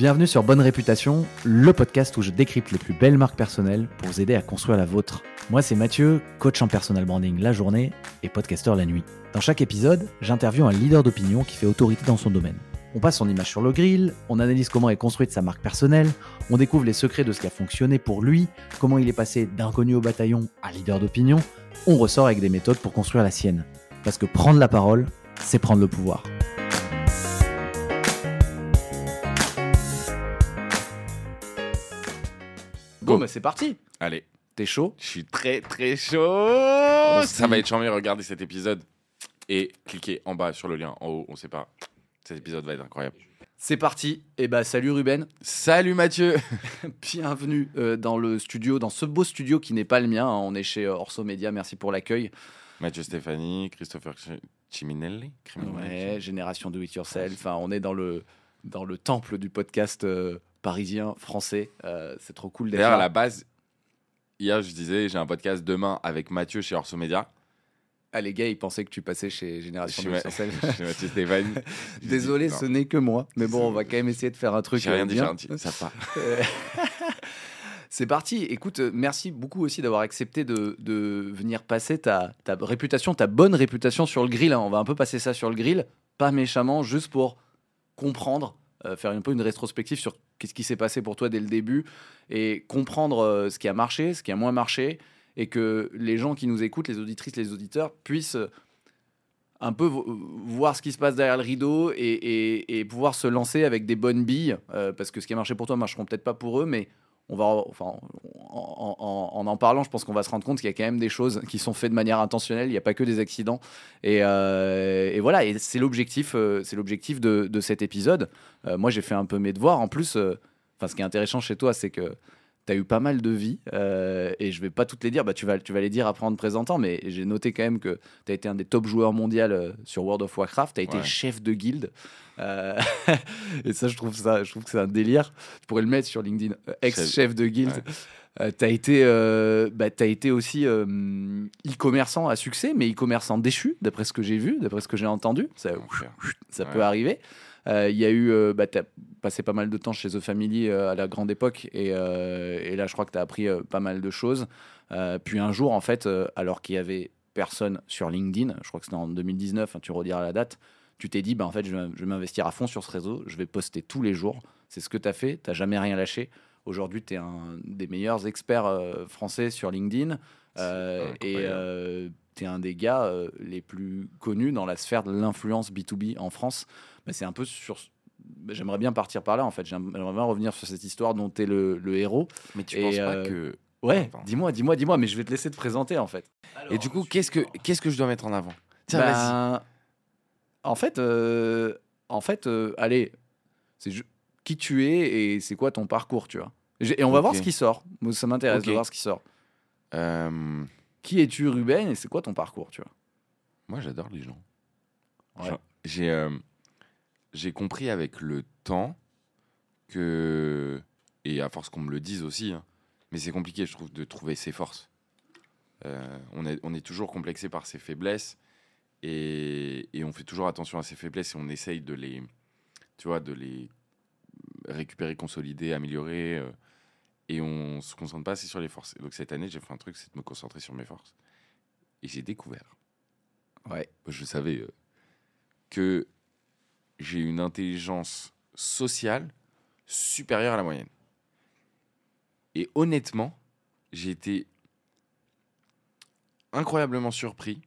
Bienvenue sur Bonne Réputation, le podcast où je décrypte les plus belles marques personnelles pour vous aider à construire la vôtre. Moi, c'est Mathieu, coach en personal branding la journée et podcasteur la nuit. Dans chaque épisode, j'interviewe un leader d'opinion qui fait autorité dans son domaine. On passe son image sur le grill, on analyse comment est construite sa marque personnelle, on découvre les secrets de ce qui a fonctionné pour lui, comment il est passé d'inconnu au bataillon à leader d'opinion. On ressort avec des méthodes pour construire la sienne. Parce que prendre la parole, c'est prendre le pouvoir. Bon, bah c'est parti. Allez, T'es chaud? Je suis très très chaud. On Ça va être charmé, regardez cet épisode et cliquez en bas sur le lien en haut, on sait pas. Cet épisode va être incroyable. C'est parti. Et bah salut Ruben. Salut Mathieu Bienvenue euh, dans le studio, dans ce beau studio qui n'est pas le mien. hein. On est chez euh, Orso Media. Merci pour l'accueil. Mathieu Stéphanie, Christopher Ch- Ciminelli Criminelli. Ouais, génération do it yourself. Enfin, on est dans le dans le temple du podcast euh, parisien français. Euh, c'est trop cool d'être D'ailleurs, à la base, hier je disais j'ai un podcast demain avec Mathieu chez Orso Media. Ah, les gars, ils pensaient que tu passais chez Génération. Chez Mathieu dis, Désolé, ce n'est que moi. Mais bon, on va quand même essayer de faire un truc. J'ai rien euh, dit, bien. dit. Ça va. Euh, C'est parti. Écoute, merci beaucoup aussi d'avoir accepté de, de venir passer ta, ta réputation, ta bonne réputation sur le grill. hein. On va un peu passer ça sur le grill, pas méchamment, juste pour comprendre, euh, faire un peu une rétrospective sur qu'est-ce qui s'est passé pour toi dès le début et comprendre euh, ce qui a marché, ce qui a moins marché et que les gens qui nous écoutent, les auditrices, les auditeurs, puissent euh, un peu vo- voir ce qui se passe derrière le rideau et, et- pouvoir se lancer avec des bonnes billes parce que ce qui a marché pour toi marcheront peut-être pas pour eux mais on va en en, parlant je pense qu'on va se rendre compte qu'il y a quand même des choses qui sont faites de manière intentionnelle. Il n'y a pas que des accidents. Et, euh, voilà. Et c'est l'objectif euh, c'est l'objectif de, cet épisode. Euh, moi j'ai fait un peu mes devoirs. En plus ce qui est intéressant chez toi c'est que tu as eu pas mal de vies euh, et je vais pas toutes les dire bah tu vas tu vas les dire après en te présentant mais j'ai noté quand même que tu as été un des top joueurs mondiaux euh, sur World of Warcraft tu as été chef de guilde Euh, et ça je trouve ça je trouve que c'est un délire tu pourrais le mettre sur LinkedIn ex-chef de guilde Ouais. Euh, t'as été, euh, bah, t'as été aussi euh, e-commerçant à succès, mais e-commerçant déchu, d'après ce que j'ai vu, d'après ce que j'ai entendu. Ça, ça Ouais. peut arriver. Euh, Il y a eu, euh, bah, t'as passé pas mal de temps chez The Family euh, à la grande époque, et, euh, et là, je crois que t'as appris euh, pas mal de choses. Euh, puis un jour, en fait, euh, alors qu'il y avait personne sur LinkedIn, je crois que c'était en 2019, hein, tu rediras la date, tu t'es dit, bah, en fait, je vais, m'investir à fond sur ce réseau, je vais poster tous les jours. C'est ce que tu as fait, tu jamais rien lâché. Aujourd'hui, tu es un des meilleurs experts euh, français sur LinkedIn. Euh, et incroyable. tu es un des gars euh, les plus connus dans la sphère de l'influence B2B en France. Bah, c'est un peu sur. bah, J'aimerais bien partir par là, en fait. J'aime- J'aimerais bien revenir sur cette histoire dont tu es le, le héros. Mais tu Et, penses euh, pas que. Ouais, dis-moi, dis-moi, dis-moi, mais je vais te laisser te présenter, en fait. Et du coup, qu'est-ce que qu'est-ce que je dois mettre en avant? Tiens, vas-y. Ben, En fait, euh, en fait euh, allez, c'est ju- qui tu es et c'est quoi ton parcours, tu vois? Et on va voir ce qui sort. Moi, ça m'intéresse de voir ce qui sort. Euh, Qui es-tu, Ruben, et c'est quoi ton parcours, tu vois? moi, j'adore les gens. Ouais. J'ai euh, j'ai compris avec le temps que et à force qu'on me le dise aussi, hein, mais c'est compliqué, je trouve, de trouver ses forces. Euh, on, est, on est toujours complexé par ses faiblesses et, et on fait toujours attention à ses faiblesses et on essaye de les, tu vois, de les récupérer, consolider, améliorer. euh, et on se concentre pas assez sur les forces. Et donc cette année, j'ai fait un truc, c'est de me concentrer sur mes forces. Et j'ai découvert, Ouais. je savais euh, que j'ai une intelligence sociale supérieure à la moyenne. Et honnêtement, j'ai été incroyablement surpris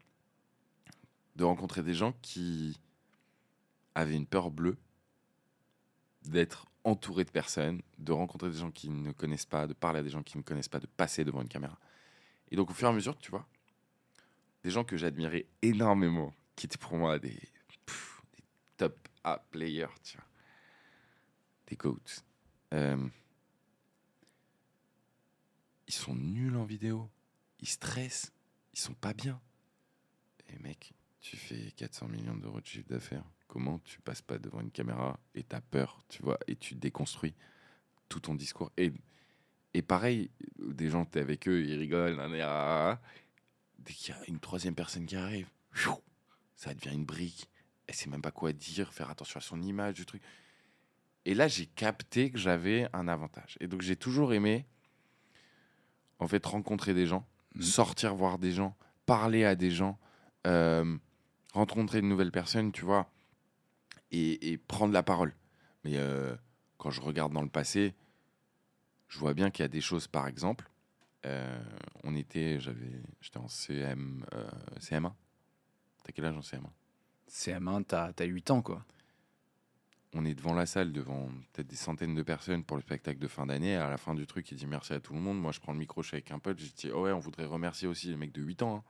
de rencontrer des gens qui avaient une peur bleue d'être entouré de personnes, de rencontrer des gens qui ne connaissent pas, de parler à des gens qui ne connaissent pas, de passer devant une caméra. Et donc au fur et à mesure, tu vois, des gens que j'admirais énormément, qui étaient pour moi des, des top A players, tu vois, des goats. Euh, ils sont nuls en vidéo, ils stressent, ils sont pas bien. Et mec, tu fais 400 millions d'euros de chiffre d'affaires. Comment tu passes pas devant une caméra et t'as peur, tu vois, et tu déconstruis tout ton discours? Et, et pareil, des gens, t'es avec eux, ils rigolent, dès qu'il y a une troisième personne qui arrive, ça devient une brique. Elle sait même pas quoi dire, faire attention à son image, du truc. Et là, j'ai capté que j'avais un avantage. Et donc, j'ai toujours aimé, en fait, rencontrer des gens, Mhm. sortir voir des gens, parler à des gens, euh, rencontrer de nouvelles personnes, tu vois, et, et prendre la parole. Mais euh, quand je regarde dans le passé, je vois bien qu'il y a des choses, par exemple, euh, on était, j'avais, j'étais en CM, euh, CM1. T'as quel âge en CM1 CM1, t'as as 8 ans, quoi. on est devant la salle, devant peut-être des centaines de personnes pour le spectacle de fin d'année. À la fin du truc, il dit merci à tout le monde. Moi, je prends le micro, je suis avec un pote. Je dis oh ouais, on voudrait remercier aussi les mecs de 8 ans. hein.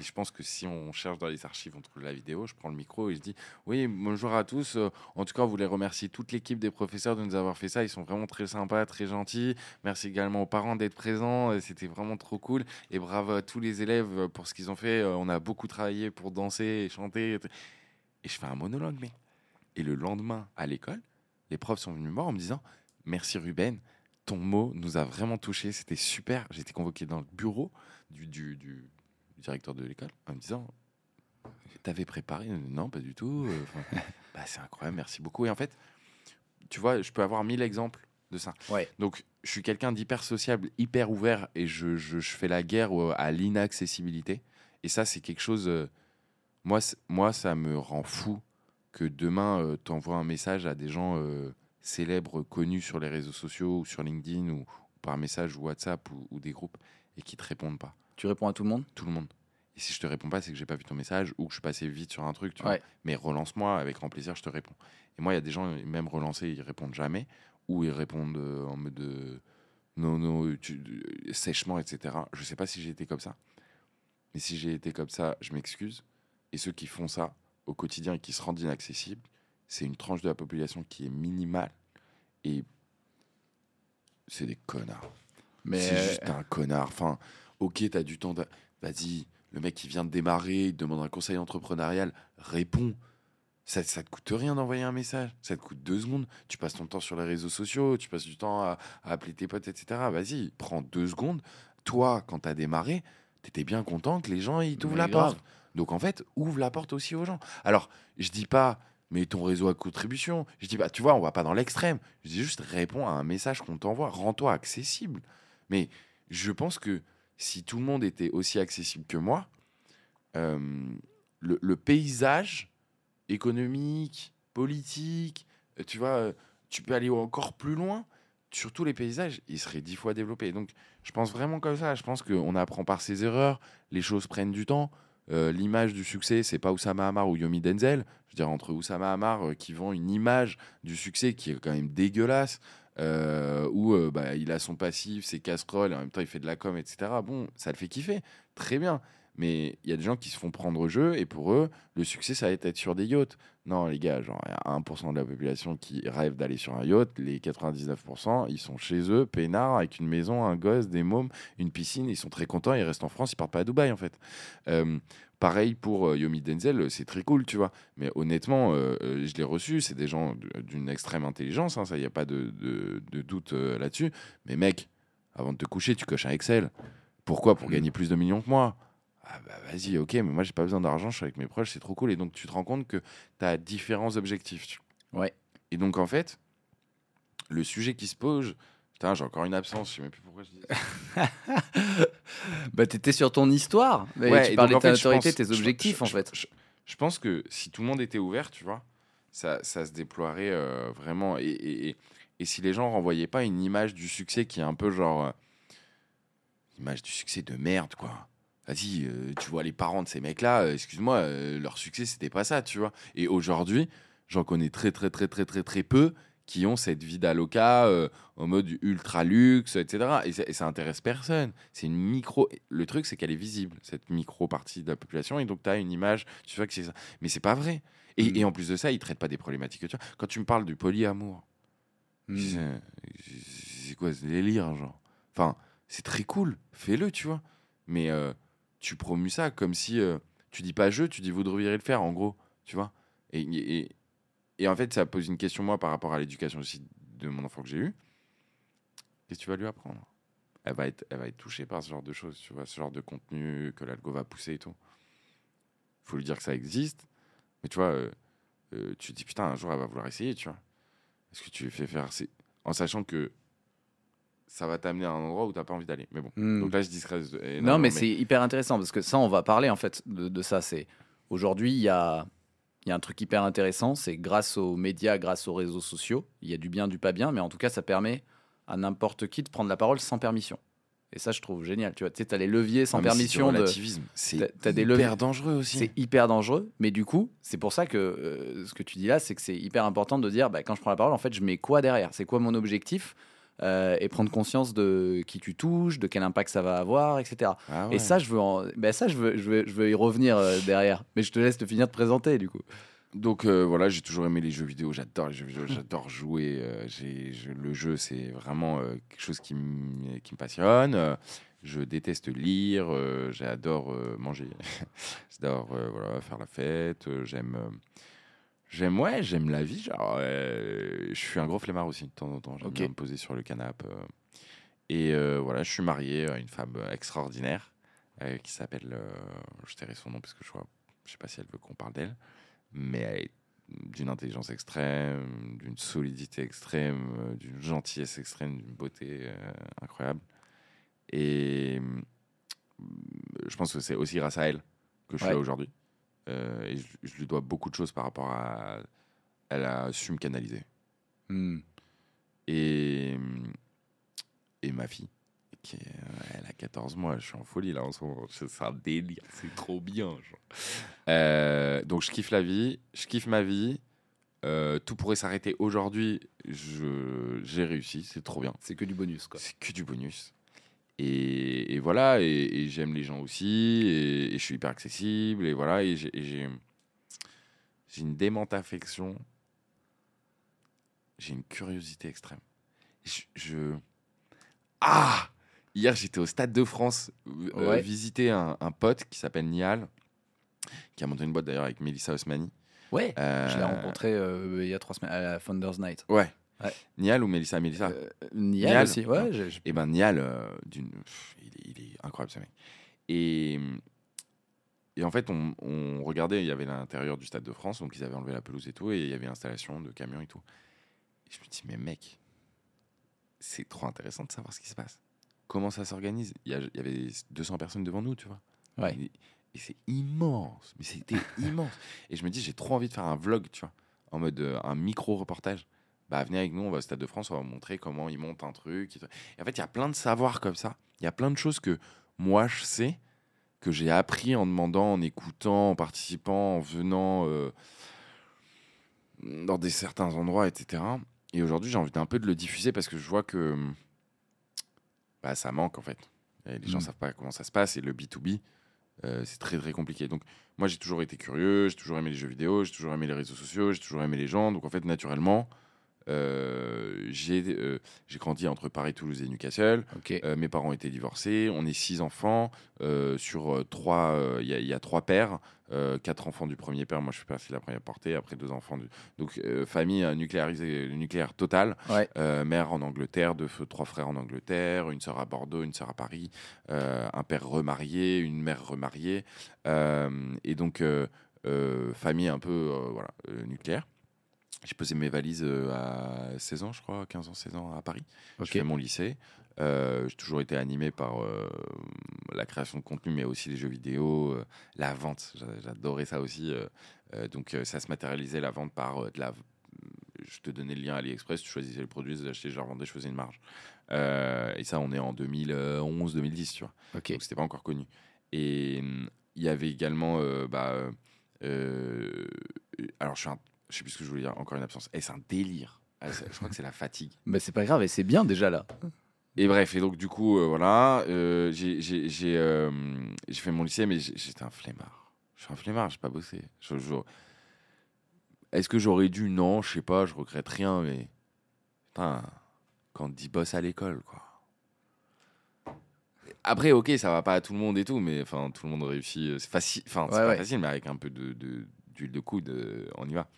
Je pense que si on cherche dans les archives, on trouve la vidéo. Je prends le micro et je dis oui, bonjour à tous. Euh, En tout cas, on voulait remercier toute l'équipe des professeurs de nous avoir fait ça. Ils sont vraiment très sympas, très gentils. Merci également aux parents d'être présents. Euh, C'était vraiment trop cool. Et bravo à tous les élèves euh, pour ce qu'ils ont fait. On a beaucoup travaillé pour danser et chanter. Et je fais un monologue, mais. Et le lendemain, à l'école, les profs sont venus me voir en me disant Merci Ruben, ton mot nous a vraiment touché, c'était super. J'ai été convoqué dans le bureau du, du, du directeur de l'école en me disant T'avais préparé? Non, pas du tout. Euh, enfin, bah, c'est incroyable, merci beaucoup. Et en fait, tu vois, je peux avoir mille exemples de ça. Ouais. Donc, je suis quelqu'un d'hyper sociable, hyper ouvert, et je, je- je fais la guerre à l'inaccessibilité. Et ça, c'est quelque chose. euh, moi, moi, ça me rend fou que demain, tu envoies un message à des gens euh, célèbres, connus sur les réseaux sociaux ou sur LinkedIn ou, ou par message ou WhatsApp ou, ou des groupes et qui te répondent pas. Tu réponds à tout le monde? Tout le monde. Et si je te réponds pas, c'est que j'ai pas vu ton message ou que je suis passé vite sur un truc. Tu vois. Mais relance-moi, avec grand plaisir, je te réponds. Et moi, il y a des gens, même relancés, ils répondent jamais ou ils répondent euh, en mode euh, non, non, tu- euh, sèchement, etc. Je sais pas si j'ai été comme ça. Mais si j'ai été comme ça, je m'excuse. Et ceux qui font ça au quotidien et qui se rendent inaccessibles, c'est une tranche de la population qui est minimale. Et c'est des connards. Mais C'est juste un connard. Enfin, ok, t'as du temps. d'a- Vas-y, le mec qui vient de démarrer, il te demande un conseil entrepreneurial, réponds. Ça, ça te coûte rien d'envoyer un message. Ça te coûte deux secondes. Tu passes ton temps sur les réseaux sociaux, tu passes du temps à, à appeler tes potes, etc. Vas-y, prends deux secondes. Toi, quand t'as démarré, t'étais bien content que les gens ils t'ouvrent Mais la grave. porte. Donc en fait, ouvre la porte aussi aux gens. Alors, je dis pas, mets ton réseau à contribution. Je dis pas, tu vois, on va pas dans l'extrême. Je dis juste, réponds à un message qu'on t'envoie. Rends-toi accessible. Mais je pense que si tout le monde était aussi accessible que moi, euh, le, paysage économique, politique, euh, tu vois, euh, tu peux aller encore plus loin. Surtout les paysages, ils seraient dix fois développés. Donc, je pense vraiment comme ça. Je pense qu'on apprend par ses erreurs. Les choses prennent du temps. L'image du succès, c'est pas Oussama Hamar ou Yomi Denzel. Je veux dire, entre Oussama Hamar qui vend une image du succès qui est quand même dégueulasse, euh, où euh, bah, il a son passif, ses casseroles, et en même temps il fait de la com, etc. Bon, ça le fait kiffer, très bien. Mais il y a des gens qui se font prendre au jeu, et pour eux, le succès, ça va être être sur des yachts. Non, les gars, genre, il y a 1% de la population qui rêve d'aller sur un yacht. Les 99%, ils sont chez eux, peinards, avec une maison, un gosse, des mômes, une piscine. Ils sont très contents, ils restent en France, ils partent pas à Dubaï, en fait. Euh, pareil pour euh, Yomi Denzel, c'est très cool, tu vois. Mais honnêtement, euh, euh, je l'ai reçu, c'est des gens d'une extrême intelligence, hein, ça, il n'y a pas de, de- de doute euh, là-dessus. Mais mec, avant de te coucher, tu coches un Excel. Pourquoi? Pour gagner plus de millions que moi ah bah vas-y, ok, mais moi j'ai pas besoin d'argent, je suis avec mes proches, c'est trop cool. Et donc tu te rends compte que tu as différents objectifs. tu- Ouais. Et donc en fait, le sujet qui se pose, putain, j'ai encore une absence, je sais même plus pourquoi je dis ça. bah, t'étais sur ton histoire. Mais Ouais, tu parlais de ta autorité, tes je- objectifs, je- en fait. Je, je pense que si tout le monde était ouvert, tu vois, ça, ça se déploierait euh, vraiment. Et, et- et- et si les gens renvoyaient pas une image du succès qui est un peu genre. euh, image du succès de merde, quoi. Vas-y, euh, tu vois, les parents de ces mecs-là, excuse-moi, leur succès, c'était pas ça, tu vois. Et aujourd'hui, j'en connais très, très, très, très, très, très peu qui ont cette vie d'aloca euh, en mode ultra luxe, etc. Et ça, et ça intéresse personne. C'est une micro. Le truc, c'est qu'elle est visible, cette micro partie de la population. Et donc, tu as une image, tu vois que c'est ça. Mais c'est pas vrai. Et, Mm. et en plus de ça, ils traitent pas des problématiques. Tu vois. Quand tu me parles du polyamour, Hmm. c'est quoi ce délire, genre? Enfin, c'est très cool, fais-le, tu vois. Mais euh, tu promues ça comme si euh, tu dis pas je, tu dis vous devriez le faire, en gros, tu vois. Et, et, et en fait, ça pose une question, moi, par rapport à l'éducation aussi de mon enfant que j'ai eu. Qu'est-ce que tu vas lui apprendre? Elle va, être, elle va être touchée par ce genre de choses, tu vois, ce genre de contenu que l'algo va pousser et tout. Il faut lui dire que ça existe. Mais tu vois, euh, euh, tu te dis, putain, un jour, elle va vouloir essayer, tu vois. Est-ce que tu les fais faire en sachant que ça va t'amener à un endroit où t'as pas envie d'aller. Mais bon. Hmm. Donc là, je discrète. Non, mais c'est hyper intéressant parce que ça, on va parler en fait de, de ça. C'est aujourd'hui, il y a, il y a un truc hyper intéressant. C'est grâce aux médias, grâce aux réseaux sociaux, il y a du bien, du pas bien, mais en tout cas, ça permet à n'importe qui de prendre la parole sans permission. Et ça, je trouve génial. Tu vois, tu as les leviers sans permission. de... relativisme. C'est t'as- t'as des hyper leviers- dangereux aussi. C'est hyper dangereux, mais du coup, c'est pour ça que euh, ce que tu dis là, c'est que c'est hyper important de dire, bah, quand je prends la parole, en fait, je mets quoi derrière? C'est quoi mon objectif? Euh, Et prendre conscience de qui tu touches, de quel impact ça va avoir, etc. Ah Et ouais. ça, je veux, en- bah, ça, je veux, je veux, je veux y revenir euh, derrière. Mais je te laisse te finir de présenter, du coup. Donc euh, voilà, j'ai toujours aimé les jeux vidéo, j'adore les jeux vidéo, j'adore jouer. euh, je- le jeu, c'est vraiment euh, quelque chose qui, me- qui me passionne. Je déteste lire, j'adore manger, j'adore voilà, faire la fête, j'aime... J'aime ouais, j'aime la vie. Genre, euh, je suis un gros flemmard aussi de temps en temps. J'aime Ok. bien me poser sur le canapé. euh. Et euh, voilà, je suis marié à une femme extraordinaire qui s'appelle. je tairai son nom parce que je vois, je sais pas si elle veut qu'on parle d'elle, mais elle est d'une intelligence extrême, d'une solidité extrême, d'une gentillesse extrême, d'une beauté incroyable. Et je pense que c'est aussi grâce à elle que je suis là aujourd'hui. Euh, et je, je lui dois beaucoup de choses par rapport à. Elle a su me canaliser. Hmm. Et, et ma fille, qui est- euh, elle a 14 mois, je suis en folie là en ce moment. C'est un délire, c'est trop bien. genre. Euh, donc je kiffe la vie, je kiffe ma vie. Euh, tout pourrait s'arrêter aujourd'hui. J'ai réussi, c'est trop bien. C'est que du bonus, quoi. C'est que du bonus. Et, et voilà, et, et j'aime les gens aussi, et, et je suis hyper accessible, et voilà, et j'ai une démente affection, j'ai une curiosité extrême. Je, je- Ah Hier, j'étais au Stade de France, euh, Ouais. visiter un, un pote qui s'appelle Nial, qui a monté une boîte d'ailleurs avec Melissa Osmani. Ouais. Euh, Je l'ai rencontré euh, il y a trois semaines à la Founders Night. Ouais. Ouais. Nial ou Melissa Melissa Euh, Nial, Nial. aussi, ouais. j'ai- Et ben Nial, euh, d'une, il, est, il est incroyable ce mec. Et, et en fait, on, on regardait, il y avait l'intérieur du Stade de France, donc ils avaient enlevé la pelouse et tout, et il y avait l'installation de camions et tout. Et je me dis, mais mec, c'est trop intéressant de savoir ce qui se passe. Comment ça s'organise? Il y, a- il y avait 200 personnes devant nous, tu vois. Ouais. Et, et c'est immense, mais c'était immense. Et je me dis, j'ai trop envie de faire un vlog, tu vois, en mode euh, un micro-reportage. Bah, venez avec nous, on va au Stade de France, on va vous montrer comment ils montent un truc. Et en fait, il y a plein de savoirs comme ça. Il y a plein de choses que moi, je sais, que j'ai appris en demandant, en écoutant, en participant, en venant euh, dans des certains endroits, etc. Et aujourd'hui, j'ai envie d'un peu de le diffuser parce que je vois que bah, ça manque, en fait. Et les gens Mm. savent pas comment ça se passe. Et le B2B, euh, c'est très, très compliqué. Donc, moi, j'ai toujours été curieux, j'ai toujours aimé les jeux vidéo, j'ai toujours aimé les réseaux sociaux, j'ai toujours aimé les gens. Donc, en fait, naturellement, euh, j'ai euh, j'ai grandi entre Paris, Toulouse et Newcastle. Euh, mes parents étaient divorcés. On est six enfants. euh, sur trois, il y, a- il y a trois pères. quatre enfants du premier père. Moi, je suis parti de la première portée. Après, deux enfants. Du... Donc, famille nucléarisée, nucléaire totale. Ouais. Mère en Angleterre, deux, trois frères en Angleterre, une sœur à Bordeaux, une sœur à Paris, un père remarié, une mère remariée. Et donc, famille un peu voilà, nucléaire. J'ai posé mes valises euh, à 16 ans, je crois, 15 ans, 16 ans à Paris. Ok. Je fais mon lycée. Euh, j'ai toujours été animé par euh, la création de contenu, mais aussi les jeux vidéo, euh, la vente. J'a- J'adorais ça aussi. donc, ça se matérialisait la vente par de la. Je te donnais le lien AliExpress, tu choisissais le produit, je l'achetais, je le revendais, je faisais une marge. Et ça, on est en 2011-2010, tu vois. Ok. Donc, c'était pas encore connu. Et hum, il y avait également. bah, alors, je suis un. Je sais plus ce que je voulais dire, encore une absence. Et c'est un délire. Ah, je crois que c'est la fatigue. Mais c'est pas grave, et c'est bien déjà là. Et bref, et donc du coup, euh, voilà, euh, j'ai j'ai- j'ai, euh, j'ai fait mon lycée, mais j'étais un flemmard. Je suis un flemmard, j'ai pas bossé. Je- je- Est-ce que j'aurais dû? Non, je sais pas, je regrette rien, mais putain, quand dit bosse à l'école, quoi. Après, ok, ça va pas à tout le monde et tout, mais enfin, tout le monde réussit. C'est facile, enfin, c'est Ouais, pas ouais. facile, mais avec un peu de de- d'huile de coude, euh, on y va.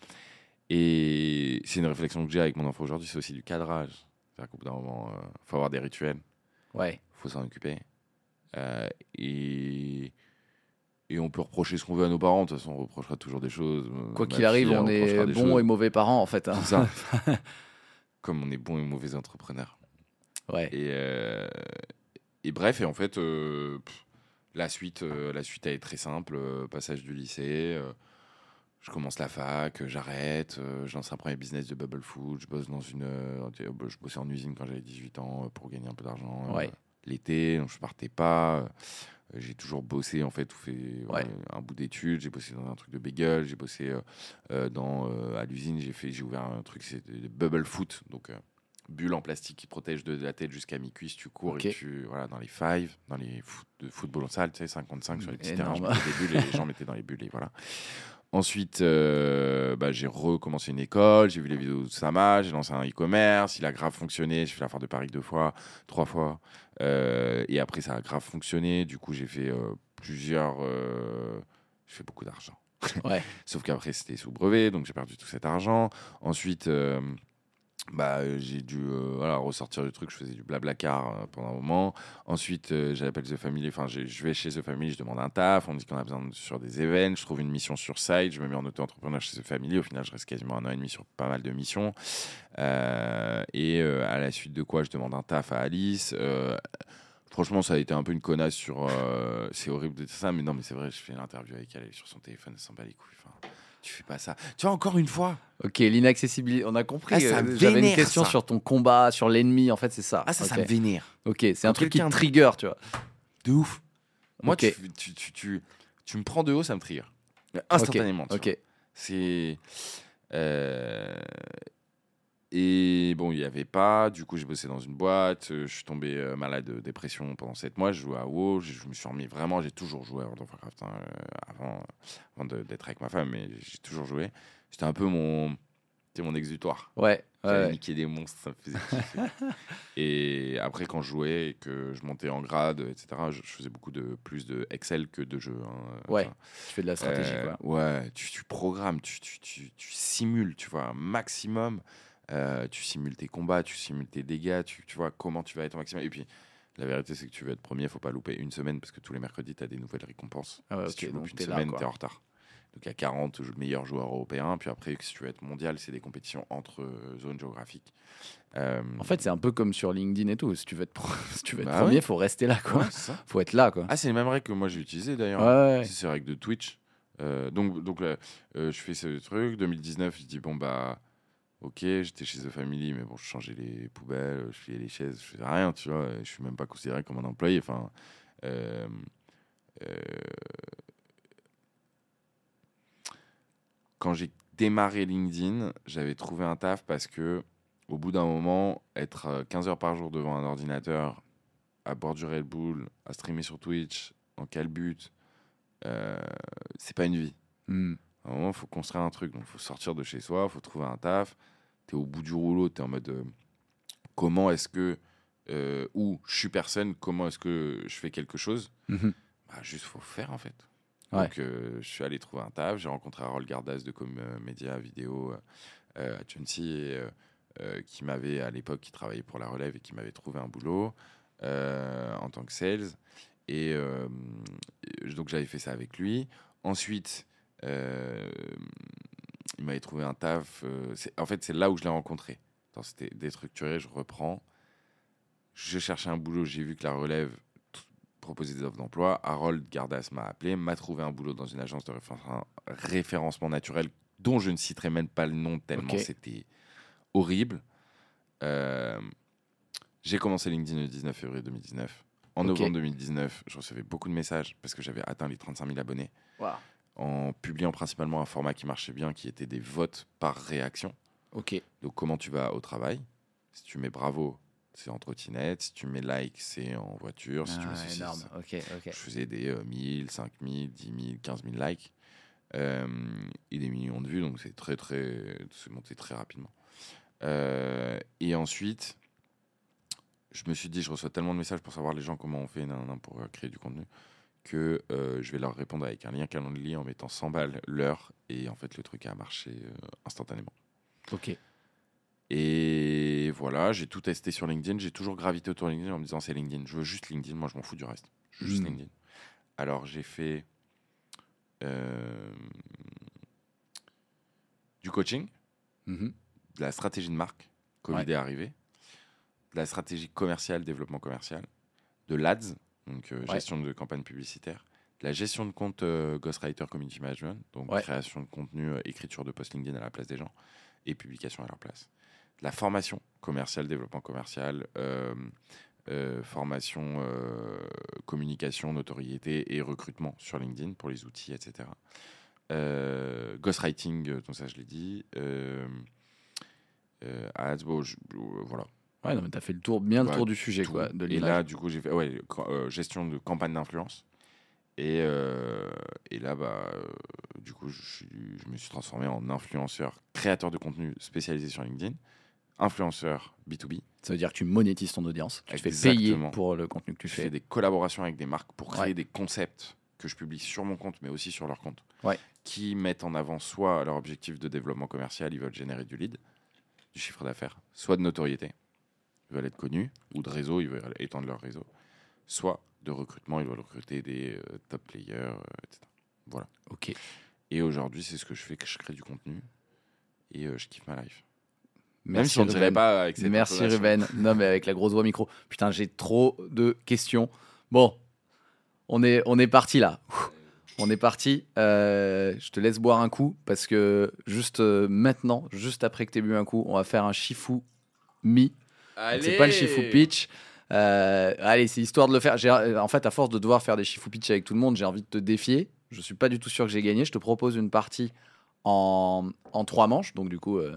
Et c'est une réflexion que j'ai avec mon enfant aujourd'hui, c'est aussi du cadrage. C'est-à-dire qu'au bout d'un moment, il faut avoir des rituels Ouais. faut s'en occuper. Euh, et, et on peut reprocher ce qu'on veut à nos parents. De toute façon, on reprochera toujours des choses. Quoi qu'il arrive, on est bons choses. et mauvais parents en fait. hein. Ça. comme on est bon et mauvais entrepreneur. Ouais. Et, euh, et bref, et en fait, euh, pff, la, suite, euh, la suite, elle est très simple. euh, passage du lycée, euh, je commence la fac, euh, j'arrête, euh, je lance un premier business de bubble food, je bosse dans une... euh, je bossais en usine quand j'avais 18 ans euh, pour gagner un peu d'argent. Ouais. L'été, donc je partais pas. J'ai toujours bossé, en fait, ou fait Ouais. un bout d'études. J'ai bossé dans un truc de bagel, j'ai bossé dans, à l'usine, j'ai fait, j'ai ouvert un truc, c'est des bubble foot, donc bulle en plastique qui protège de la tête jusqu'à mi-cuisse. Tu cours et tu, voilà, dans les five, dans les foot, de football en salle, tu sais, 55 sur les petits terrains. Je des bulles et les gens mettaient dans les bulles et voilà. Ensuite, euh, bah, j'ai recommencé une école, j'ai vu les vidéos de Sama, j'ai lancé un e-commerce, il a grave fonctionné, j'ai fait la foire de Paris deux fois, trois fois, euh, et après ça a grave fonctionné, du coup j'ai fait euh, plusieurs... j'ai fait beaucoup d'argent. Ouais. Sauf qu'après c'était sous brevet, donc j'ai perdu tout cet argent. Ensuite, bah, euh, j'ai dû euh, voilà, ressortir du truc, je faisais du blabla car euh, pendant un moment. Ensuite, euh, j'appelle The Family, enfin, je vais chez The Family, je demande un taf, on me dit qu'on a besoin sur des événements, je trouve une mission sur site, je me mets en auto-entrepreneur chez The Family. Au final, je reste quasiment un an et demi sur pas mal de missions. Et à la suite de quoi, je demande un taf à Alice. Franchement, ça a été un peu une connasse sur. c'est horrible de dire ça, mais non, mais c'est vrai, je fais l'interview avec elle, elle est sur son téléphone, elle s'en bat les couilles. Tu fais pas ça. Tu vois, encore une fois, Ok, l'inaccessibilité. On a compris. Ah, euh, J'avais une question ça. sur ton combat, sur l'ennemi. En fait, c'est ça. ah, ça, ça me vénère. Ok, c'est un truc qui te trigger, tu vois. De ouf. Moi, tu, tu, tu, tu, me prends de haut, ça me trigger. Instantanément. Ok. C'est. euh, Et bon, il n'y avait pas. Du coup, j'ai bossé dans une boîte. euh, Je suis tombé euh, malade de dépression pendant 7 mois. Je jouais à WoW. Je, je me suis remis vraiment. J'ai toujours joué à World of Warcraft hein, euh, avant, d'être avec ma femme, mais j'ai toujours joué. C'était un peu mon, mon exutoire. Ouais. J'allais ouais. des monstres, ça me faisait kiffer. et après, quand je jouais et que je montais en grade, etc., je, je faisais beaucoup de plus de Excel que de jeu. hein. Ouais, Enfin, Tu fais de la stratégie, euh, quoi. Ouais, tu, tu programmes, tu, tu, tu simules, tu vois, un maximum. Euh, tu simules tes combats, tu simules tes dégâts, tu, tu vois comment tu vas être au maximum. Et puis, la vérité, c'est que tu veux être premier, faut pas louper une semaine parce que tous les mercredis, tu as des nouvelles récompenses. Ah ouais, si tu loupes une semaine, tu es en retard. Donc, il y a 40 jou- meilleurs joueurs européens. Puis après, si tu veux être mondial, c'est des compétitions entre euh, zones géographiques. Euh, En fait, c'est un peu comme sur LinkedIn et tout. Si tu veux être, pro- si tu veux être Bah premier, ouais. faut rester là, quoi. ouais. Faut être là, quoi. Ah, c'est les mêmes règles que moi j'ai utilisées d'ailleurs. C'est ces règles de Twitch. Donc, donc je fais ce truc. 2019, je dis bon, bah, ok, j'étais chez The Family, mais bon, je changeais les poubelles, je pliais les chaises, je faisais rien, tu vois. Je suis même pas considéré comme un employé. Enfin, euh, euh, quand j'ai démarré LinkedIn, j'avais trouvé un taf parce que, au bout d'un moment, être euh, 15 heures par jour devant un ordinateur, à boire du Red Bull, à streamer sur Twitch, en quel but euh, C'est pas une vie. Hmm. À un moment, il faut construire un truc. Donc, il faut sortir de chez soi, il faut trouver un taf. Tu es au bout du rouleau, tu es en mode euh, comment est-ce que. euh, ou je suis personne, comment est-ce que je fais quelque chose? Mhm. bah, Juste, faut faire en fait. Ouais. Donc, euh, je suis allé trouver un taf. J'ai rencontré Harold Gardas de Com Média Vidéo à Chuncy, qui m'avait à l'époque, qui travaillait pour la relève et qui m'avait trouvé un boulot en tant que sales. Et et donc, j'avais fait ça avec lui. Ensuite, il m'avait trouvé un taf. euh, en fait, c'est là où je l'ai rencontré. C'était déstructuré, je reprends. Je cherchais un boulot, j'ai vu que la relève proposait des offres d'emploi. Harold Gardas m'a appelé, m'a trouvé un boulot dans une agence de référen- référencement naturel dont je ne citerai même pas le nom tellement c'était horrible. Euh, j'ai commencé LinkedIn le 19 février 2019. En novembre 2019, je recevais beaucoup de messages parce que j'avais atteint les 35 000 abonnés Waouh. En publiant principalement un format qui marchait bien, qui était des votes par réaction. Ok. Donc, comment tu vas au travail? Si tu mets bravo, c'est en trottinette. Si tu mets like, c'est en voiture. Si tu mets Ah, ceci, énorme. ça. Ok, ok. Je faisais des euh, 1000, 5000, 10 000, 15 000 likes euh, et des millions de vues. Donc, c'est très, très. C'est monté très rapidement. Euh, et ensuite, je me suis dit, je reçois tellement de messages pour savoir les gens comment on fait nan, nan, pour euh, créer du contenu que euh, je vais leur répondre avec un lien Calendly en mettant 100 balles l'heure. Et en fait, le truc a marché euh, instantanément. Ok. Et voilà, j'ai tout testé sur LinkedIn. J'ai toujours gravité autour de LinkedIn en me disant c'est LinkedIn. Je veux juste LinkedIn. Moi, je m'en fous du reste. Je veux juste Mm. LinkedIn. Alors, j'ai fait euh, du coaching, Mhm. de la stratégie de marque, Covid Ouais. est arrivé. De la stratégie commerciale, développement commercial. De l'ADS, donc euh, Ouais. gestion de campagne publicitaire. La gestion de compte euh, Ghostwriter Community Management, donc Ouais. création de contenu, euh, écriture de post LinkedIn à la place des gens et publication à leur place. La formation commerciale, développement commercial, formation, communication, notoriété et recrutement sur LinkedIn pour les outils, etc. Ghostwriting, donc ça je l'ai dit. Ads, bon, je- voilà. Ouais, non, mais t'as fait le tour, bien le Ouais, tour du sujet, tout. quoi, de et là, du coup, j'ai fait ouais, euh, gestion de campagne d'influence. Et, euh, et là, bah, euh, du coup, je, je me suis transformé en influenceur, créateur de contenu spécialisé sur LinkedIn, influenceur B2B. Ça veut dire que tu monétises ton audience, tu te fais payer pour le contenu que tu Je fais fais. des collaborations avec des marques pour créer Ouais. des concepts que je publie sur mon compte, mais aussi sur leur compte, Ouais. qui mettent en avant soit leur objectif de développement commercial, ils veulent générer du lead, du chiffre d'affaires, soit de notoriété, ils veulent être connus, ou de réseau, ils veulent étendre leur réseau, soit de recrutement, ils veulent recruter des euh, top players, euh, etc. Ok. Et aujourd'hui, c'est ce que je fais, que je crée du contenu et euh, je kiffe ma life. Même Merci si on ne dirait Ruben. pas avec cette Merci. Ruben. Non, mais avec la grosse voix micro. Putain, j'ai trop de questions. Bon, on est, on est parti là. On est parti. Euh, je te laisse boire un coup parce que juste maintenant, juste après que tu aies bu un coup, on va faire un Shifu Mi. C'est pas le Shifu Pitch. Euh, allez, c'est histoire de le faire. En fait, à force de devoir faire des Shifu Pitch avec tout le monde, j'ai envie de te défier. Je suis pas du tout sûr que j'ai gagné. Je te propose une partie en, en trois manches. Donc, du coup, euh,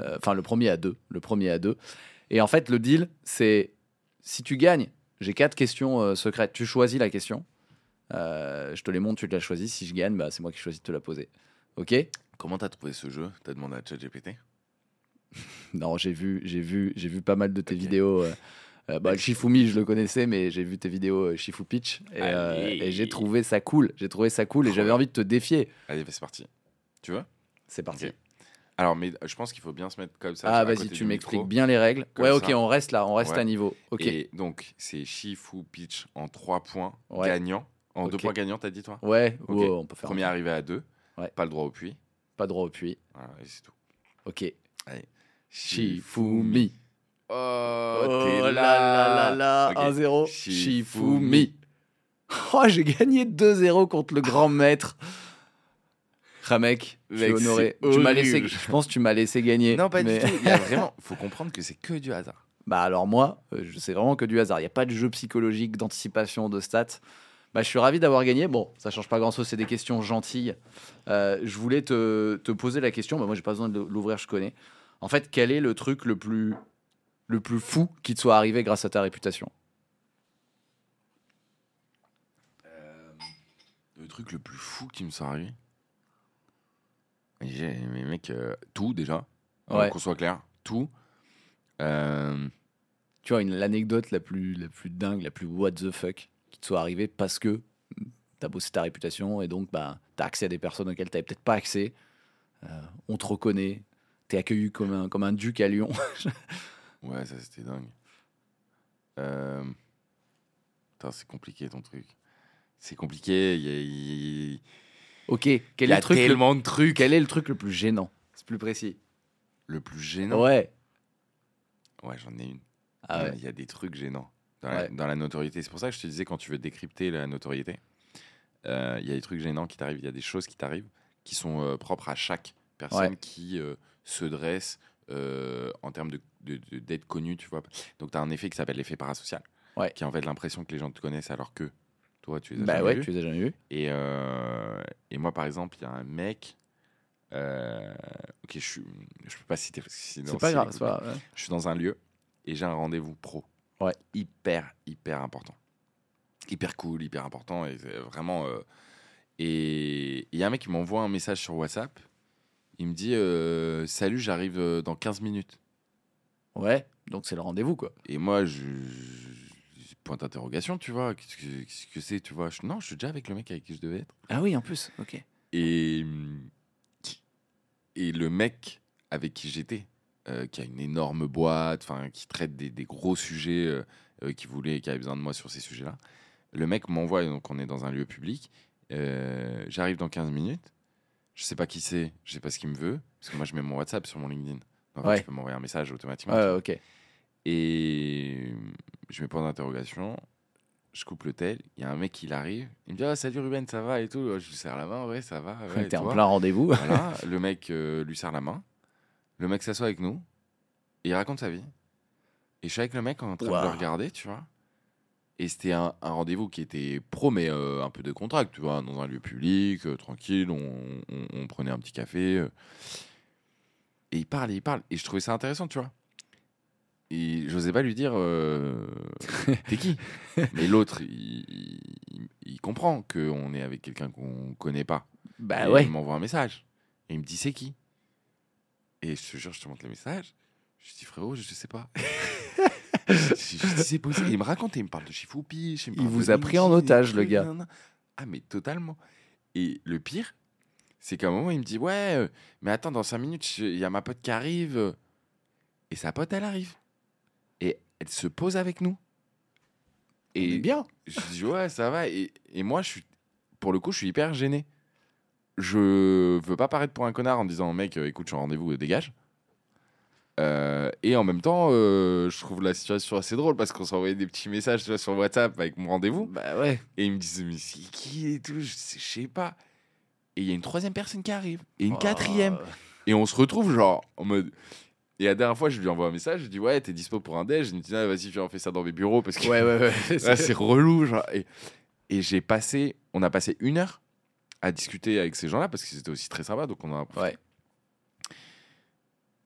euh, enfin, le premier à deux. Le premier à deux. Et en fait, le deal, c'est si tu gagnes, j'ai quatre questions euh, secrètes. Tu choisis la question. Euh, je te les montre, tu te la choisis. Si je gagne, bah, c'est moi qui choisis de te la poser. Ok? Comment t'as trouvé ce jeu? T'as demandé à ChatGPT? Non, j'ai vu, j'ai vu, j'ai vu pas mal de tes vidéos. euh, euh, bah, le Shifumi, je le connaissais, mais j'ai vu tes vidéos euh, Shifu Pitch et, euh, Allez. et j'ai trouvé ça cool. J'ai trouvé ça cool et j'avais envie de te défier. Allez, c'est parti. Tu veux? C'est parti. Alors, mais je pense qu'il faut bien se mettre comme ça. ah, vas-y, tu m'expliques bien les règles. Comme Ouais, ok, ça. on reste là, on reste Ouais. à niveau. Ok. Et donc, c'est Shifu Pitch en 3 points Ouais. gagnant. En 2 Ok. points gagnants, t'as dit toi? Ouais, on peut faire. Premier arrivé à 2. Ouais. Pas le droit au puits. Pas droit au puits. Voilà, et c'est tout. Ok. Shifumi. Shifumi. Oh, Oh t'es là là là là, Ok. 1-0. Shifumi. Shifumi. Oh, j'ai gagné 2-0 contre le grand maître. Mec, je suis honoré. c'est Tu m'as laissé, je pense que tu m'as laissé gagner. Non, pas mais- du tout. Il y a vraiment. faut comprendre que c'est que du hasard. Bah alors moi, euh, je sais vraiment que du hasard. Il n'y a pas de jeu psychologique, d'anticipation, de stats. Bah, je suis ravi d'avoir gagné. Bon, ça change pas grand-chose, c'est des questions gentilles. Euh, je voulais te, te poser la question, bah, moi j'ai pas besoin de l'ouvrir, je connais. En fait, quel est le truc le plus, le plus fou qui te soit arrivé grâce à ta réputation Le truc le plus fou qui me soit arrivé. J'ai- Mais mec, euh, tout déjà. Euh, Ouais. Qu'on soit clair, tout. Euh, Tu vois, une- l'anecdote la plus, la plus dingue, la plus what the fuck qui te soit arrivée parce que t'as bossé ta réputation et donc bah, t'as accès à des personnes auxquelles t'avais peut-être pas accès. Euh, on te reconnaît. T'es accueilli comme un, comme un duc à Lyon. Ouais, ça c'était dingue. Euh... Putain, c'est compliqué ton truc. C'est compliqué. Il y a, il- ok, il quel y est, le truc le, tellement de trucs. quel est le truc le plus gênant? C'est plus précis. Le plus gênant? Ouais. Ouais, j'en ai une. Ah Ouais, ouais. Il y a des trucs gênants dans, la, Ouais. dans la notoriété. C'est pour ça que je te disais, quand tu veux décrypter la notoriété, euh, il y a des trucs gênants qui t'arrivent, il y a des choses qui t'arrivent qui sont euh, propres à chaque personne Ouais. qui euh, se dresse euh, en termes de- de- de- d'être connu, tu vois. Donc, tu as un effet qui s'appelle l'effet parasocial, Ouais. qui est en fait l'impression que les gens te connaissent alors que toi, tu les as Bah jamais ouais, vus. tu les as jamais vus. Et, euh, et moi, par exemple, il y a un mec. euh, ok, je suis, je peux pas citer sinon. C'est pas grave. pas ouais. je suis dans un lieu et j'ai un rendez-vous pro. Ouais. Hyper, hyper important. Hyper cool, hyper important. Et vraiment. euh, Et il y a un mec qui m'envoie un message sur WhatsApp. Il me dit euh, Salut, j'arrive euh, dans 15 minutes. Ouais, donc c'est le rendez-vous quoi. Et moi, je. je- Point d'interrogation, tu vois. Qu'est-ce que qu'est-ce que c'est, tu vois Je- Non, je suis déjà avec le mec avec qui je devais être. Ah oui, en plus. Ok. Et, et le mec avec qui j'étais, euh, qui a une énorme boîte, enfin qui traite des, des gros sujets, euh, euh, qui voulait, qui avait besoin de moi sur ces sujets-là. Le mec m'envoie, donc on est dans un lieu public. euh, J'arrive dans 15 minutes. Je sais pas qui c'est, je sais pas ce qu'il me veut, parce que moi je mets mon WhatsApp sur mon LinkedIn. Fait, Ouais. tu peux m'envoyer un message automatiquement. Ouais, ok. Et je mets point d'interrogation. Je coupe le tel. Il y a un mec qui arrive. Il me dit ah, Salut Ruben, ça va et tout? Je lui serre la main. Ouais, ça va. Ouais, T'es en plein rendez-vous. Voilà. le mec euh, lui serre la main. Le mec s'assoit avec nous. Et il raconte sa vie. Et je suis avec le mec en train de le regarder, tu vois. Et c'était un, un rendez-vous qui était pro, mais euh, un peu de contract, tu vois, dans un lieu public, euh, tranquille. On, on- on prenait un petit café. euh. et il parle, et il parle. Et je trouvais ça intéressant, tu vois. Et j'osais pas lui dire euh, T'es qui? Mais l'autre, il, il- il comprend qu'on est avec quelqu'un qu'on connaît pas. Bah Et ouais. Il m'envoie un message. Et il me dit c'est qui? Et je te jure, je te montre le message. Je dis frérot, je, je sais pas. je, je- je dis c'est possible. Il me raconte, et il me parle de Chifoupi. Il vous a pris en otage, le gars. Ah mais totalement. Et le pire, c'est qu'à un moment, il me dit ouais, euh, mais attends, dans 5 minutes, il y a ma pote qui arrive. Et sa pote, elle arrive. Et elle se pose avec nous. Et bien. Je dis ouais, ça va. Et, et moi, je suis, pour le coup, je suis hyper gêné. Je veux pas paraître pour un connard en disant mec, euh, écoute, je suis en rendez-vous, euh, dégage. Euh, et en même temps, euh, je trouve la situation assez drôle parce qu'on s'envoyait des petits messages tu vois, sur WhatsApp avec mon rendez-vous. Bah ouais. Et ils me disent mais c'est qui et tout, je sais, je sais pas. Et il y a une troisième personne qui arrive et une quatrième. Oh. Et on se retrouve genre en mode. Et la dernière fois, je lui envoie un message, je dis ouais, t'es dispo pour un déj? Il me dit ah, vas-y, viens, on fait ça dans mes bureaux parce que Ouais, ouais, ouais. c'est relou. Genre. Et, et j'ai passé, on a passé une heure à discuter avec ces gens-là parce qu'ils étaient aussi très sympas. Donc on a. Ouais.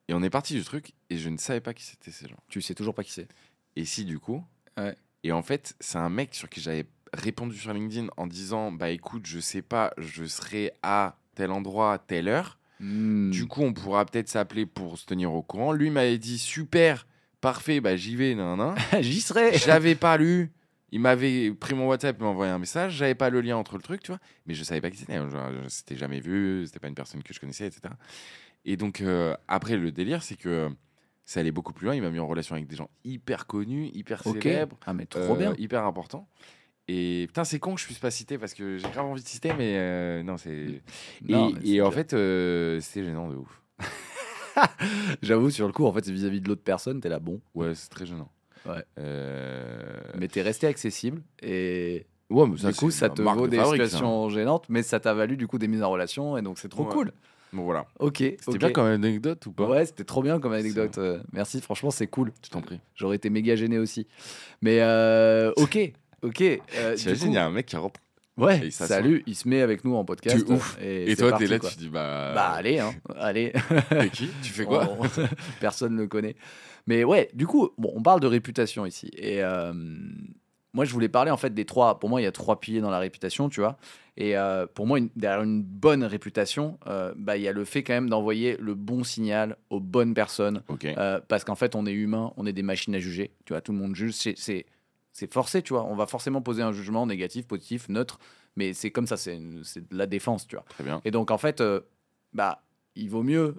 Et on est parti du truc et je ne savais pas qui c'était ces gens. Tu sais toujours pas qui c'est. Et si du coup. Ouais. Et en fait, c'est un mec sur qui j'avais répondu sur LinkedIn en disant bah écoute, je sais pas, je serai à tel endroit, à telle heure. Hmm. Du coup, on pourra peut-être s'appeler pour se tenir au courant. Lui m'avait dit super, parfait, bah j'y vais, nan, nan. J'y serai. Je l'avais pas lu. Il m'avait pris mon WhatsApp m'a envoyé un message. J'avais pas le lien entre le truc, tu vois. Mais je savais pas qui c'était. Je- C'était jamais vu. C'était pas une personne que je connaissais, etc. Et donc, euh, après, le délire, c'est que ça allait beaucoup plus loin. Il m'a mis en relation avec des gens hyper connus, hyper Ok. célèbres, Ah, mais trop euh, bien. hyper importants. Et putain, c'est con que je puisse pas citer parce que j'ai grave envie de citer, mais euh, non, c'est. Et c'est en fait, c'était gênant de ouf. J'avoue, sur le coup, en fait, c'est vis-à-vis de l'autre personne, t'es là, bon. Ouais, c'est très gênant. Ouais. Mais t'es resté accessible et ouais, mais ça, du coup, c'est ça te vaut de des situations gênantes, mais ça t'a valu du coup des mises en relation et donc c'est trop Ouais. cool. Bon, voilà. Ok. C'était bien comme anecdote ou pas Ouais, c'était trop bien comme anecdote. euh, merci, franchement, c'est cool. Je t'en prie. J'aurais été méga gêné aussi. Mais euh, ok, ok. euh, T'imagines, il y a un mec qui rentre. et Ouais, salut, il se met avec nous en podcast. Tu ouf. Et, Et toi, t'es là, quoi. tu dis bah. Bah allez, hein, allez. T'es qui? Tu fais quoi? On- Personne ne le connaît. Mais ouais, du coup, bon, on parle de réputation ici. Et euh, moi, je voulais parler en fait des trois. Pour moi, il y a trois piliers dans la réputation, tu vois. Et euh, pour moi, une- derrière une bonne réputation, euh, bah, il y a le fait quand même d'envoyer le bon signal aux bonnes personnes. Euh, parce qu'en fait, on est humain, on est des machines à juger. Tu vois, tout le monde juge. C'est- C'est forcé, tu vois. On va forcément poser un jugement négatif, positif, neutre. Mais c'est comme ça, c'est de la défense, tu vois. Très bien. Et donc, en fait, bah, il vaut mieux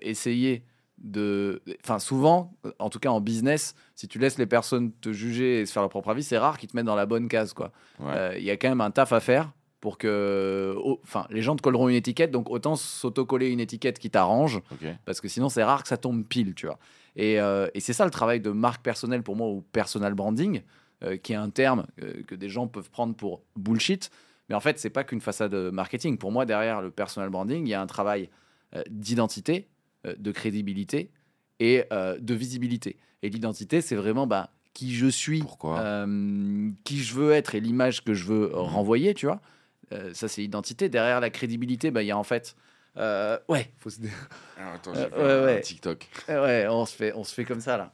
essayer de. Enfin, souvent, en tout cas en business, si tu laisses les personnes te juger et se faire leur propre avis, c'est rare qu'ils te mettent dans la bonne case, quoi. Ouais. Il y a quand même un taf à faire pour que. oh, Enfin, les gens te colleront une étiquette, donc autant s'auto-coller une étiquette qui t'arrange, parce que sinon, c'est rare que ça tombe pile, tu vois. Et, euh, et c'est ça le travail de marque personnelle pour moi, ou personal branding, euh, qui est un terme euh, que des gens peuvent prendre pour bullshit. Mais en fait, c'est pas qu'une façade marketing. Pour moi, derrière le personal branding, il y a un travail d'identité, de crédibilité et de visibilité. Et l'identité, c'est vraiment bah, qui je suis, Pourquoi? qui je veux être et l'image que je veux Mhm. renvoyer, tu vois. Euh, ça, c'est l'identité. Derrière la crédibilité, bah, il y a en fait. euh, ouais, faut se... Ah, Attends, Euh, j'ai ouais. TikTok. ouais, on se fait, on se fait comme ça là.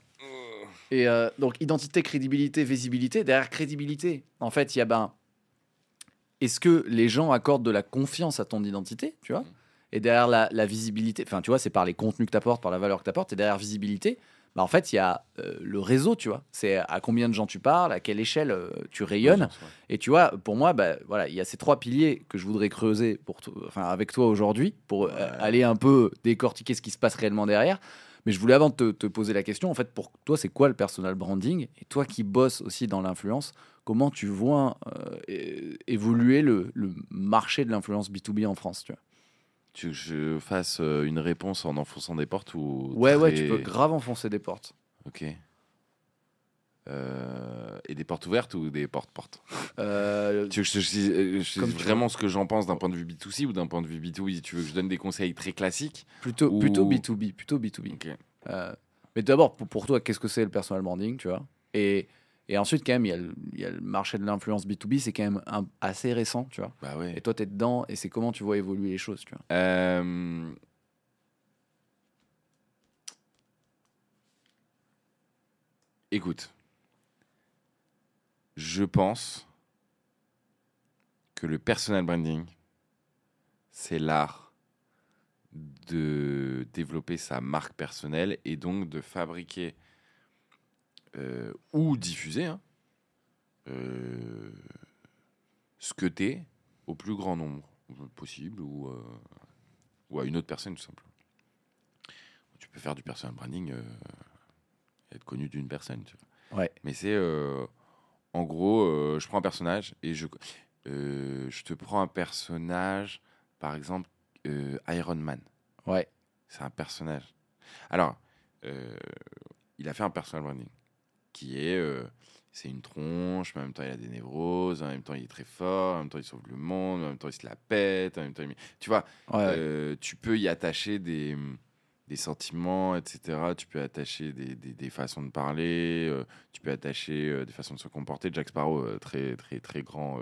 Et euh, donc, identité, crédibilité, visibilité. Derrière crédibilité, en fait, il y a ben. Est-ce que les gens accordent de la confiance à ton identité, tu vois? Et derrière la, la visibilité, enfin, tu vois, c'est par les contenus que tu apportes, par la valeur que tu apportes. Et derrière visibilité, bah, en fait, il y a euh, le réseau, tu vois. C'est à combien de gens tu parles, à quelle échelle euh, tu rayonnes. Et tu vois, pour moi, bah, voilà, il y a ces trois piliers que je voudrais creuser pour to- enfin, avec toi aujourd'hui, pour euh, aller un peu décortiquer ce qui se passe réellement derrière. Mais je voulais avant de te, te poser la question, en fait, pour toi, c'est quoi le personal branding? Et toi qui bosses aussi dans l'influence, comment tu vois évoluer le, le marché de l'influence B2B en France tu vois? Tu veux que je fasse euh, une réponse en enfonçant des portes ou Ouais, ouais, tu peux grave enfoncer des portes. Ok. Euh, et des portes ouvertes ou des portes-portes Euh, Tu veux que je je tu vraiment ce que j'en pense d'un point de vue B2C ou d'un point de vue B2B Tu veux que je donne des conseils très classiques plutôt, Ou- plutôt B2B, plutôt B2B. Ok. Euh, mais d'abord, pour, pour toi, qu'est-ce que c'est le personal branding, tu vois? Et, et ensuite, quand même, il y, a le- il y a le marché de l'influence B2B, c'est quand même un- assez récent, tu vois. Bah ouais. Et toi, tu es dedans, et c'est comment tu vois évoluer les choses, tu vois. Euh, Écoute, je pense que le personal branding, c'est l'art de développer sa marque personnelle et donc de fabriquer euh, ou diffuser hein, euh, ce que tu es au plus grand nombre possible ou, euh, ou à une autre personne tout simplement. Tu peux faire du personal branding, euh, être connu d'une personne. Tu vois. Ouais. Mais c'est en gros, je prends un personnage et je, je te prends un personnage, par exemple Iron Man. Ouais. C'est un personnage. Alors, il a fait un personal branding qui est. euh, c'est une tronche, mais en même temps il a des névroses, en même temps il est très fort, en même temps il sauve le monde, en même temps il se la pète, en même temps il... Tu vois, Ouais, euh, tu peux y attacher des, des sentiments, etc. Tu peux attacher des, des- des façons de parler, euh, tu peux attacher des façons de se comporter. Jack Sparrow, très, très, très grand,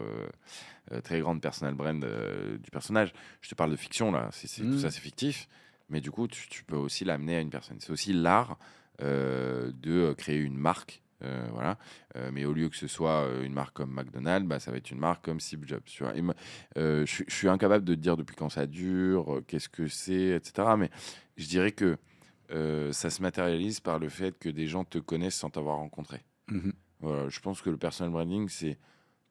très grande personal brand du personnage. Je te parle de fiction, là. C'est, c'est- Mm. Tout ça, c'est fictif. Mais du coup, tu, tu peux aussi l'amener à une personne. C'est aussi l'art de créer une marque. euh, voilà, Euh, mais au lieu que ce soit euh, une marque comme McDonald's, bah, ça va être une marque comme Steve Jobs. Tu vois. Euh, je, suis- je suis incapable de te dire depuis quand ça dure, euh, qu'est-ce que c'est, etc. Mais je dirais que euh, ça se matérialise par le fait que des gens te connaissent sans t'avoir rencontré. Mhm. Voilà, je pense que le personal branding, c'est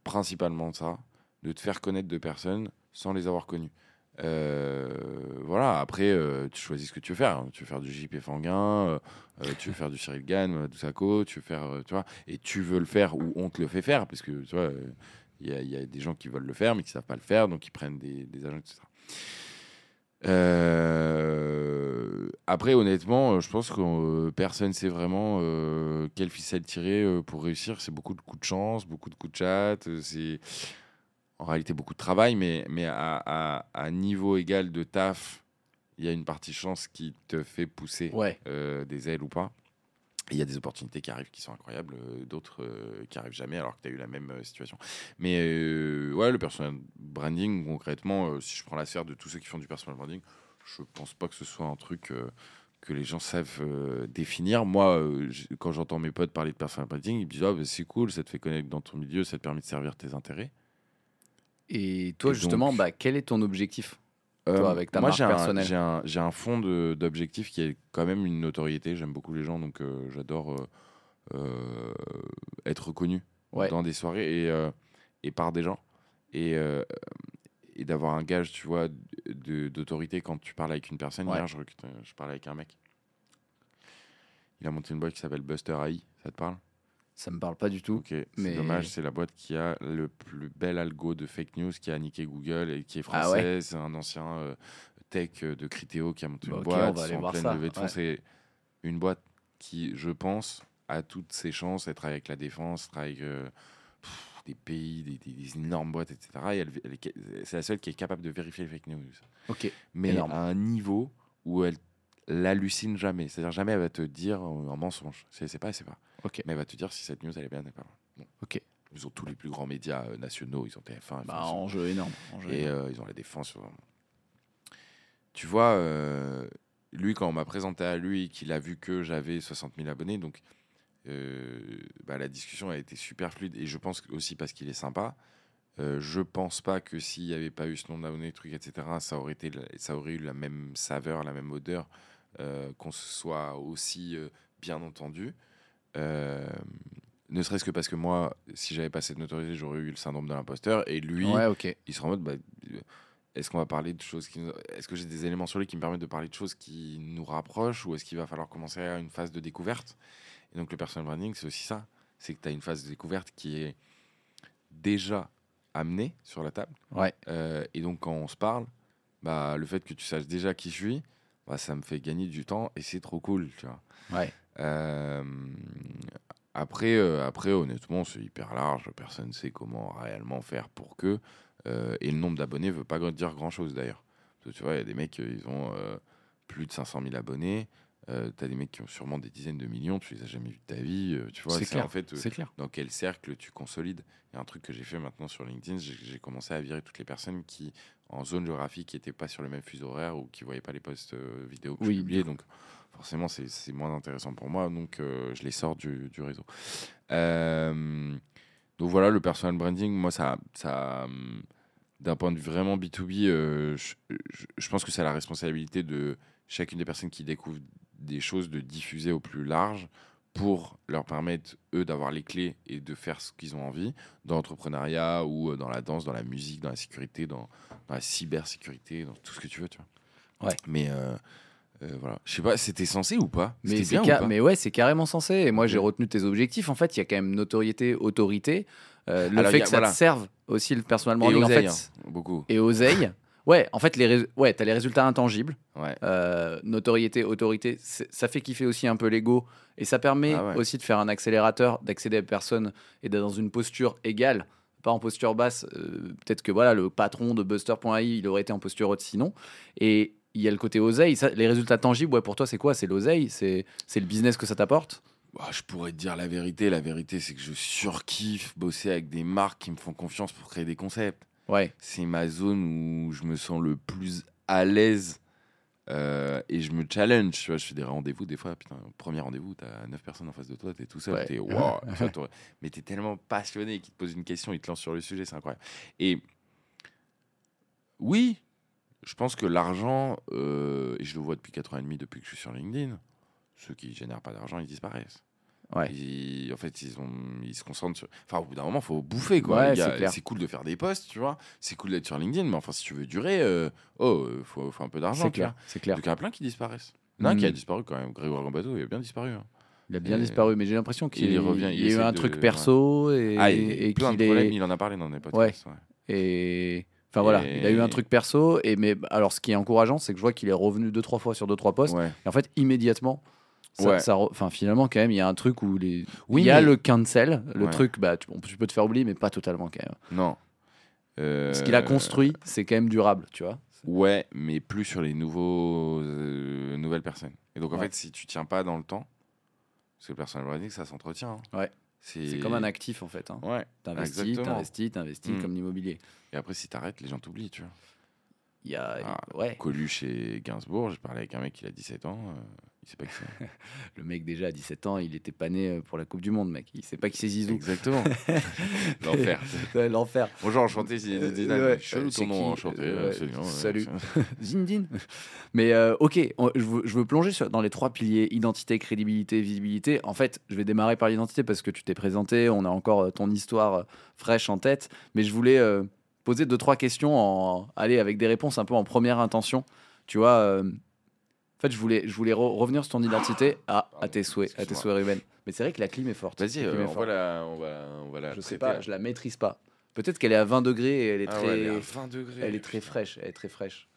principalement ça, de te faire connaître de personnes sans les avoir connues. Euh, voilà, après, euh, tu choisis ce que tu veux faire. Tu veux faire du JP Fanguin, euh, tu veux faire du Cyril Gann, Dousaco, tu veux faire, tu vois, et tu veux le faire ou on te le fait faire, parce que tu vois, il y, a- des gens qui veulent le faire mais qui savent pas le faire, donc ils prennent des, des agents, etc. Après, honnêtement, je pense que personne sait vraiment quelle ficelle tirer pour réussir. C'est beaucoup de coups de chance, beaucoup de coups de chat. C'est en réalité beaucoup de travail, mais, mais à, à- à niveau égal de taf, il y a une partie chance qui te fait pousser Ouais. euh, des ailes ou pas. Il y a des opportunités qui arrivent qui sont incroyables, euh, d'autres euh, qui arrivent jamais alors que tu as eu la même situation. Mais ouais, le personal branding, concrètement, si je prends la sphère de tous ceux qui font du personal branding, je pense pas que ce soit un truc que les gens savent euh, définir. Moi, euh, quand j'entends mes potes parler de personal branding, ils me disent Ah, bah, c'est cool, ça te fait connaître dans ton milieu, ça te permet de servir tes intérêts. Et toi, Et justement, donc- bah, quel est ton objectif Toi, avec ta Euh, moi, marque j'ai un-. J'ai un, un fond d'objectif qui est quand même une notoriété. J'aime beaucoup les gens, donc euh, j'adore euh, euh, être reconnu Ouais. dans des soirées et, euh, et par des gens. Et, euh, et d'avoir un gage, tu vois, d'autorité quand tu parles avec une personne. Ouais. Hier, je parlais avec un mec. Il a monté une boîte qui s'appelle Buster AI. Ça te parle? Ça me parle pas du tout. C'est dommage, c'est la boîte qui a le plus bel algo de fake news, qui a niqué Google et qui est Ah française. ouais C'est un ancien euh, tech euh, de Criteo qui a monté Bah une boîte. on va aller voir ça, ouais. C'est une boîte qui, je pense, a toutes ses chances. Elle travaille avec la défense, travaille avec euh, pff, des pays, des, des- des énormes boîtes, etc. Et elle- elle est- c'est la seule qui est capable de vérifier les fake news. Ok. Mais Énorme. à un niveau où elle l'hallucine jamais. C'est-à-dire jamais elle va te dire un mensonge. C'est pas, c'est pas. Ok. Mais elle va te dire si cette news elle est bien, elle pas loin. Bon. Ok. Ils ont tous les plus grands médias euh, nationaux. Ils ont TF1, Bah, France, enjeu énorme. enjeu et énorme. euh, ils ont la défense. euh. Tu vois, euh, lui, quand on m'a présenté à lui, qu'il a vu que j'avais 60 000 abonnés, donc bah, la discussion a été super fluide. Et je pense aussi parce qu'il est sympa. Je pense pas que s'il n'y avait pas eu ce nombre d'abonnés, truc, etc., ça aurait, été, ça aurait eu la même saveur, la même odeur, qu'on se soit aussi bien entendu. Euh, ne serait-ce que parce que moi, si j'avais pas cette notoriété, j'aurais eu le syndrome de l'imposteur. Et lui, Ouais, ok. il sera en mode bah, est-ce qu'on va parler de choses qui nous- est-ce que j'ai des éléments sur lui qui me permettent de parler de choses qui nous rapprochent ou est-ce qu'il va falloir commencer à une phase de découverte? Et donc le personal branding c'est aussi ça c'est que tu as une phase de découverte qui est déjà amenée sur la table Ouais. Euh, et donc quand on se parle bah, le fait que tu saches déjà qui je suis, bah, ça me fait gagner du temps et c'est trop cool, tu vois. Ouais. Euh, après, euh, après, honnêtement, c'est hyper large. Personne ne sait comment réellement faire pour que. euh, et le nombre d'abonnés veut pas dire grand chose d'ailleurs. Parce que tu vois, il y a des mecs, ils ont plus de 500 000 abonnés. Euh, T'as des mecs qui ont sûrement des dizaines de millions, tu les as jamais vus de ta vie. euh, tu vois, C'est clair. en fait euh, clair. dans quel cercle tu consolides. Il y a un truc que j'ai fait maintenant sur LinkedIn, j'ai commencé à virer toutes les personnes qui, en zone géographique, n'étaient pas sur le même fuseau horaire ou qui ne voyaient pas les posts vidéo que Oui, je publiais. Donc, forcément, c'est moins intéressant pour moi. Donc, euh, je les sors du, du réseau. Euh, donc, voilà, le personal branding, moi, ça. ça hum, d'un point de vue vraiment B2B, euh, je, je- je pense que c'est la responsabilité de chacune des personnes qui découvrent des choses de diffuser au plus large pour leur permettre, eux, d'avoir les clés et de faire ce qu'ils ont envie dans l'entrepreneuriat ou dans la danse, dans la musique, dans la sécurité, dans, dans la cybersécurité, dans tout ce que tu veux, tu vois. Ouais. Mais euh, voilà. Je sais pas, c'était censé ou pas? Mais, bien ou ca- pas? mais ouais, c'est carrément censé. Et moi, j'ai retenu tes objectifs. En fait, il y a quand même notoriété, autorité. Euh, le Alors, fait a- que ça voilà. te serve aussi le personal Et en oseille, fait, hein, beaucoup. et oseille. Ouais, en fait, les rés- ouais, t'as les résultats intangibles. Ouais. Euh, notoriété, autorité, ça fait kiffer aussi un peu l'ego. Et ça permet Ah ouais. aussi de faire un accélérateur, d'accéder à personne et d'être dans une posture égale, pas en posture basse. Euh, Peut-être que voilà, le patron de Buster.ai, il aurait été en posture haute sinon. Et il y a le côté oseille. Ça, les résultats tangibles, ouais, pour toi, c'est quoi? C'est l'oseille? C'est le business que ça t'apporte? Bah, je pourrais te dire la vérité. La vérité, c'est que je surkiffe bosser avec des marques qui me font confiance pour créer des concepts. Ouais, c'est ma zone où je me sens le plus à l'aise euh, et je me challenge. Tu vois, je fais des rendez-vous des fois. Putain, premier rendez-vous, t'as 9 personnes en face de toi, t'es tout seul, Ouais. t'es t'aurais- Mais t'es tellement passionné qu'il te pose une question, il te lance sur le sujet, c'est incroyable. Et oui, je pense que l'argent, euh, et je le vois depuis 4 ans et demi, depuis que je suis sur LinkedIn, ceux qui génèrent pas d'argent, ils disparaissent. ouais. Ils- en fait, ils, ont, ils se concentrent sur. Enfin, au bout d'un moment, il faut bouffer, quoi. Ouais, c'est clair. c'est cool de faire des posts, tu vois. C'est cool d'être sur LinkedIn, mais enfin, si tu veux durer, euh, oh, euh, faut, faut un peu d'argent. C'est clair, c'est clair. Donc, il y en a plein qui disparaissent. Il y en a un qui a Mm. disparu quand même. Grégoire Gambato, il a bien disparu. hein. Il a bien Et- disparu, mais j'ai l'impression qu'il revient, il il y a eu un de- truc perso et, ah, a et plein de problèmes, est il en a parlé dans des podcasts. ouais. et enfin voilà, Et- il a eu un truc perso et mais alors ce qui est encourageant, c'est que je vois qu'il est revenu deux trois fois sur deux trois posts Ouais. et en fait immédiatement ça, Ouais. ça re- enfin finalement quand même il y a un truc où les Oui, il y a mais- le cancel, le Ouais. truc bah tu, peux te faire oublier mais pas totalement quand même. Non. Euh, Ce qu'il a construit, c'est quand même durable, tu vois. Ouais, mais plus sur les nouveaux, euh, nouvelles personnes. Et donc, en fait, si tu tiens pas dans le temps, parce que le personal branding, ça s'entretient. hein. Ouais. C'est comme un actif en fait. Hein. Ouais. T'investis, t'investis, t'investis Mm. comme l'immobilier. Et après, si t'arrêtes, les gens t'oublient, tu vois. Il y a Ah, ouais, Coluche et Gainsbourg, j'ai parlé avec un mec qui a 17 ans, euh, il sait pas qui c'est. le mec déjà à 17 ans, il était pas né euh, pour la Coupe du monde, mec. Il sait pas qui c'est Zizou. Exactement. L'enfer. L'enfer. Bonjour, enchanté, Euh, Zidane. ouais, Chelou c'est ton nom, qui enchanté. Euh, ouais, absolument, ouais. salut. Zindine. Mais euh, ok, on- je veux, je veux plonger sur- dans les trois piliers identité, crédibilité, visibilité. En fait, je vais démarrer par l'identité parce que tu t'es présenté, on a encore ton histoire fraîche en tête. Mais je voulais euh, poser deux trois questions, en, allez, avec des réponses un peu en première intention. Tu vois, euh, en fait, je voulais, je voulais re- revenir sur ton identité. À tes souhaits, à tes souhaits, Ruben. Mais c'est vrai que la clim est forte. Vas-y, euh, on, forte. va la, on, va, on va la Je sais pas, je la maîtrise pas. Peut-être qu'elle est à 20 degrés et elle est Ah très, ouais, elle est à 20 degrés. elle est très putain. fraîche. Elle est très fraîche.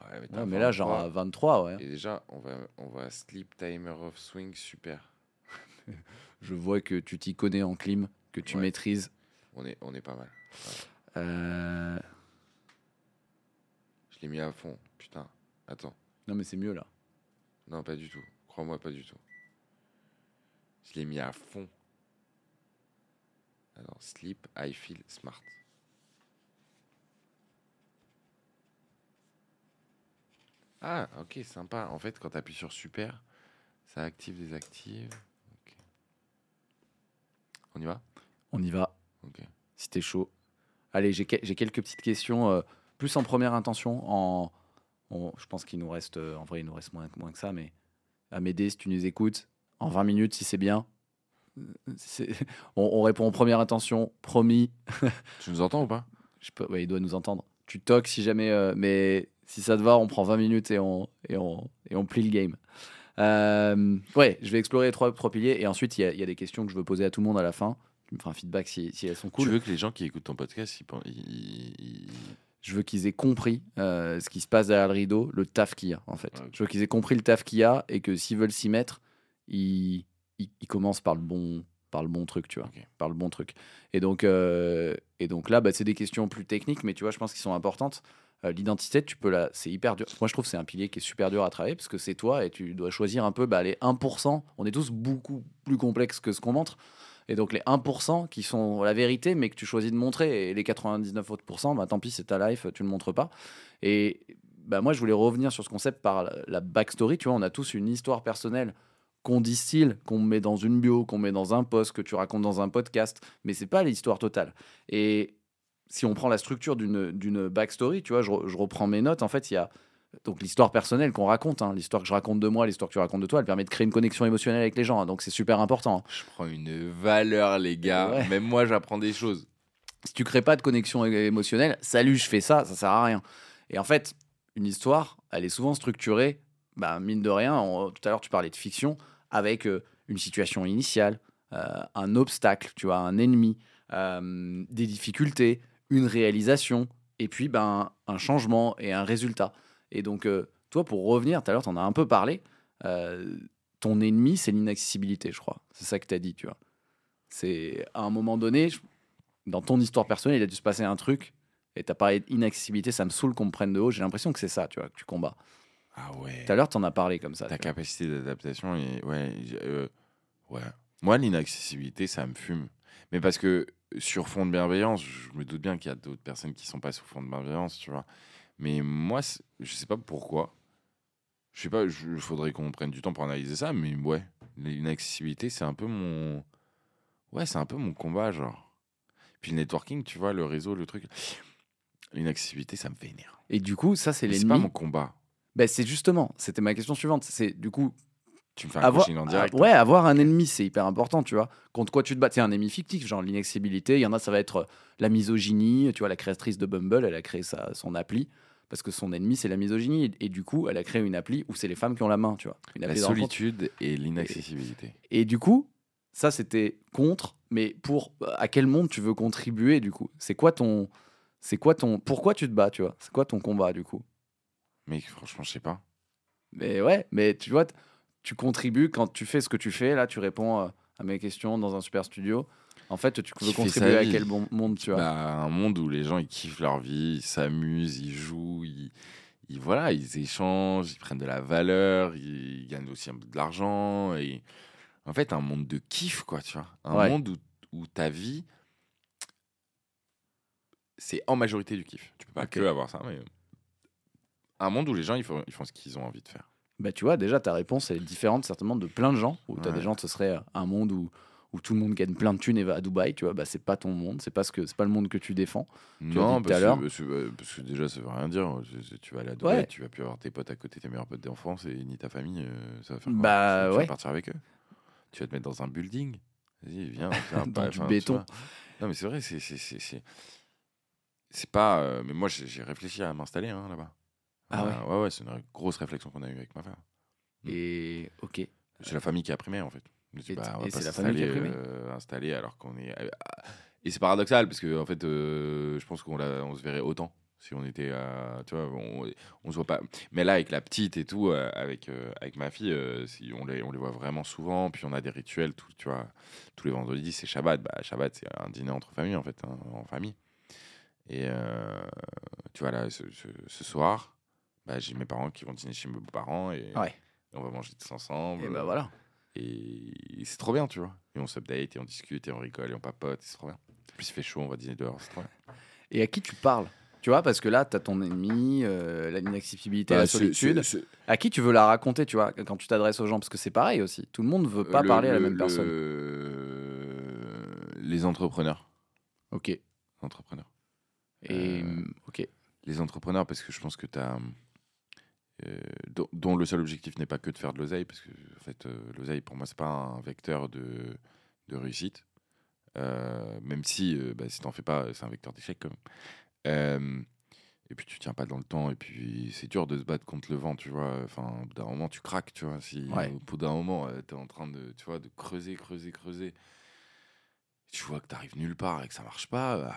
Ouais, mais, Ouais, t'as mais là, genre 23. à 23, ouais. Et déjà, on va, on va sleep timer of swing, super. Je vois que tu t'y connais en clim, que tu maîtrises. On est, on est pas mal. Euh, Je l'ai mis à fond, putain. Attends. Non, mais c'est mieux là. Non, pas du tout. Crois-moi, pas du tout. Je l'ai mis à fond. Alors, sleep, I feel smart. Ah, ok, sympa. En fait, quand tu appuies sur super, ça active, désactive. On y va? On y va, Ok. si t'es chaud. Allez, j'ai quelques petites questions, euh, plus en première intention. En, on- je pense qu'il nous reste, euh, en vrai, il nous reste moins, moins que ça, mais Amédée, si tu nous écoutes, en 20 minutes, si c'est bien, euh, on, on répond en première intention, promis. Tu nous entends ou pas? Je peux, ouais, il doit nous entendre. Tu toques si jamais, euh, mais si ça te va, on prend 20 minutes et on, et on, et on plie le game. Euh, ouais, je vais explorer les trois, trois piliers et ensuite il y, a- il y a des questions que je veux poser à tout le monde à la fin. Tu me feras un feedback si, si elles sont cool. Tu veux que les gens qui écoutent ton podcast, ils- je veux qu'ils aient compris euh, ce qui se passe derrière le rideau, le taf qu'il y a, en fait. Je veux qu'ils aient compris le taf qu'il y a et que s'ils veulent s'y mettre, ils, ils, ils commencent par le bon par le bon truc, tu vois, par le bon truc. Et donc, euh, et donc là, bah, c'est des questions plus techniques, mais tu vois, je pense qu'ils sont importantes. Euh, L'identité, tu peux la, c'est hyper dur. Moi, je trouve que c'est un pilier qui est super dur à travailler parce que c'est toi et tu dois choisir un peu bah, les 1%. On est tous beaucoup plus complexes que ce qu'on montre. Et donc les 1% qui sont la vérité, mais que tu choisis de montrer, et les 99 autres pourcents, bah, tant pis, c'est ta life, tu ne le montres pas. Et bah, moi, je voulais revenir sur ce concept par la- backstory. Tu vois, on a tous une histoire personnelle qu'on distille, qu'on met dans une bio, qu'on met dans un post, que tu racontes dans un podcast, mais c'est pas l'histoire totale. Et si on prend la structure d'une backstory, tu vois, je, je reprends mes notes, en fait, il y a donc l'histoire personnelle qu'on raconte, hein, l'histoire que je raconte de moi, l'histoire que tu racontes de toi, elle permet de créer une connexion émotionnelle avec les gens, hein, donc c'est super important. Je prends une valeur, les gars. Ouais. Même moi, j'apprends des choses. si tu crées pas de connexion émotionnelle, salut, je fais ça, ça sert à rien. Et en fait, une histoire, elle est souvent structurée, bah, mine de rien, on- tout à l'heure tu parlais de fiction, avec euh, une situation initiale, euh, un obstacle, tu vois, un ennemi, euh, des difficultés, une réalisation, et puis ben, un changement et un résultat. Et donc, euh, toi, pour revenir, tout à l'heure, tu en as un peu parlé, euh, ton ennemi, c'est l'inaccessibilité, je crois. C'est ça que tu as dit, tu vois. C'est à un moment donné, je- dans ton histoire personnelle, il a dû se passer un truc, et t'as parlé d'inaccessibilité, ça me saoule qu'on me prenne de haut, j'ai l'impression que c'est ça, tu vois, que tu combats. Ah ouais. Tout à l'heure, t'en as parlé comme ça. Ta capacité d'adaptation ouais, euh, ouais. Moi, l'inaccessibilité, ça me fume. Mais parce que sur fond de bienveillance, je me doute bien qu'il y a d'autres personnes qui sont pas sur fond de bienveillance, tu vois. Mais moi, je sais pas pourquoi. Je sais pas, il faudrait qu'on prenne du temps pour analyser ça, mais ouais, l'inaccessibilité, c'est un peu mon. Ouais, c'est un peu mon combat, genre. Puis le networking, tu vois, le réseau, le truc. L'inaccessibilité, ça me vénère. Et du coup, ça, c'est Mais C'est pas l'ennemi. mon combat. Ben, c'est justement, c'était ma question suivante. C'est du coup, Tu me fais un avoir, coaching en direct. ah, ouais, avoir un ennemi, c'est hyper important, tu vois. Contre quoi tu te bats? C'est un ennemi fictif, genre l'inaccessibilité. Il y en a, ça va être euh, la misogynie. Tu vois, la créatrice de Bumble, elle a créé sa, son appli parce que son ennemi, c'est la misogynie. Et, et du coup, elle a créé une appli où c'est les femmes qui ont la main, tu vois. Une La solitude et l'inaccessibilité. Et du coup, ça, c'était contre. Mais pour à quel monde tu veux contribuer, du coup? C'est quoi ton. C'est quoi ton. Pourquoi tu te bats, tu vois? C'est quoi ton combat, du coup? Mais franchement, je sais pas. Mais ouais, mais tu vois, tu contribues quand tu fais ce que tu fais. Là, tu réponds euh, à mes questions dans un super studio. En fait, tu veux contribuer à quel bon monde, tu vois? Bah, un monde où les gens ils kiffent leur vie, ils s'amusent, ils jouent, ils, ils- voilà, ils échangent, ils prennent de la valeur, ils, ils gagnent aussi un peu de l'argent et en fait un monde de kiff quoi, tu vois, un Ouais. monde où, où ta vie c'est en majorité du kiff. Tu peux pas que avoir ça, mais un monde où les gens ils font, ils font ce qu'ils ont envie de faire. Bah, tu vois, déjà, ta réponse est différente certainement de plein de gens. Où tu as Ouais. des gens, ce serait un monde où, où tout le monde gagne plein de thunes et va à Dubaï. Tu vois, bah, c'est pas ton monde. C'est pas, ce que, c'est pas le monde que tu défends. Non, dit tout à parce, que, parce, que, euh, parce que déjà ça veut rien dire. Tu vas aller à Dubaï, Ouais. tu vas plus avoir tes potes à côté, tes meilleurs potes d'enfance et ni ta famille. euh, ça va faire Bah, Tu vas ouais. partir avec eux. Tu vas te mettre dans un building. Vas-y, viens. viens, Dans pas- du béton. Non, mais c'est vrai, c'est. c'est- c'est- c'est- C'est pas. euh, mais moi, j'ai j'ai réfléchi à m'installer hein, là-bas. Ah Euh, ouais, ouais, c'est une grosse réflexion qu'on a eue avec ma femme. Mm. Et ok. C'est la famille qui a primé en fait. Et bah, t- on va et pas c'est la famille qui a primé euh, installé alors qu'on est. euh, Et c'est paradoxal parce que en fait, euh, je pense qu'on on se verrait autant si on était, tu vois, on, on se voit pas. Mais là, avec la petite et tout, avec avec ma fille, si on les on les voit vraiment souvent. Puis on a des rituels, tout, tu vois, tous les vendredis, c'est Shabbat. Bah, Shabbat, c'est un dîner entre familles en fait, hein, en famille. Et tu vois là, ce, ce- ce soir, bah, j'ai mes parents qui vont dîner chez mes beaux-parents et Ouais. on va manger tous ensemble. Et bah voilà. Et c'est trop bien, tu vois. Et on s'update, et on discute, et on rigole, et on papote, c'est trop bien. En plus, il fait chaud, on va dîner dehors, c'est trop bien. Et à qui tu parles? Tu vois, parce que là, tu as ton ennemi, euh, l'inaccessibilité, la Bah, c'est- solitude. c'est- c'est- À qui tu veux la raconter, tu vois, quand tu t'adresses aux gens? Parce que c'est pareil aussi. Tout le monde veut pas le- parler à la le- même personne. le- Les entrepreneurs. Ok. Entrepreneurs. Et Euh, ok. Les entrepreneurs, parce que je pense que tu as. Dont, dont le seul objectif n'est pas que de faire de l'oseille, parce que en fait, euh, l'oseille, pour moi, c'est pas un vecteur de, de réussite. Euh, même si, euh, bah, si t'en fais pas, c'est un vecteur d'échec quand même. Euh, et puis tu tiens pas dans le temps, et puis c'est dur de se battre contre le vent, tu vois. Enfin, au bout d'un moment, tu craques, tu vois. Si Ouais. au bout d'un moment, tu es en train de, tu vois, de creuser, creuser, creuser, tu vois que tu arrives nulle part et que ça marche pas, bah,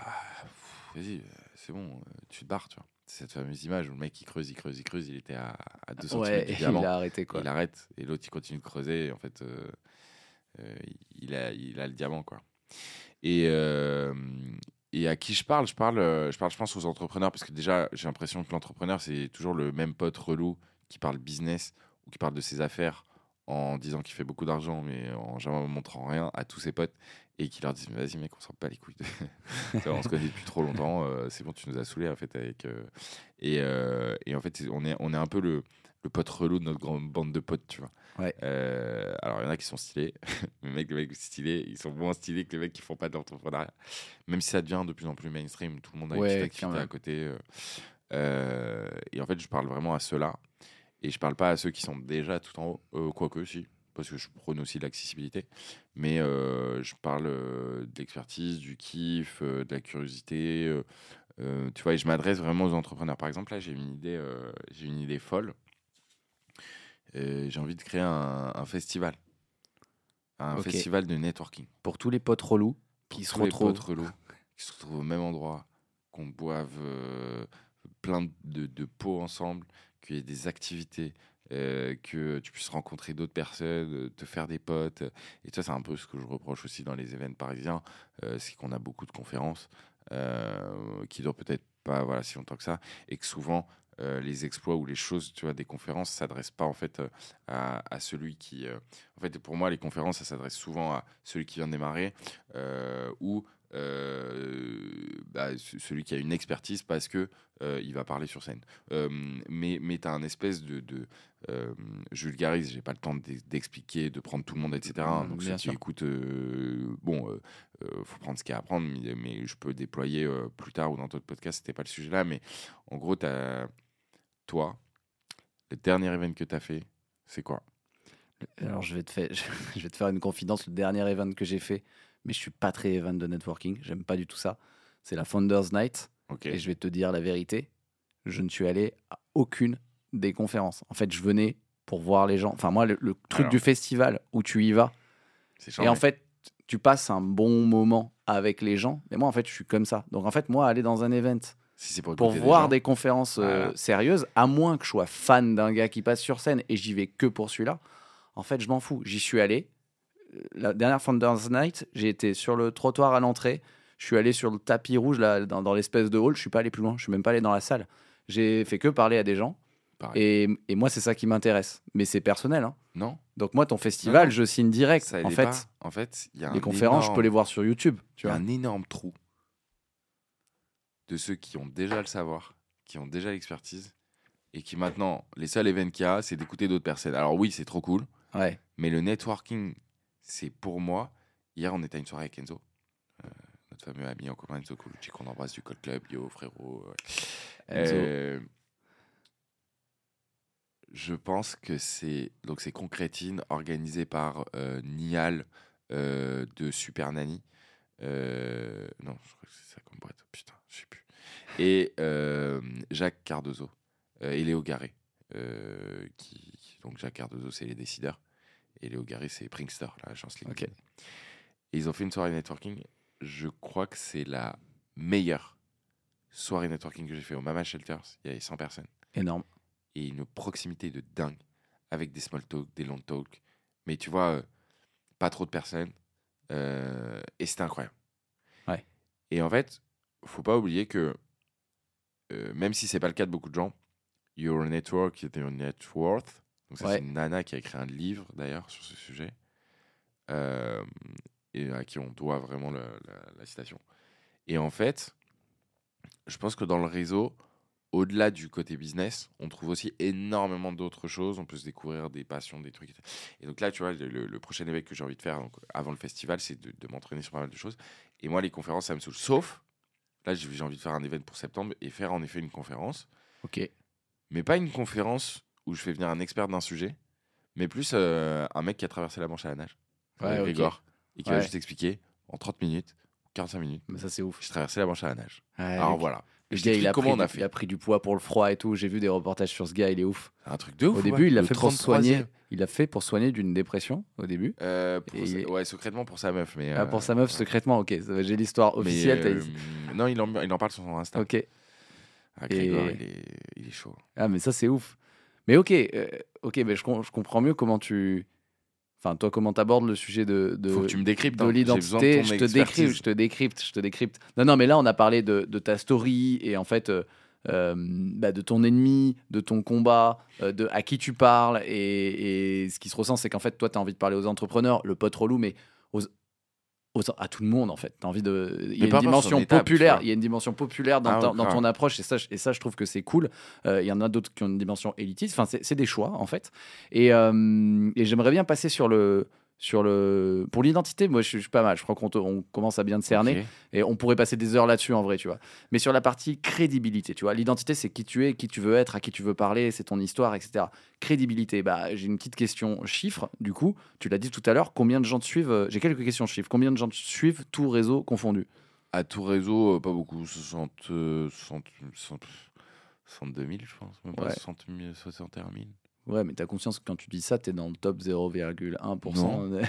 vas-y, euh, c'est bon, euh, tu te barres, tu vois. Cette fameuse image où le mec il creuse, il creuse, il creuse, il était à, à 2 cm Ouais, du et il diamant. a arrêté quoi. Il arrête et l'autre il continue de creuser et en fait euh, euh, il, a, il a le diamant quoi. Et, euh, et à qui je parle? Je parle, je parle je pense aux entrepreneurs parce que déjà j'ai l'impression que l'entrepreneur c'est toujours le même pote relou qui parle business ou qui parle de ses affaires en disant qu'il fait beaucoup d'argent mais en jamais montrant rien à tous ses potes et qui leur Mais vas-y mec on s'en bat les couilles on se connaît depuis trop longtemps euh, c'est bon tu nous as saoulés en fait avec euh, et, euh, et en fait on est on est un peu le le pote relou de notre grande bande de potes, tu vois. Ouais. Alors, il y en a qui sont stylés. les mecs, les mecs stylés, ils sont moins stylés que les mecs qui font pas de l'entrepreneuriat. Même si ça devient de plus en plus mainstream, tout le monde a Ouais, une petite activité à côté. et en fait, je parle vraiment à ceux-là. Et je parle pas à ceux qui sont déjà tout en haut, euh, quoique si, parce que je prône aussi l'accessibilité. Mais euh, je parle euh, de l'expertise, du kiff, euh, de la curiosité. euh, tu vois, et je m'adresse vraiment aux entrepreneurs. Par exemple, là, j'ai une idée, j'ai une idée folle. J'ai envie de créer un, un festival, un festival de networking. Pour tous les potes relous qui se retrouvent. potes relous, qui se retrouvent au même endroit, qu'on boive plein de, de pots ensemble, qu'il y ait des activités, euh, que tu puisses rencontrer d'autres personnes, euh, te faire des potes. Et ça, c'est un peu ce que je reproche aussi dans les événements parisiens, euh, c'est qu'on a beaucoup de conférences euh, qui durent peut-être pas voilà, si longtemps que ça, et que souvent les exploits ou les choses, tu vois, des conférences s'adressent pas en fait à, à celui qui. en fait, pour moi, les conférences, ça s'adresse souvent à celui qui vient de démarrer ou bah, ce- celui qui a une expertise parce que euh, il va parler sur scène. Euh, mais mais tu as un espèce de. de euh, je vulgarise, j'ai pas le temps d'e- d'expliquer, de prendre tout le monde, etc. hein. Mm, Donc bien ceux qui sûr. écoutent, euh, bon, euh, euh, faut prendre ce qu'il y a à prendre, mais, mais je peux déployer euh, plus tard ou dans d'autres podcasts, c'était pas le sujet là. Mais en gros, as, toi, le dernier event que tu as fait, c'est quoi? Alors je vais, te faire, je vais te faire une confidence. Le dernier event que j'ai fait, mais je suis pas très event de networking. J'aime pas du tout ça. C'est la Founders Night. Et je vais te dire la vérité. Je ne suis allé à aucune des conférences. En fait, je venais pour voir les gens. Enfin, moi, le, le truc Alors. du festival où tu y vas, et en fait, tu passes un bon moment avec les gens. Mais moi, en fait, je suis comme ça. Donc, en fait, moi, aller dans un event si pour, voir des conférences euh, sérieuses, à moins que je sois fan d'un gars qui passe sur scène et j'y vais que pour celui-là, en fait, je m'en fous. J'y suis allé. La dernière Founders Night, j'ai été sur le trottoir à l'entrée. Je suis allé sur le tapis rouge là, dans, dans l'espèce de hall. Je suis pas allé plus loin. Je suis même pas allé dans la salle. J'ai fait que parler à des gens. Et, et moi, c'est ça qui m'intéresse. Mais c'est personnel. hein. Non, Donc moi, ton festival, non. je signe direct. ça en fait, pas. En fait, il y a les conférences, je peux les voir sur YouTube. Tu Il y a vois. un énorme trou de ceux qui ont déjà le savoir, qui ont déjà l'expertise, et qui maintenant, les seuls events qu'il y a, c'est d'écouter d'autres personnes. Alors oui, c'est trop cool, Ouais. mais le networking, c'est pour moi. Hier, on était à une soirée avec Enzo, euh, notre fameux ami en commun, Enzo Colucci, qu'on embrasse du Code Club, yo frérot. ouais. Enzo. Euh, je pense que c'est donc c'est Concrétine organisé par euh, Nial euh, de Super Nanny. Non, je crois que c'est ça comme boîte. Putain, je sais plus. Et Jacques Cardozo et Léo Garé. qui, donc Jacques Cardozo, c'est les décideurs. Et Léo Garé, c'est Prinkster, l'agence LinkedIn. Ok. Et ils ont fait une soirée networking. Je crois que c'est la meilleure soirée networking que j'ai fait au Mama Shelters. Il y avait 100 personnes. Énorme. Et une proximité de dingue. Avec des small talk, des long talk. Mais tu vois, euh, pas trop de personnes. Euh, et c'était incroyable. Ouais. Et en fait, faut pas oublier que euh, même si c'est pas le cas de beaucoup de gens, Your Network your net worth. Donc ça, Ouais. c'est une nana qui a écrit un livre d'ailleurs sur ce sujet. Euh, et à qui on doit vraiment la, la- la citation. Et en fait, je pense que dans le réseau, au-delà du côté business, on trouve aussi énormément d'autres choses. On peut se découvrir des passions, des trucs. Et donc là, tu vois, le, le prochain événement que j'ai envie de faire donc, avant le festival, c'est de, de m'entraîner sur pas mal de choses. Et moi, les conférences, ça me saoule. Sauf, là, j'ai envie de faire un événement pour septembre et faire en effet une conférence. Ok. Mais pas une conférence où je fais venir un expert d'un sujet, mais plus euh, un mec qui a traversé la Manche à la nage, Ouais. Grégor, et qui va juste expliquer en 30 minutes, 45 minutes. Mais ça, c'est ouf. J'ai traversé la Manche à la nage. Ouais, Alors voilà. Je il a, comment pris on a du, fait. il a pris du poids pour le froid et tout. J'ai vu des reportages sur ce gars, il est ouf. Un truc de ouf. Au ouais. début, il l'a fait pour 33e. soigner. Il l'a fait pour soigner d'une dépression au début. Euh, pour sa- Ouais, secrètement pour sa meuf. Mais, Ah, euh, pour sa meuf, secrètement, ok. J'ai l'histoire officielle. euh, non, il en, il en parle sur son Insta. Ok. Ah, Grégoire, Et- il, est, il est chaud. Ah, mais ça, c'est ouf. Mais ok, euh, ok, mais je, com- je comprends mieux comment tu. Enfin, toi, comment t'abordes le sujet de, de, Faut que tu me décryptes. de hein. L'identité. Je te décrypte, je te décrypte, je te décrypte. Non, non, mais là, on a parlé de, de ta story et en fait. euh, euh, bah, de ton ennemi, de ton combat, euh, de à qui tu parles. Et, et ce qui se ressent, c'est qu'en fait, toi, tu as envie de parler aux entrepreneurs, le pote relou, mais aux- à tout le monde, en fait. Tu envie de. Il y a une dimension populaire. Il y a une dimension populaire dans, Ah, ta- ouais, dans ton approche. Et ça, je- et ça, je trouve que c'est cool. Euh, Il y en a d'autres qui ont une dimension élitiste. Enfin, c'est c'est des choix, en fait. Et, euh, et j'aimerais bien passer sur le. Sur le... Pour l'identité, moi je suis, je suis pas mal. Je crois qu'on te- on commence à bien te cerner. Et on pourrait passer des heures là-dessus en vrai, tu vois. Mais sur la partie crédibilité, tu vois, l'identité c'est qui tu es, qui tu veux être, à qui tu veux parler, c'est ton histoire, etc. Crédibilité, bah j'ai une petite question chiffre, du coup, tu l'as dit tout à l'heure, combien de gens te suivent euh, J'ai quelques questions chiffres. Combien de gens te suivent, tout réseau confondu? À tout réseau, euh, pas beaucoup. 60, euh, 60, 60, 62 000, je pense. Même pas Ouais. 60 000, 61 000. Ouais, mais t'as conscience que quand tu dis ça, t'es dans le top 0,1%, Non. Non,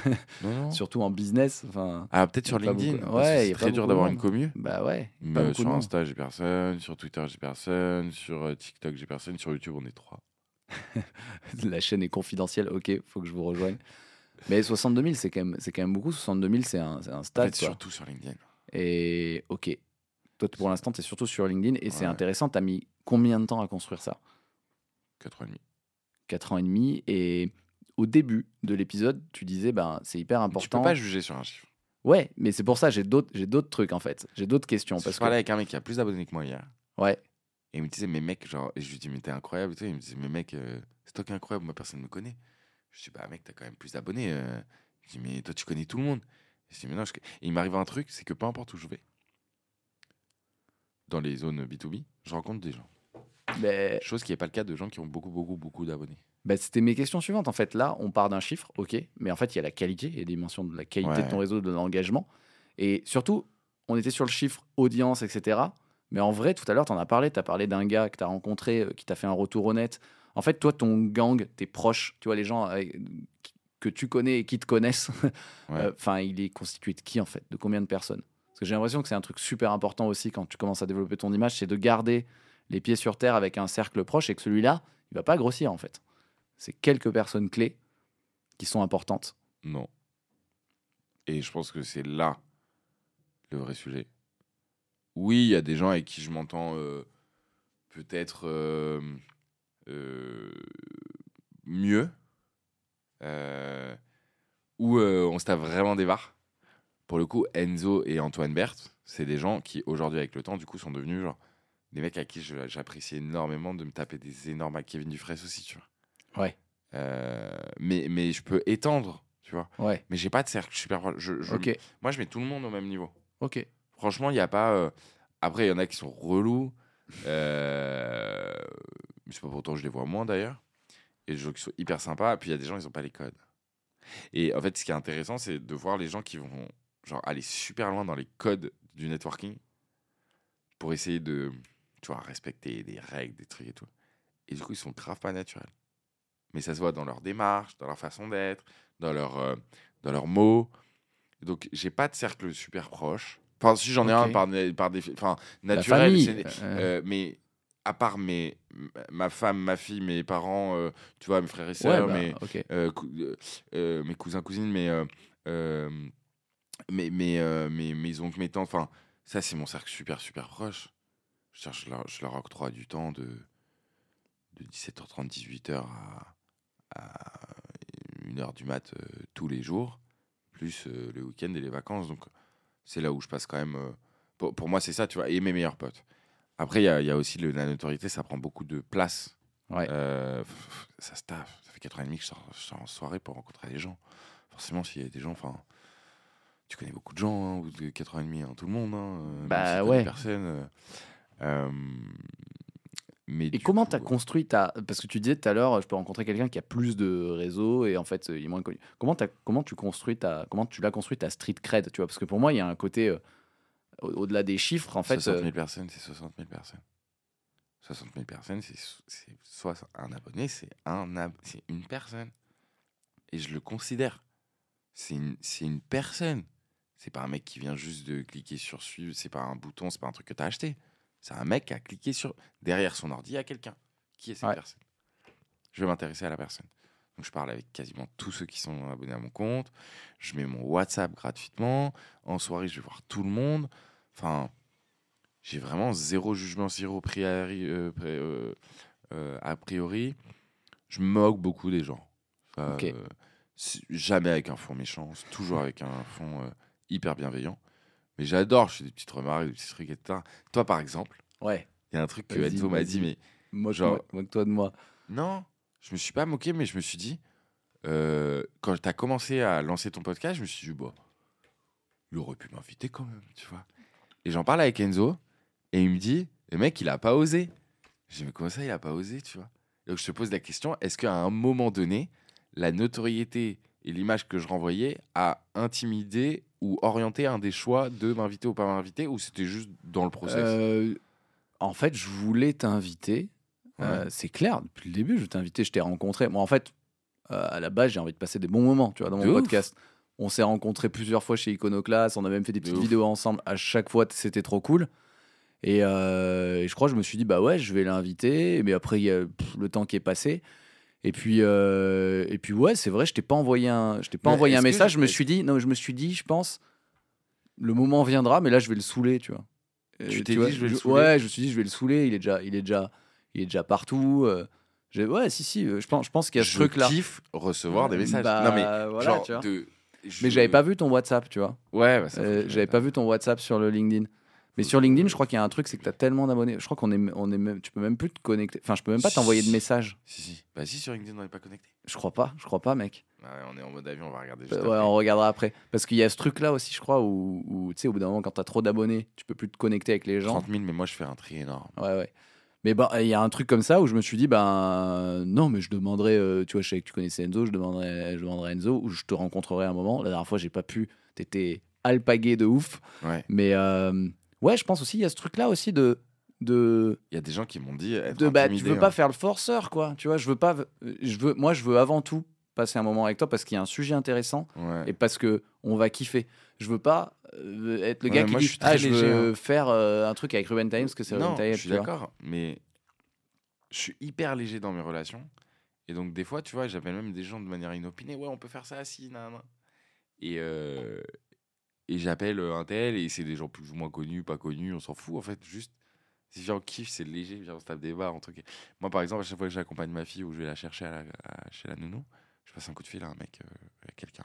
non. surtout en business. Enfin, Ah, peut-être sur LinkedIn. beaucoup- Ouais, c'est très dur d'avoir une commu. bah ouais, Mais sur. Insta, j'ai personne. Sur Twitter, j'ai personne. Sur euh, TikTok, j'ai personne. Sur YouTube, on est trois. la chaîne est confidentielle, ok, faut que je vous rejoigne. Mais 62 000, c'est quand, même- c'est quand même beaucoup. 62 000, c'est un, c'est un En stade. fait, quoi. surtout sur LinkedIn. Et ok. Toi, pour l'instant, tu es surtout sur LinkedIn et c'est intéressant. Tu as mis combien de temps à construire ça? 4 ans et demi. 4 ans et demi. Et au début de l'épisode, tu disais, ben, c'est hyper Tu important. peux pas juger sur un chiffre. Ouais, mais c'est pour ça, j'ai d'autres, j'ai d'autres trucs en fait. J'ai d'autres questions. Parce je que... parlais avec un mec qui a plus d'abonnés que moi hier. Ouais, Et il me disait, mais mec, genre, et je lui dis, mais t'es incroyable. Tu sais, il me disait, mais mec, euh, c'est toi qui es incroyable, moi personne ne me connaît. Je dis, bah mec, t'as quand même plus d'abonnés. euh. Je dis, mais toi tu connais tout le monde. Je dis, mais non, je... Et il m'arrive un truc, c'est que peu importe où je vais, dans les zones B2B, je rencontre des gens. Mais Chose qui n'est pas le cas de gens qui ont beaucoup, beaucoup, beaucoup d'abonnés. bah, c'était mes questions suivantes. En fait, là, on part d'un chiffre, ok, mais en fait, il y a la qualité, il y a des dimensions de la qualité de ton réseau, de l'engagement. Et surtout, on était sur le chiffre audience, etc. Mais en vrai, tout à l'heure, tu en as parlé. Tu as parlé d'un gars que tu as rencontré, euh, qui t'a fait un retour honnête. En fait, toi, ton gang, tes proches, tu vois, les gens euh, que tu connais et qui te connaissent, Ouais. euh, enfin, il est constitué de qui, en fait? De combien de personnes? Parce que j'ai l'impression que c'est un truc super important aussi quand tu commences à développer ton image, c'est de garder les pieds sur terre avec un cercle proche et que celui-là, il va pas grossir, en fait. C'est quelques personnes clés qui sont importantes. Non. Et je pense que c'est là le vrai sujet. Oui, il y a des gens avec qui je m'entends euh, peut-être euh, euh, mieux. euh, on se tape vraiment des barres. Pour le coup, Enzo et Antoine Berthe, c'est des gens qui, aujourd'hui, avec le temps, du coup, sont devenus genre des mecs à qui j'apprécie énormément de me taper des énormes. Kevin Dufresne aussi, tu vois. Ouais. Euh, mais, mais je peux étendre, tu vois. Ouais, Mais j'ai pas de cercle super proche. Je, je- ok, Moi, je mets tout le monde au même niveau. ok. Franchement, il n'y a pas. euh, Après, il y en a qui sont relous. Euh... C'est pas pour autant que je les vois moins d'ailleurs. Et des gens qui sont hyper sympas. Puis il y a des gens, ils n'ont pas les codes. Et en fait, ce qui est intéressant, c'est de voir les gens qui vont genre, aller super loin dans les codes du networking pour essayer de tu vois, respecter des règles, des trucs et tout. Et du coup, ils sont grave pas naturels. Mais ça se voit dans leur démarche, dans leur façon d'être, dans, leur, euh, dans leurs mots. Donc, j'ai pas de cercle super proche. Enfin, si j'en ai un par, par défi- enfin, La naturel, euh, euh, mais à part mes, ma femme, ma fille, mes parents, euh, tu vois, mes frères et ouais, sœurs, bah, mes, ok. euh, cou- euh, euh, mes cousins, cousines, mes, euh, euh, mes, euh, mes, mes oncles, mes tantes, enfin, ça, c'est mon cercle super, super proche. Je, je, leur, je leur octroie du temps de, de 17h30, 18h à, à 1h du mat euh, tous les jours, plus euh, le week-end et les vacances. Donc, c'est là où je passe quand même. euh, pour, pour moi, c'est ça, tu vois, et mes meilleurs potes. Après, il y a, il y a aussi le, la notoriété, ça prend beaucoup de place. Ouais. Euh, ça se taffe. Ça fait 4 ans et demi que je sors, je sors en soirée pour rencontrer des gens. Forcément, s'il y a des gens, enfin, tu connais beaucoup de gens, hein, ou de 4 ans et demi, hein, tout le monde. Hein, Bah, ouais. Personne. Euh, euh, mais Et comment tu as construit ta. Parce que tu disais tout à l'heure, je peux rencontrer quelqu'un qui a plus de réseaux et en fait, il est moins connu. Comment, t'as- comment tu construis ta. Comment tu l'as construit ta street cred, tu vois? Parce que pour moi, il y a un côté. euh, au- au-delà des chiffres, en fait. 60 euh, 000 personnes, c'est 60 000 personnes. 60 000 personnes, c'est so- c'est soit un abonné, c'est un ab- une personne. Et je le considère. C'est une, c'est une personne. C'est pas un mec qui vient juste de cliquer sur suivre, c'est pas un bouton, c'est pas un truc que tu as acheté. C'est un mec qui a cliqué sur. Derrière son ordi, il y a quelqu'un. Qui est cette Ouais. personne Je vais m'intéresser à la personne. Donc je parle avec quasiment tous ceux qui sont abonnés à mon compte. Je mets mon WhatsApp gratuitement. En soirée, je vais voir tout le monde. Enfin, j'ai vraiment zéro jugement, zéro priori, euh, pré- euh, euh, a priori. Je me moque beaucoup des gens. Jamais avec un fond méchant, toujours avec un fond hyper bienveillant. Mais j'adore, je fais des petites remarques, des petits trucs, etc. Toi, par exemple, Ouais. il y a un truc que Enzo m'a dit, mais Moi, Genre- moi, toi de moi. non, je me suis pas moqué, mais je me suis dit, euh, quand tu as commencé à lancer ton podcast, je me suis dit, bah, il aurait pu m'inviter quand même, tu vois. Et j'en parle avec Enzo, et il me dit, le mec, il a pas osé. Je dis, mais comment ça, il a pas osé, tu vois? Donc je te pose la question, est-ce qu'à un moment donné, la notoriété et l'image que je renvoyais a intimidé ou orienté un des choix de m'inviter ou pas m'inviter, ou c'était juste dans le process Euh, en fait, je voulais t'inviter. Ouais. Euh, c'est clair, depuis le début, je t'ai invité, je t'ai rencontré. Moi, en fait, euh, à la base, j'ai envie de passer des bons moments, tu vois, dans De mon ouf. podcast. On s'est rencontrés plusieurs fois chez Iconoclast, on a même fait des De petites ouf. vidéos ensemble. À chaque fois, c'était trop cool. Et, et je crois, que je me suis dit, bah ouais, je vais l'inviter. Mais après, il y a pff, le temps qui est passé. Et puis, euh, et puis ouais, c'est vrai, je t'ai pas envoyé un, je t'ai pas Mais envoyé un message. je- Je me suis dit, non, je me suis dit, je pense, le moment viendra, mais là, je vais le saouler, tu vois. Tu t'es dit, je vais le je- saouler Ouais, je me suis dit, je vais le saouler. Il est déjà, il est déjà, il est déjà partout. euh, ouais, si, si. euh, Je pense, je pense qu'il y a ce je truc-là. kiffe recevoir des messages. Bah, non mais voilà, genre tu vois. de. je- Mais j'avais pas vu ton WhatsApp, tu vois. Ouais, bah, ça Euh, je j'avais pas vu ton WhatsApp sur le LinkedIn. Mais sur LinkedIn, je crois qu'il y a un truc, c'est que tu as tellement d'abonnés. Je crois qu'on est, on est même, tu peux même plus te connecter. Enfin, je peux même pas t'envoyer de messages. Si, si. Bah, si, sur LinkedIn, on n'est pas connecté. Je crois pas, je crois pas, mec. Ouais, on est en mode avion, on va regarder juste Euh, après. ouais, on regardera après. Parce qu'il y a ce truc-là aussi, je crois, où, où, tu sais, au bout d'un moment, quand t'as trop d'abonnés, tu peux plus te connecter avec les gens. 30 000, mais moi, je fais un tri énorme. Ouais, ouais. Mais bah, il y a un truc comme ça où je me suis dit, ben non, mais je demanderai, euh, tu vois, je savais que tu connaissais Enzo, je demanderai, je demanderai Enzo, ou je te rencontrerai un moment. La dernière fois, j'ai pas pu, t'étais alpagué de ouf. Ouais. Mais euh, ouais, je pense aussi, il y a ce truc-là aussi de. de Il y a des gens qui m'ont dit. Être de bah, tu veux pas hein. faire le forceur, quoi. Tu vois, je veux pas. Je veux, moi, je veux avant tout passer un moment avec toi parce qu'il y a un sujet intéressant Ouais. et parce que on va kiffer. Je veux pas euh, être le Ouais, gars qui je dit ah, je léger, veux hein. faire euh, un truc avec Ruben Times parce que c'est Ruben Times. je suis d'accord, mais je suis hyper léger dans mes relations. Et donc, des fois, tu vois, j'appelle même des gens de manière inopinée. Ouais, on peut faire ça, si, nan, nan. Et, euh, et j'appelle un tel, et c'est des gens plus ou moins connus, pas connus, on s'en fout, en fait. Juste, si on kiffe, c'est léger, viens, on se tape des guillemets. Moi, par exemple, à chaque fois que j'accompagne ma fille ou je vais la chercher à la- à- chez la nounou, je passe un coup de fil à un mec, euh, à quelqu'un,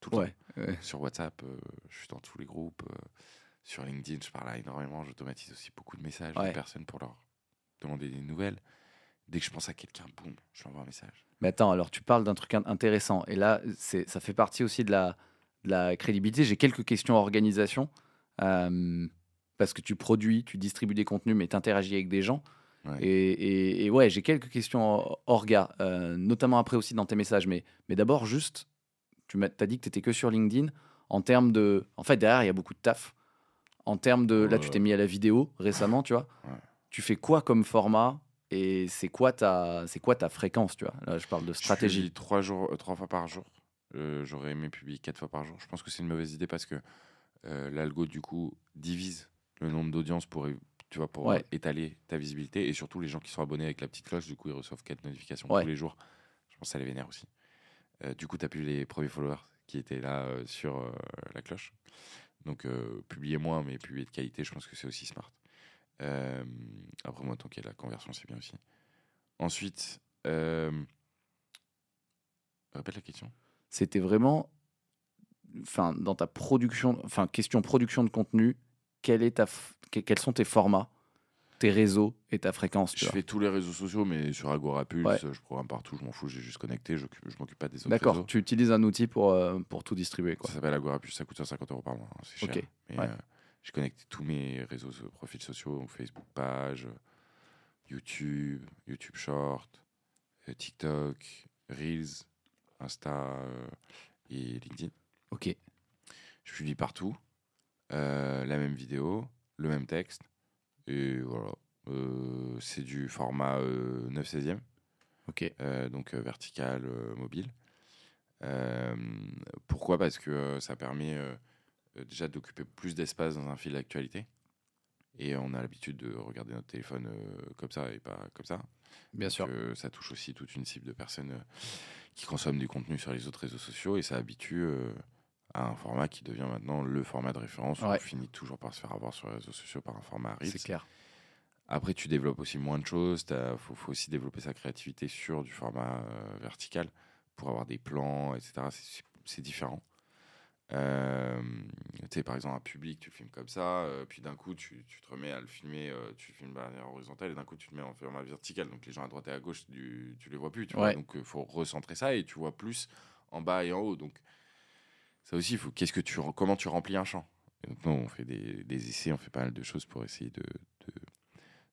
tout le temps Ouais. sur WhatsApp, euh, je suis dans tous les groupes. euh, sur LinkedIn, je parle énormément. J'automatise aussi beaucoup de messages Ouais. de personnes pour leur demander des nouvelles. Dès que je pense à quelqu'un, boum, je lui envoie un message. Mais attends, alors tu parles d'un truc in- intéressant. Et là, c'est, ça fait partie aussi de la, de la crédibilité. J'ai quelques questions organisation. euh, parce que tu produis, tu distribues des contenus, mais tu interagis avec des gens. Ouais. Et, et- et ouais, j'ai quelques questions or- orga, euh, notamment après aussi dans tes messages. Mais, mais d'abord, juste, tu m'as as dit que tu étais que sur LinkedIn. En termes de. En fait, derrière, il y a beaucoup de taf. En termes de. Là, tu t'es mis à la vidéo récemment, tu vois. Ouais. Tu fais quoi comme format et c'est quoi ta c'est quoi ta fréquence, tu vois? Là, je parle de Je stratégie. trois, jours, euh, trois fois par jour. Euh, J'aurais aimé publier quatre fois par jour. Je pense que c'est une mauvaise idée parce que euh, l'algo, du coup, divise le nombre d'audience pour, tu vois, pour Ouais. étaler ta visibilité. Et surtout, les gens qui sont abonnés avec la petite cloche, du coup, ils reçoivent quatre notifications Ouais. tous les jours. Je pense que ça les vénère aussi. Euh, du coup, tu as pu les premiers followers qui étaient là sur la cloche. Donc, publier moins, mais publier de qualité, je pense que c'est aussi smart. Après, moi, tant qu'il y a la conversion, c'est bien aussi. Ensuite, répète la question. C'était vraiment enfin dans ta production enfin question production de contenu, quelle est ta quels sont tes formats, tes réseaux et ta fréquence, Je fais tous les réseaux sociaux, mais sur Agora Pulse, Ouais. je programme partout, je m'en fous, j'ai juste connecté, je, je m'occupe pas des autres D'accord, tu utilises un outil pour euh, pour tout distribuer quoi. Ça s'appelle Agora Pulse, ça coûte 150 euros par mois, hein, c'est cher. Mais ouais. euh, j'ai connecté tous mes réseaux, profils sociaux, donc Facebook page, YouTube, YouTube Short, euh, TikTok, Reels, Insta euh, et LinkedIn. OK. Je publie partout. euh, la même vidéo, le même texte. Et voilà. Euh, c'est du format euh, 9 16e, Ok. euh, donc vertical, mobile. Euh, pourquoi? Parce que euh, ça permet euh, déjà d'occuper plus d'espace dans un fil d'actualité. Et on a l'habitude de regarder notre téléphone comme ça et pas comme ça. Bien sûr. Donc, euh, ça touche aussi toute une cible de personnes qui consomment du contenu sur les autres réseaux sociaux et ça habitue euh, à un format qui devient maintenant le format de référence. où. On finit toujours par se faire avoir sur les réseaux sociaux par un format Reels. C'est clair. Après, tu développes aussi moins de choses. Il faut, faut aussi développer sa créativité sur du format euh, vertical pour avoir des plans, etc. C'est différent. Euh, tu sais, par exemple, un public, tu le filmes comme ça, euh, puis d'un coup, tu, tu te remets à le filmer, euh, tu filmes de manière horizontale, et d'un coup, tu le mets en format vertical. Donc, les gens à droite et à gauche, tu, tu les vois plus. Tu vois Ouais. donc, il faut recentrer ça et tu vois plus en bas et en haut. Donc, ça aussi, faut qu'est-ce que tu, comment tu remplis un champ? Et donc, nous, on fait des, des essais, on fait pas mal de choses pour essayer de,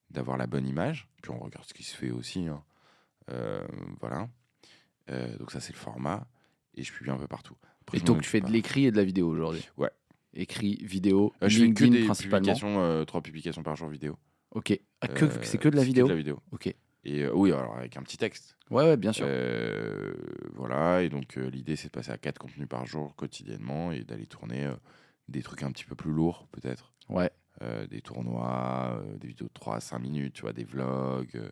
d'avoir la bonne image. Puis on regarde ce qui se fait aussi. hein. Euh, voilà. Euh, donc ça, c'est le format. Et je publie un peu partout. Et donc, tu fais de l'écrit et de la vidéo aujourd'hui Ouais. Écrit, vidéo, Euh, je fais que LinkedIn des principalement. publications, euh, trois publications par jour vidéo. Ok. Ah, que, Euh, c'est que de la vidéo la vidéo. Ok. Et euh, oui, alors avec un petit texte. Ouais, ouais, bien sûr. Voilà, et donc l'idée c'est de passer à quatre contenus par jour quotidiennement et d'aller tourner des trucs un petit peu plus lourds peut-être. Ouais. Euh, des tournois, euh, des vidéos de 3 à 5 minutes, tu vois, des vlogs, euh,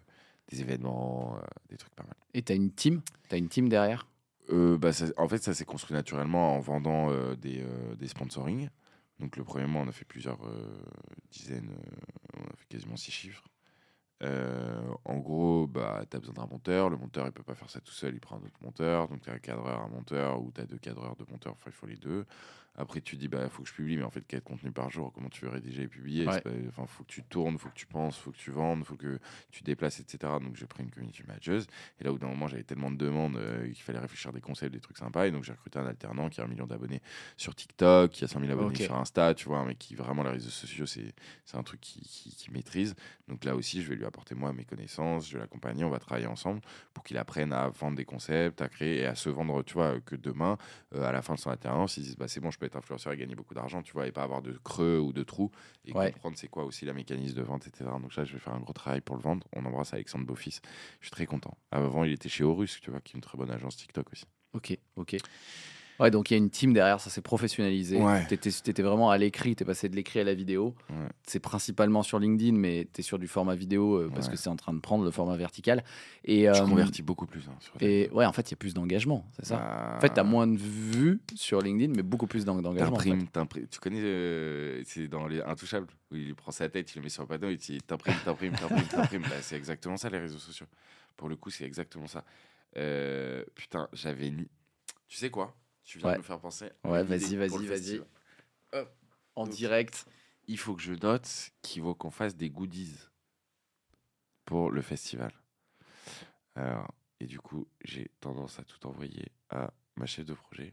des événements, des trucs pas mal. Et t'as une team? T'as une team derrière? Euh, bah, en fait, ça s'est construit naturellement en vendant euh, des, euh, des sponsoring. Donc le premier mois, on a fait plusieurs euh, dizaines, on a fait quasiment six chiffres. En gros, bah, tu as besoin d'un monteur. Le monteur, il peut pas faire ça tout seul, il prend un autre monteur. Donc tu as un cadreur, un monteur, ou tu as deux cadreurs, deux monteurs, enfin il faut les deux. Après, tu dis, bah, faut que je publie, mais en fait, quatre contenus par jour, comment tu veux rédiger et publier? Ouais. Enfin, faut que tu tournes, faut que tu penses, faut que tu vendes, faut que tu déplaces, etc. Donc j'ai pris une community manager. Et là, au bout d'un moment, j'avais tellement de demandes euh, qu'il fallait réfléchir des concepts, des trucs sympas. Et donc, j'ai recruté un alternant qui a un million d'abonnés sur TikTok, qui a 100 000 abonnés sur Insta, tu vois, mec qui vraiment, les réseaux sociaux, c'est c'est un truc qui, qui, qui maîtrise. Donc là aussi, je vais lui apporter, moi, mes connaissances, je vais l'accompagner, on va travailler ensemble pour qu'il apprenne à vendre des concepts, à créer et à se vendre, tu vois, que demain, euh, à la fin de son alternance, ils disent, bah, c'est bon, je peux être influenceur et gagner beaucoup d'argent, tu vois, et pas avoir de creux ou de trous, et Ouais. comprendre c'est quoi aussi la mécanisme de vente, etc. Donc là, je vais faire un gros travail pour le vendre. On embrasse Alexandre Beaufils. Je suis très content. Avant, il était chez Horus, tu vois, qui est une très bonne agence TikTok aussi. Ok, ok. Ouais, donc il y a une team derrière, ça s'est professionnalisé. Ouais. Tu étais, vraiment à l'écrit, tu es passé de l'écrit à la vidéo. Ouais. C'est principalement sur LinkedIn, mais tu es sur du format vidéo euh, parce que c'est en train de prendre le format vertical. Et, euh, convertis beaucoup plus. hein, sur Et ouais, en fait, il y a plus d'engagement, c'est ça? Bah, En fait, tu as moins de vues sur LinkedIn, mais beaucoup plus d'eng- d'engagement. en fait. Tu connais, euh, c'est dans les Intouchables, où il prend sa tête, il le met sur le panneau, il dit t'imprimes, t'imprimes, t'imprimes, t'imprimes. Bah, c'est exactement ça, les réseaux sociaux. Pour le coup, c'est exactement ça. Euh, putain, j'avais ni. Tu sais quoi? Tu viens Ouais. de me faire penser. Ouais, vas-y, vas-y, vas-y. En Donc, direct. Il faut que je note qu'il faut qu'on fasse des goodies pour le festival. Alors, et du coup, j'ai tendance à tout envoyer à ma chef de projet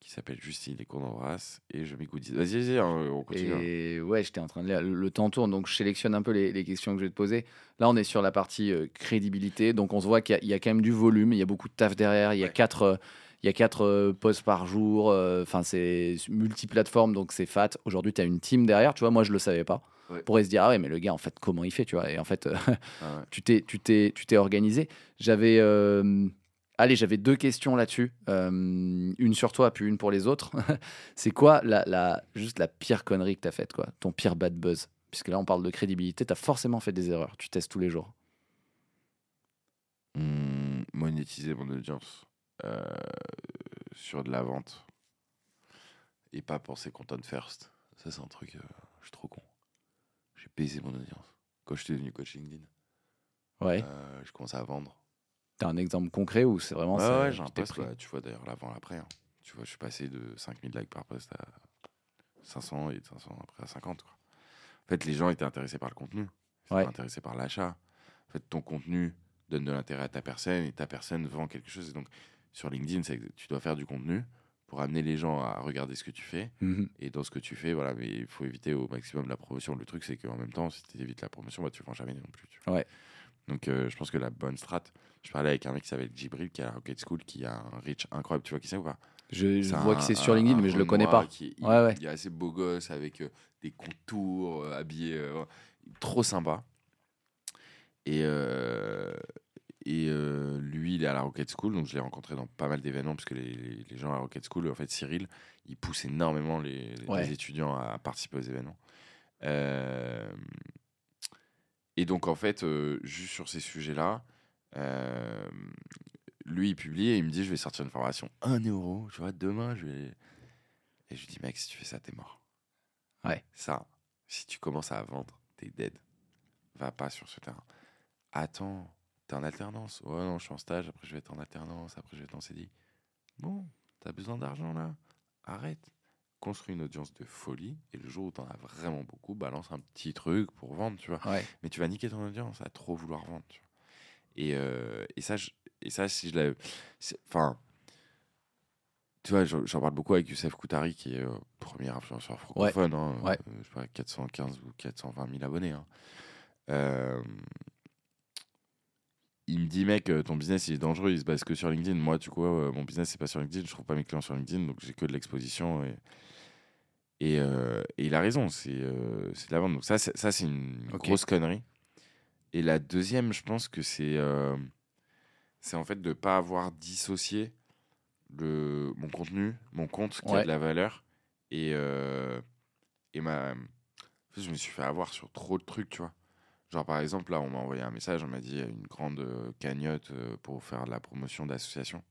qui s'appelle Justine et qu'on embrasse et je mets goodies. Vas-y, vas-y, hein, on continue. hein. Et ouais, j'étais en train de lire. Le, temps tourne, donc je sélectionne un peu les, les questions que je vais te poser. Là, on est sur la partie euh, crédibilité. Donc, on se voit qu'il y, a- il y a quand même du volume, il y a beaucoup de taf derrière. Il y a quatre, euh, il y a quatre euh, posts par jour. euh, Enfin, c'est multiplateforme, donc c'est fat. Aujourd'hui, tu as une team derrière. Tu vois, moi, je le savais pas. Ouais. On pourrait se dire, ah ouais, mais le gars, en fait, comment il fait, tu vois Et en fait, euh, Ah ouais. tu t'es, tu t'es, tu t'es organisé. J'avais, euh, allez, j'avais deux questions là-dessus, Euh, une sur toi puis une pour les autres. c'est quoi la, la, juste la pire connerie que t'as faite, quoi? Ton pire bad buzz? Puisque là, on parle de crédibilité, t'as forcément fait des erreurs. Tu testes tous les jours. Hmm, monétiser mon audience euh, sur de la vente et pas penser content first. Ça, c'est un truc, euh, je suis trop con. J'ai baisé mon audience. Quand je suis devenu coach LinkedIn, Ouais. euh, je commençais à vendre. T'as un exemple concret où c'est vraiment Ouais, ça ouais, j'ai un post, tu vois d'ailleurs l'avant, l'après. hein. Tu vois, je suis passé de 5000 likes par post à 500 et de 500 après à 50. Quoi. En fait, les gens étaient intéressés par le contenu, ils étaient Ouais. intéressés par l'achat. En fait, ton contenu donne de l'intérêt à ta personne et ta personne vend quelque chose. Et donc, sur LinkedIn, c'est que tu dois faire du contenu pour amener les gens à regarder ce que tu fais. Mhm. Et dans ce que tu fais, voilà, mais il faut éviter au maximum la promotion. Le truc, c'est qu'en même temps, si tu évites la promotion, bah, tu vends jamais non plus. tu. Ouais. Donc, euh, je pense que la bonne strat, je parlais avec un mec qui s'appelle Jibril, qui est à la Rocket School, qui a un reach incroyable. Tu vois qui c'est ou pas? Je, je vois un- que c'est sur LinkedIn, mais je le connais pas. Qui est, Ouais, ouais. Il est assez beau gosse avec euh, des contours, euh, habillé. trop sympa. Et, et euh, lui, il est à la Rocket School, donc je l'ai rencontré dans pas mal d'événements, parce que les, gens à la Rocket School, en fait, Cyril, il pousse énormément les, les Ouais. étudiants à participer aux événements. Euh, et donc, en fait, euh, juste sur ces sujets-là, lui, il publie et il me dit Je vais sortir une formation 1 euro, tu vois, demain, je vais. Et je lui dis Mec, si tu fais ça, t'es mort. Ouais. Ça, si tu commences à vendre, t'es dead. Va pas sur ce terrain. Attends, t'es en alternance. Ouais, non, je suis en stage, après je vais être en alternance, après je vais être en CDI. Bon, t'as besoin d'argent là? Arrête. Construis une audience de folie et le jour où t'en as vraiment beaucoup, balance un petit truc pour vendre, tu vois. Ouais. Mais tu vas niquer ton audience à trop vouloir vendre. tu vois. Et, euh, et, ça, je- et ça, si je l'avais. Enfin. Tu vois, j'en parle beaucoup avec Youssef Koutari, qui est euh, premier influenceur francophone. hein, ouais. euh, je sais pas, 415 ou 420 000 abonnés. hein. Euh, il me dit, mec, euh, ton business il est dangereux, il se base que sur LinkedIn. Moi, tu vois, euh, mon business c'est pas sur LinkedIn, je trouve pas mes clients sur LinkedIn, donc j'ai que de l'exposition. Et, et, euh, et il a raison, c'est euh, c'est de la vente. Donc ça, c'est- ça c'est une grosse connerie. Et la deuxième, je pense que c'est euh, c'est en fait de pas avoir dissocié le, mon contenu, mon compte qui a Ouais. de la valeur et, et ma. je me suis fait avoir sur trop de trucs, tu vois. Genre, par exemple, là, on m'a envoyé un message, on m'a dit une grande euh, cagnotte euh, pour faire de la promotion d'associations.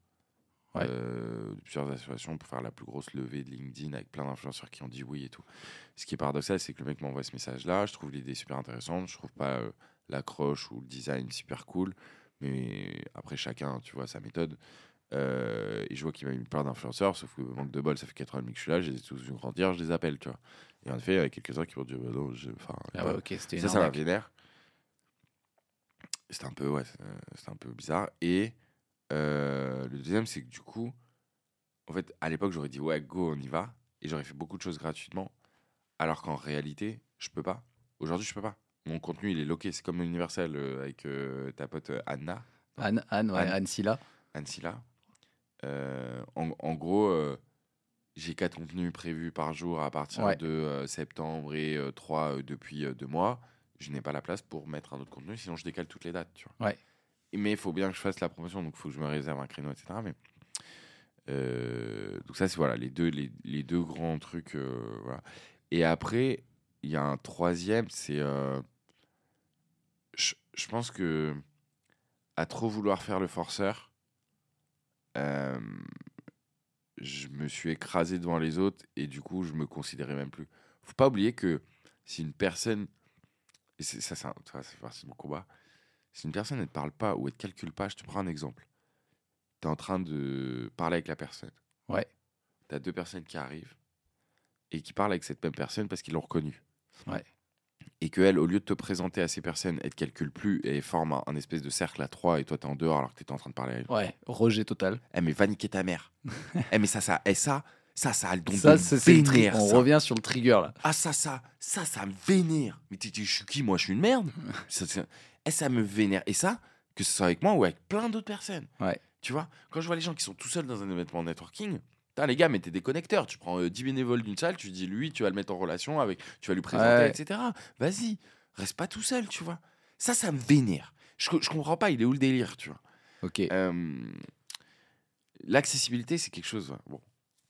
Ouais. Euh, plusieurs associations pour faire la plus grosse levée de LinkedIn avec plein d'influenceurs qui ont dit oui et tout. Ce qui est paradoxal, c'est que le mec m'envoie ce message-là. Je trouve l'idée super intéressante. Je trouve pas euh, l'accroche ou le design super cool. Mais après, chacun, tu vois, sa méthode. Euh, et je vois qu'il m'a mis plein d'influenceurs, sauf que manque de bol, ça fait 4 ans et demi que je suis là, je les ai tous vus grandir, je les appelle, tu vois. Et en effet, il y a quelques-uns qui m'ont dit, bah non, je- enfin, Ah ouais, ok, c'était ça, ça m'a vénère. C'était un peu, ouais, c'est- c'était un peu bizarre. Et euh, le deuxième, c'est que du coup, en fait, à l'époque, j'aurais dit, ouais, go, on y va. Et j'aurais fait beaucoup de choses gratuitement. Alors qu'en réalité, je peux pas. Aujourd'hui, je peux pas. Mon contenu, il est loqué. C'est comme Universal euh, avec euh, ta pote euh, Anna, Anne, Anne, ouais, Anne. Anne Silla. Anne Silla. Euh, en, en gros, euh, j'ai quatre contenus prévus par jour à partir Ouais. de euh, septembre et euh, trois euh, depuis euh, deux mois. Je n'ai pas la place pour mettre un autre contenu, sinon je décale toutes les dates. Tu vois. Ouais. Mais il faut bien que je fasse la promotion, donc il faut que je me réserve un créneau, etc. Mais, euh, donc ça, c'est voilà, les deux, les, les deux grands trucs. euh, voilà. Et après, il y a un troisième, c'est... euh, je, je pense que à trop vouloir faire le forceur, je me suis écrasé devant les autres et du coup, je me considérais même plus. Faut pas oublier que si une personne, et ça, c'est un- ça, c'est partie de mon combat, si une personne ne te parle pas ou elle te calcule pas, je te prends un exemple. Tu es en train de parler avec la personne. Ouais. Tu as deux personnes qui arrivent et qui parlent avec cette même personne parce qu'ils l'ont reconnue. Ouais. Et qu'elle, au lieu de te présenter à ces personnes, elle te calcule plus et forme un, un espèce de cercle à trois et toi, tu es en dehors alors que tu étais en train de parler à elle. Ouais, rejet total. Eh mais va niquer ta mère. eh mais ça, ça, eh ça, ça, ça a le don Ça, de me vénère, On ça. revient sur le trigger là. Ah ça, ça, ça, ça me vénère. Mais t'es- t'es- je suis qui Moi, je suis une merde. ça, c'est- eh, ça me vénère. Et ça, que ce soit avec moi ou avec plein d'autres personnes. Ouais. Tu vois, quand je vois les gens qui sont tout seuls dans un événement networking, putain, les gars, mettez des connecteurs. Tu prends euh, 10 bénévoles d'une salle, tu dis lui, tu vas le mettre en relation avec, tu vas lui présenter, Ouais. etc. Vas-y, reste pas tout seul, tu vois. Ça, ça me vénère. Je, je comprends pas, il est où le délire, tu vois. Ok. Euh, L'accessibilité, c'est quelque chose. Bon,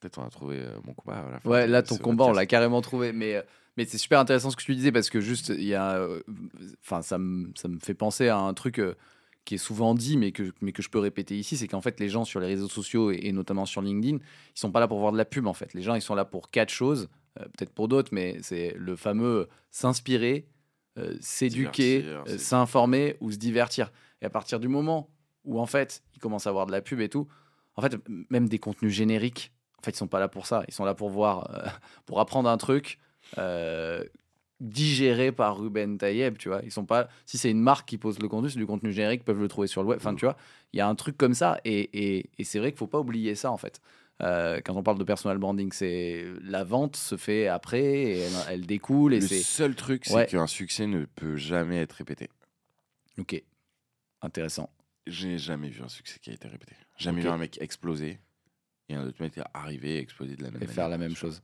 peut-être on a trouvé euh, mon combat. à la fin Ouais, là, ton combat, on l'a carrément trouvé. Mais, euh, mais c'est super intéressant ce que tu disais parce que juste, il y a. euh, Enfin, ça me ça me fait penser à un truc qui est souvent dit, mais que, mais que je peux répéter ici c'est qu'en fait, les gens sur les réseaux sociaux et, et notamment sur LinkedIn, ils sont pas là pour voir de la pub en fait. Les gens, ils sont là pour quatre choses, euh, peut-être pour d'autres, mais c'est le fameux s'inspirer, euh, s'éduquer, euh, s'informer ou se divertir. Et à partir du moment où en fait, ils commencent à avoir de la pub et tout, en fait, même des contenus génériques, en fait, ils sont pas là pour ça. Ils sont là pour voir, euh, pour apprendre un truc euh, digéré par Ruben Tayeb, tu vois. Ils sont pas. Si c'est une marque qui pose le contenu, c'est du contenu générique, ils peuvent le trouver sur le web. Enfin, Mm. tu vois, il y a un truc comme ça, et, et, et c'est vrai qu'il faut pas oublier ça, en fait. Euh, quand on parle de personal branding, c'est la vente se fait après, et elle, elle découle, et Le seul truc, c'est Ouais. qu'un succès ne peut jamais être répété. ok, intéressant. Je n'ai jamais vu un succès qui a été répété. Jamais vu un mec exploser Et un autre mec est arrivé, exploser de la même Et manière. faire la même chose.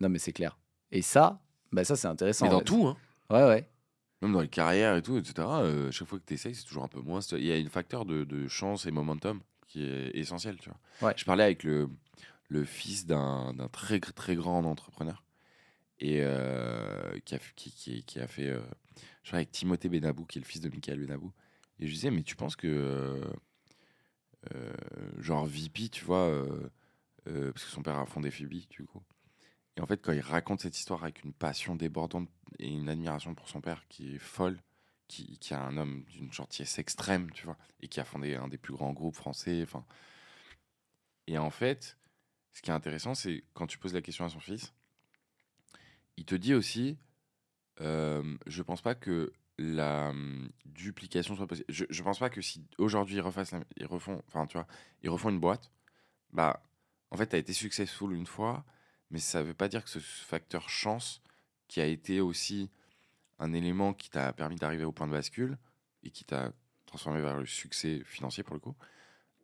Non, mais c'est clair. Et ça, bah ça c'est intéressant. Mais dans tout, hein. Ouais, ouais. Même dans les carrières et tout, etc. euh, chaque fois que tu essayes, c'est toujours un peu moins. Il y a un facteur de, de chance et momentum qui est essentiel, tu vois. Ouais. Je parlais avec le, le fils d'un très, très grand entrepreneur et euh, qui, a, qui, qui, qui a fait. euh, je parlais avec Timothée Benabou, qui est le fils de Michael Benabou. Et je disais, mais tu penses que. genre VP, tu vois, euh, parce que son père a fondé Phoebe, du coup. Et en fait, quand il raconte cette histoire avec une passion débordante et une admiration pour son père qui est folle, qui, qui est un homme d'une gentillesse extrême, tu vois, et qui a fondé un des plus grands groupes français. Enfin, et en fait, ce qui est intéressant, c'est quand tu poses la question à son fils, il te dit aussi, euh, je pense pas que la hum, duplication soit possible. Je, je pense pas que si aujourd'hui ils ils refont, ils refont une boîte, bah, en fait, tu as été successful une fois, mais ça veut pas dire que ce facteur chance, qui a été aussi un élément qui t'a permis d'arriver au point de bascule et qui t'a transformé vers le succès financier pour le coup,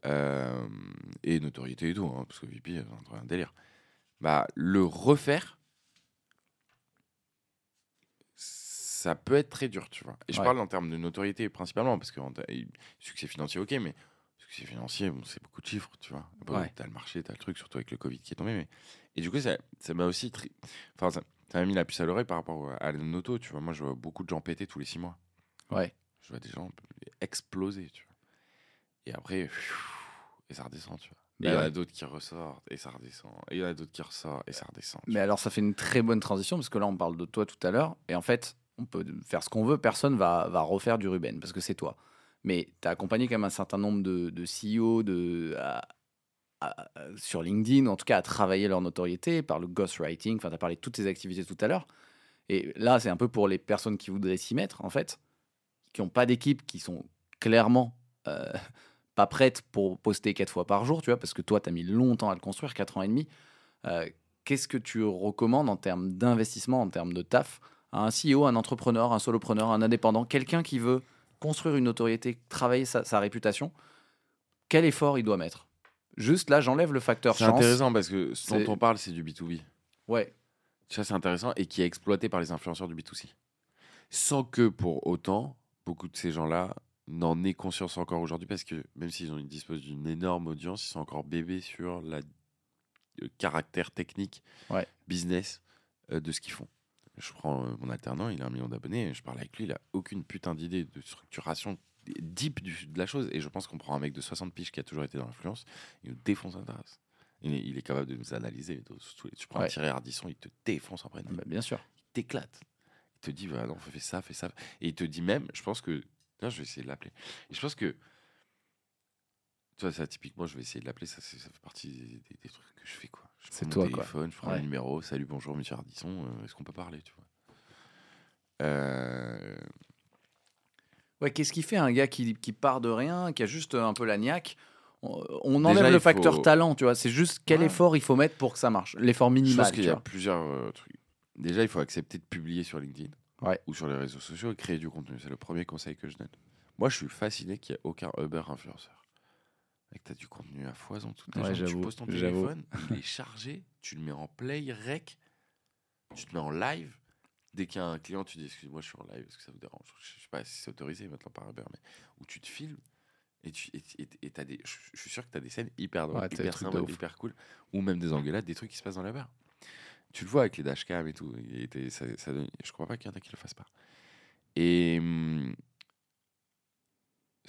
euh, et notoriété et tout, hein, parce que VP, c'est un délire. Bah, le refaire, ça peut être très dur, tu vois. Et je parle en termes de notoriété principalement, parce que succès financier, ok, mais succès financier, bon, c'est beaucoup de chiffres, tu vois. Ouais. T'as le marché, t'as le truc, surtout avec le Covid qui est tombé. Mais... Et du coup, ça ça m'a aussi. tri- Enfin, ça m'a mis la puce à l'oreille par rapport à la noto, tu vois. Moi, je vois beaucoup de gens péter tous les six mois. Ouais. Je vois des gens exploser, tu vois. Et après, et ça redescend, tu vois. Et il y en a d'autres qui ressortent, et ça redescend. Et il y en a d'autres qui ressortent, et ça redescend. Mais alors, ça fait une très bonne transition parce que là, on parle de toi tout à l'heure. Et en fait, on peut faire ce qu'on veut. Personne va, va refaire du Ruben parce que c'est toi. Mais tu as accompagné quand même un certain nombre de, de CEO de, sur LinkedIn, en tout cas à travailler leur notoriété par le ghostwriting. Enfin, tu as parlé de toutes tes activités tout à l'heure. Et là, c'est un peu pour les personnes qui voudraient s'y mettre, en fait, qui n'ont pas d'équipe, qui sont clairement euh, pas prêtes pour poster quatre fois par jour, tu vois, parce que toi, tu as mis longtemps à le construire, quatre ans et demi. Euh, Qu'est-ce que tu recommandes en termes d'investissement, en termes de taf, à un CEO, un entrepreneur, un solopreneur, un indépendant, quelqu'un qui veut construire une notoriété, travailler sa, sa réputation Quel effort il doit mettre? Juste là, j'enlève le facteur C'est chance. intéressant parce que ce C'est- dont on parle, c'est du B2B. Ouais, Ça, c'est intéressant et qui est exploité par les influenceurs du B2C. Sans que, pour autant, beaucoup de ces gens-là n'en aient conscience encore aujourd'hui parce que même s'ils ont, ils disposent d'une énorme audience, ils sont encore bébés sur la, le caractère technique, Ouais. business euh, de ce qu'ils font. Je prends euh, mon alternant, il a un million d'abonnés, je parle avec lui, il a aucune putain d'idée de structuration deep du- de la chose. Et je pense qu'on prend un mec de 60 piges qui a toujours été dans l'influence, il nous défonce la race. Il est, il est capable de nous analyser. Tu prends un. Thierry Ardisson, il te défonce prénom. bah, bien sûr. Il t'éclate. Il te dit, voilà, non, fais ça, fais ça. Et il te dit même, je pense que. Je vais essayer de l'appeler. Et je pense que. Tu vois, ça, typiquement, je vais essayer de l'appeler. Ça, ça fait partie des, des- des trucs que je fais, quoi. Je C'est toi, mon quoi. téléphone, je prends Ouais. le numéro. Salut, bonjour, monsieur Ardisson. euh, Est-ce qu'on peut parler, tu vois? Euh, Ouais, qu'est-ce qui fait un gars qui, qui part de rien, qui a juste un peu la niaque? On enlève le facteur faut- talent, tu vois. C'est juste quel Ouais. effort il faut mettre pour que ça marche. L'effort Je minimal. pense qu'il y a plusieurs euh, trucs. Déjà, il faut accepter de publier sur LinkedIn Ouais. ou sur les réseaux sociaux et créer du contenu. C'est le premier conseil que je donne. Moi, je suis fasciné qu'il n'y ait aucun Uber influenceur. Et que tu as du contenu à foison toute la Ouais. Tu poses ton téléphone, il est chargé, tu le mets en play, rec, tu te mets en live. Dès qu'il y a un client, tu dis Excuse-moi, je suis en live, est-ce que ça vous dérange? Je sais pas si c'est autorisé maintenant par Uber, mais où tu te filmes et tu et, et- et t'as des, je suis sûr que tu as des scènes hyper drôles, Ouais, hyper sympas, hyper cool, ou même des engueulades, des trucs qui se passent dans la barre. Tu le vois avec les dashcams et tout. et ça, ça donne- je crois pas qu'il y en a qui le fassent pas. Et. hum,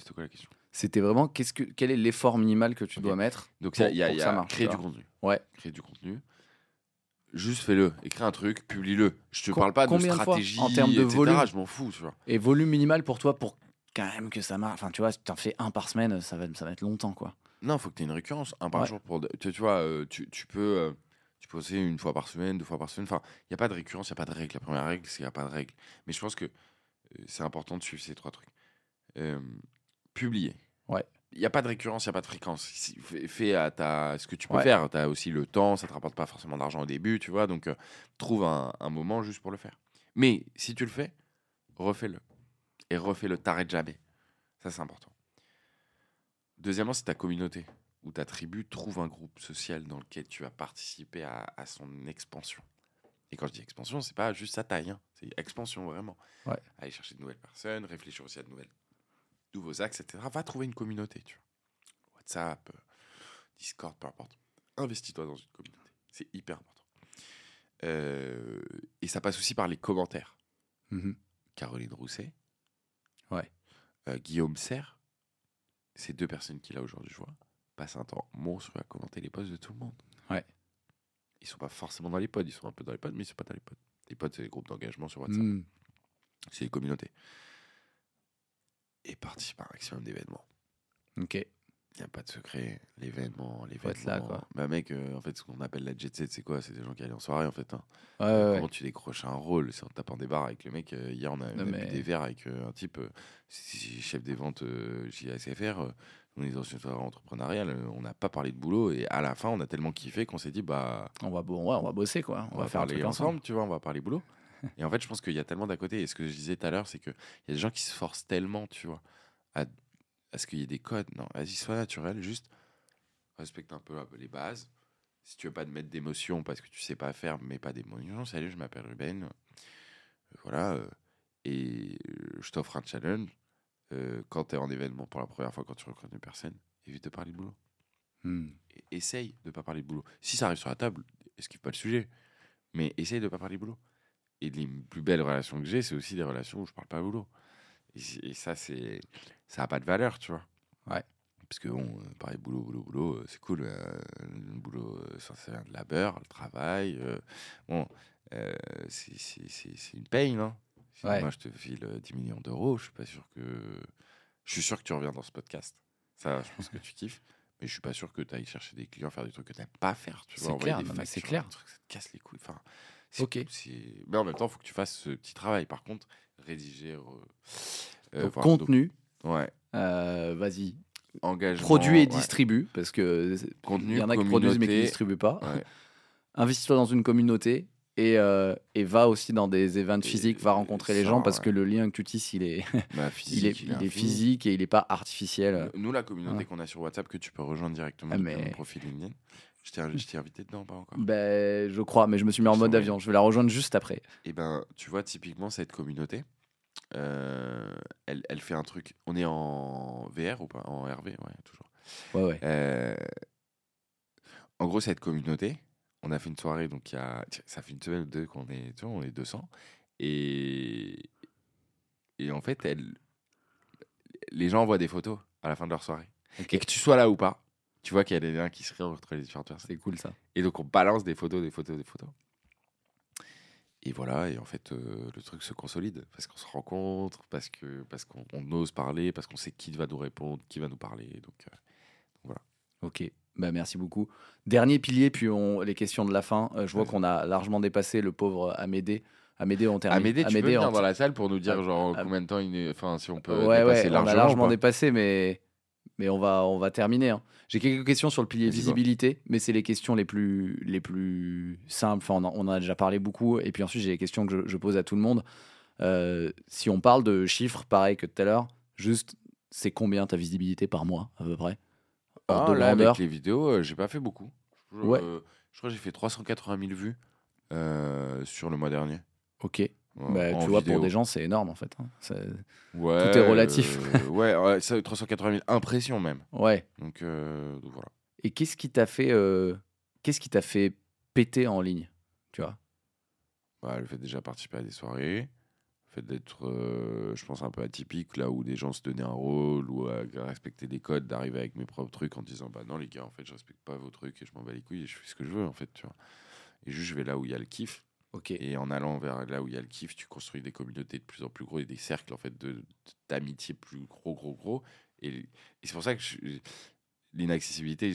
C'était quoi la question? C'était vraiment qu'est-ce que, quel est l'effort minimal que tu dois mettre Donc, pour- il y a, pour il y que a ça marche, créer du contenu. Ouais. Créer du contenu. Juste fais-le. Écris un truc, publie-le. Je te Com- parle pas de stratégie En termes de etc., volume Je m'en fous, tu vois. Et volume minimal pour toi pour quand même que ça marche. Enfin, tu vois, si tu en fais un par semaine, ça va, ça va être longtemps, quoi. Non, faut que tu aies une récurrence, un par Ouais. jour. Pour, tu, tu vois, euh, tu, tu peux, euh, tu peux poster une fois par semaine, deux fois par semaine. Enfin, il n'y a pas de récurrence, il n'y a pas de règle. La première règle, c'est qu'il n'y a pas de règle. Mais je pense que euh, c'est important de suivre ces trois trucs. Publier. Ouais. Il n'y a pas de récurrence, il n'y a pas de fréquence. Fais, à ta, ce que tu peux Ouais. faire. Tu as aussi le temps, ça ne te rapporte pas forcément d'argent au début, tu vois. Donc, euh, trouve un, un moment juste pour le faire. Mais si tu le fais, refais-le. Et refais-le, t'arrêtes jamais. Ça, c'est important. Deuxièmement, c'est ta communauté. où ta tribu trouve un groupe social dans lequel tu vas participer à, à son expansion. Et quand je dis expansion, c'est pas juste sa taille, hein, c'est expansion vraiment. Ouais. Aller chercher de nouvelles personnes, réfléchir aussi à de nouvelles, nouveaux axes, etc. Va trouver une communauté, tu vois. WhatsApp, euh, Discord, peu importe. Investis-toi dans une communauté. C'est hyper important. Euh, et ça passe aussi par les commentaires. Mhm. Caroline Rousset. Ouais. Euh, Guillaume Serre. Ces deux personnes qu'il a aujourd'hui, je vois, passent un temps monstre à commenter les posts de tout le monde. Ouais. Ils sont pas forcément dans les pods, ils sont un peu dans les pods, mais ils sont pas dans les pods. Les pods, c'est les groupes d'engagement sur WhatsApp. Mhm. C'est les communautés. Et participe à un maximum d'événements. Ok. Il n'y a pas de secret. L'événement, l'événement. Faut être là, quoi. Bah, mec, euh, en fait, ce qu'on appelle la jet set, c'est quoi? C'est des gens qui allaient en soirée, en fait. hein. Ouais, ouais, ouais. Comment tu décroches un rôle? C'est en tapant des barres avec le mec. euh, hier, on a, Non, on a bu des verres avec euh, un type, chef des ventes chez ASFR. on est dans une soirée entrepreneuriale. on n'a pas parlé de boulot. Et à la fin, on a tellement kiffé qu'on s'est dit, bah, On va, on bosser, quoi. On, on, va, va, faire parler ensemble, ensemble. tu vois, on va parler boulot. et en fait, je pense qu'il y a tellement d'à côté. Et ce que je disais tout à l'heure, c'est qu'il y a des gens qui se forcent tellement, tu vois, à, à ce qu'il y ait des codes. Non, vas-y, sois naturel, juste respecte un peu les bases. Si tu veux pas te mettre d'émotion parce que tu sais pas faire, mais pas d'émotion. Salut, je m'appelle Ruben. Euh, voilà. euh, et euh, je t'offre un challenge. Euh, quand tu es en événement pour la première fois, quand tu reconnais une personne, évite de parler de boulot et- essaye de pas parler de boulot. Si ça arrive sur la table, esquive pas le sujet. Mais essaye de pas parler de boulot. Et les plus belles relations que j'ai, c'est aussi des relations où je parle pas boulot. Et, c'est- et ça, c'est ça a pas de valeur, tu vois. Ouais. Parce que bon, euh, parler boulot, boulot, boulot, euh, c'est cool. euh, le boulot, ça, ça vient de labeur, le travail. euh, bon, euh, c'est c'est- c'est- c'est une paye, non? Si Ouais. Moi, je te file euh, 10 millions d'euros, je suis pas sûr que. Je suis sûr que tu reviens dans ce podcast. Ça, je pense que tu kiffes. Mais je suis pas sûr que tu ailles chercher des clients, faire des trucs que tu n'aimes pas faire. Tu C'est vois, envoyer clair, c'est clair. des trucs, ça te casse les couilles. Enfin, c'est- Ok. Mais en même temps, il faut que tu fasses ce petit travail. Par contre, rédiger. euh, Donc, contenu, donc, ouais. euh, vas-y, Engagement. produis et ouais. distribue, parce que Contenu, il y en a qui produisent mais qui communauté. distribuent pas. Ouais. Investis-toi dans une communauté et, euh, et va aussi dans des événements physiques, va rencontrer les gens parce que le lien que tu tisses, il est, Bah, il est, physique, il est physique et il est pas artificiel. Nous, la communauté Ouais. qu'on a sur WhatsApp, que tu peux rejoindre directement Ah, depuis mais- mon profil LinkedIn, je t'ai invité dedans, pas encore? Ben, je crois, mais je me suis mis en mode avion. Je vais la rejoindre juste après. Et ben, tu vois, typiquement, cette communauté, euh, elle, elle fait un truc. On est en VR ou pas? En RV, ouais, toujours. Ouais, ouais. Euh, en gros, cette communauté, on a fait une soirée, donc il y a, ça fait une semaine ou deux qu'on est, tu vois, on est 200. Et, et en fait, elle, les gens envoient des photos à la fin de leur soirée. Et que tu sois là ou pas, tu vois qu'il y a des liens qui se créent entre les différentes personnes. C'est cool ça. Et donc, on balance des photos, des photos, des photos. Et voilà, et en fait, euh, le truc se consolide parce qu'on se rencontre, parce que parce qu'on on ose parler, parce qu'on sait qui va nous répondre, qui va nous parler. Donc, euh, Ok. Bah, merci beaucoup. Dernier pilier, puis on, les questions de la fin. Euh, je vois qu'on a largement dépassé le pauvre Amédée. Amédée, on termine. Amédée, tu peux Amédée, venir on- dans la salle pour nous dire Ah, genre ah, combien de temps il est... Enfin, si on peut ouais, dépasser ouais, on a largement. largement dépassé, mais, mais on, va, on va terminer. hein. J'ai quelques questions sur le pilier visibilité, mais c'est les questions les plus, les plus simples. Enfin, on, en, on en a déjà parlé beaucoup. Et puis ensuite, j'ai les questions que je, je pose à tout le monde. Euh, si on parle de chiffres, pareil que tout à l'heure, juste, c'est combien ta visibilité par mois, à peu près? Ah, de là, avec les vidéos, euh, j'ai pas fait beaucoup. Je, Ouais. euh, je crois que j'ai fait 380 000 vues euh, sur le mois dernier. Ok. Bah, tu vois, vidéo. pour des gens, c'est énorme en fait. hein. Ça- Ouais, tout est relatif. euh, ouais, ouais, ça, 380 000 impressions même. Ouais. Donc, euh, donc voilà. Et qu'est-ce qui t'a fait, euh, qu'est-ce qui t'a fait péter en ligne Tu vois? Bah, le fait de déjà participer à des soirées, le fait d'être, je pense, un peu atypique, là où des gens se donnaient un rôle ou à respecter des codes, d'arriver avec mes propres trucs en disant Bah non, les gars, en fait, je respecte pas vos trucs et je m'en bats les couilles et je fais ce que je veux, en fait, tu vois. Et juste, je vais là où il y a le kiff. Et en allant vers là où il y a le kiff, tu construis des communautés de plus en plus gros et des cercles, en fait, de- d'amitié plus gros, gros, gros. Et, et c'est pour ça que l'inaccessibilité,